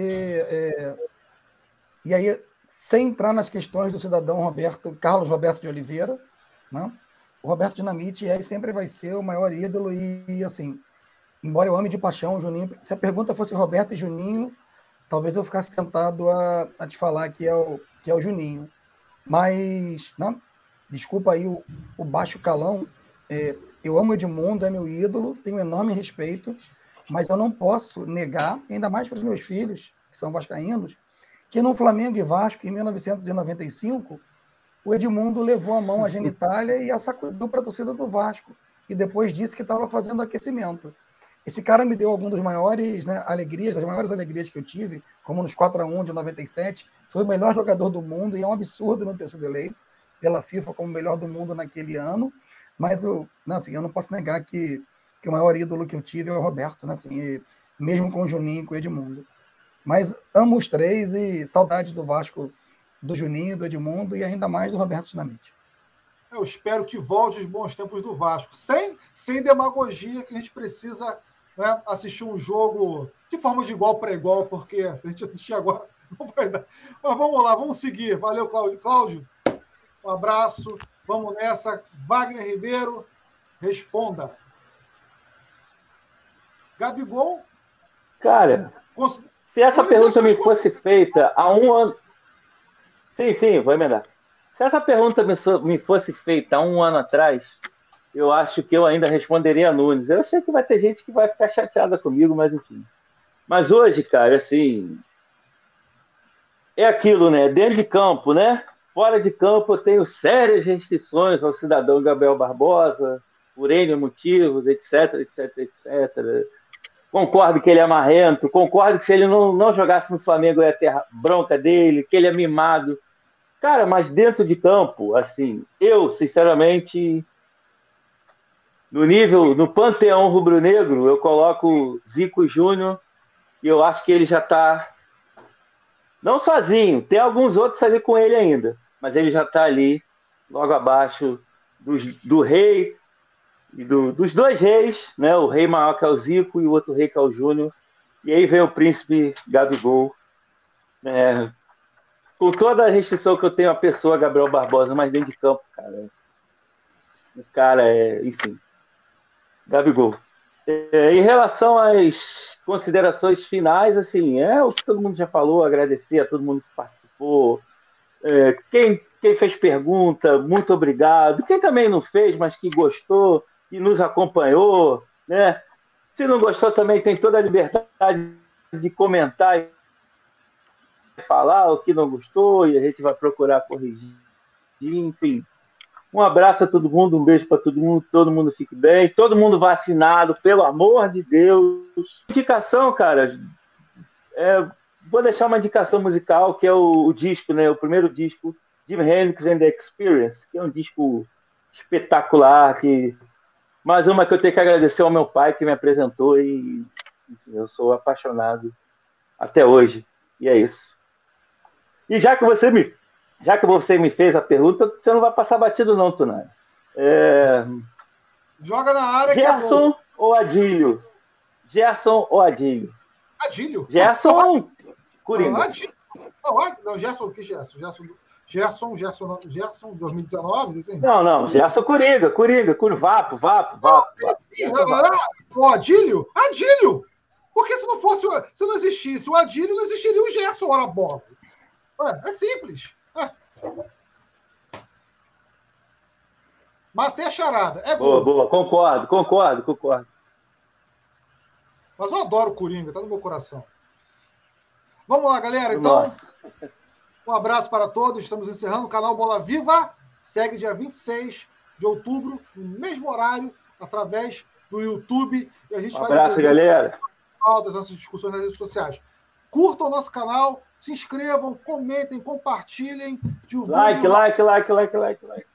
É, e aí, sem entrar nas questões do cidadão Roberto, Carlos Roberto de Oliveira, né? o Roberto Dinamite é sempre vai ser o maior ídolo, e, assim, embora eu ame de paixão o Juninho, se a pergunta fosse Roberto e Juninho, talvez eu ficasse tentado a, a te falar que é o, que é o Juninho. Mas, né, desculpa aí o, o baixo calão, é, eu amo o Edmundo, é meu ídolo, tenho enorme respeito, mas eu não posso negar, ainda mais para os meus filhos, que são vascaínos, que no Flamengo e Vasco, em 1995, o Edmundo levou a mão à genitália e a sacudiu para a torcida do Vasco. E depois disse que estava fazendo aquecimento. Esse cara me deu algumas das maiores né, alegrias, das maiores alegrias que eu tive, como nos 4 a 1 de 97. Foi o melhor jogador do mundo e é um absurdo não ter sido eleito pela FIFA como o melhor do mundo naquele ano. Mas eu não, assim, eu não posso negar que, que o maior ídolo que eu tive é o Roberto, né, assim, mesmo com o Juninho e com o Edmundo. Mas amo os três e saudades do Vasco, do Juninho, do Edmundo e ainda mais do Roberto Dinamite. Eu espero que volte os bons tempos do Vasco, sem, sem demagogia, que a gente precisa né, assistir um jogo de forma de igual para igual, porque a gente assistir agora não vai dar. Mas vamos lá, vamos seguir. Valeu, Cláudio. Cláudio, um abraço. Vamos nessa. Wagner Ribeiro, responda. Gabigol? Cara, cons... se essa pergunta me fosse feita há um ano. Sim, sim, vou emendar. Se essa pergunta me fosse feita há um ano atrás, eu acho que eu ainda responderia Nunes. Eu sei que vai ter gente que vai ficar chateada comigo, mas enfim. Mas hoje, cara, assim. É aquilo, né? Dentro de campo, né? Fora de campo, eu tenho sérias restrições ao cidadão Gabriel Barbosa, por N motivos, etc, etc, etc. Concordo que ele é marrento, concordo que se ele não, não jogasse no Flamengo ia ter bronca dele, que ele é mimado. Cara, mas dentro de campo, assim, eu, sinceramente, no nível, no panteão rubro-negro, eu coloco Zico Júnior e eu acho que ele já está não sozinho, tem alguns outros ali com ele ainda, mas ele já está ali, logo abaixo do, do rei do, dos dois reis, né? O rei maior que é o Zico e o outro rei que é o Júnior. E aí vem o príncipe Gabigol. É, com toda a restrição que eu tenho à pessoa, Gabriel Barbosa, mas dentro de campo, cara. O cara é, enfim, Gabigol. É, em relação às considerações finais, assim, é o que todo mundo já falou, agradecer a todo mundo que participou. É, quem, quem fez pergunta, muito obrigado. Quem também não fez, mas que gostou, e nos acompanhou, né? Se não gostou, também tem toda a liberdade de comentar e falar o que não gostou e a gente vai procurar corrigir. Enfim, um abraço a todo mundo, um beijo para todo mundo, todo mundo fique bem, todo mundo vacinado, pelo amor de Deus. Indicação, cara, é, vou deixar uma indicação musical que é o, o, disco, né? O primeiro disco, Jim Hendrix and the Experience, que é um disco espetacular, que mais uma que eu tenho que agradecer ao meu pai que me apresentou e eu sou apaixonado até hoje. E é isso. E já que você me, já que você me fez a pergunta, você não vai passar batido não, Tunai. É... Joga na área Gerson é ou Adílio? Gerson ou Adílio? Adílio. Gerson Coringa. Não, Adílio. Não, não, Gerson, o que Gerson? Gerson Gerson, Gerson, Gerson 2019? Assim. Não, não, Gerson Coringa, Coringa, Coringa, Vapo, Vapo, Vapo. O Adílio? Adílio! Porque se não fosse, se não existisse o Adílio, não existiria o Gerson, ora bolas. É, é simples. É. Matei a charada. É boa, boa, concordo, concordo, concordo. Mas eu adoro o Coringa, tá no meu coração. Vamos lá, galera. Então, Nossa. Um abraço para todos. Estamos encerrando o canal Bola Viva. Segue dia 26 de outubro, no mesmo horário, através do YouTube. E a gente um abraço, galera. Das nossas discussões nas redes sociais. Curtam o nosso canal, se inscrevam, comentem, compartilhem. Like, like, like, like, like, like.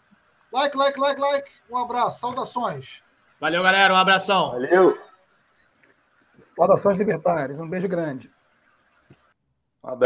Like, like, like, like. Um abraço, saudações. Valeu, galera. Um abração. Valeu. Saudações libertárias. Um beijo grande. Um abraço.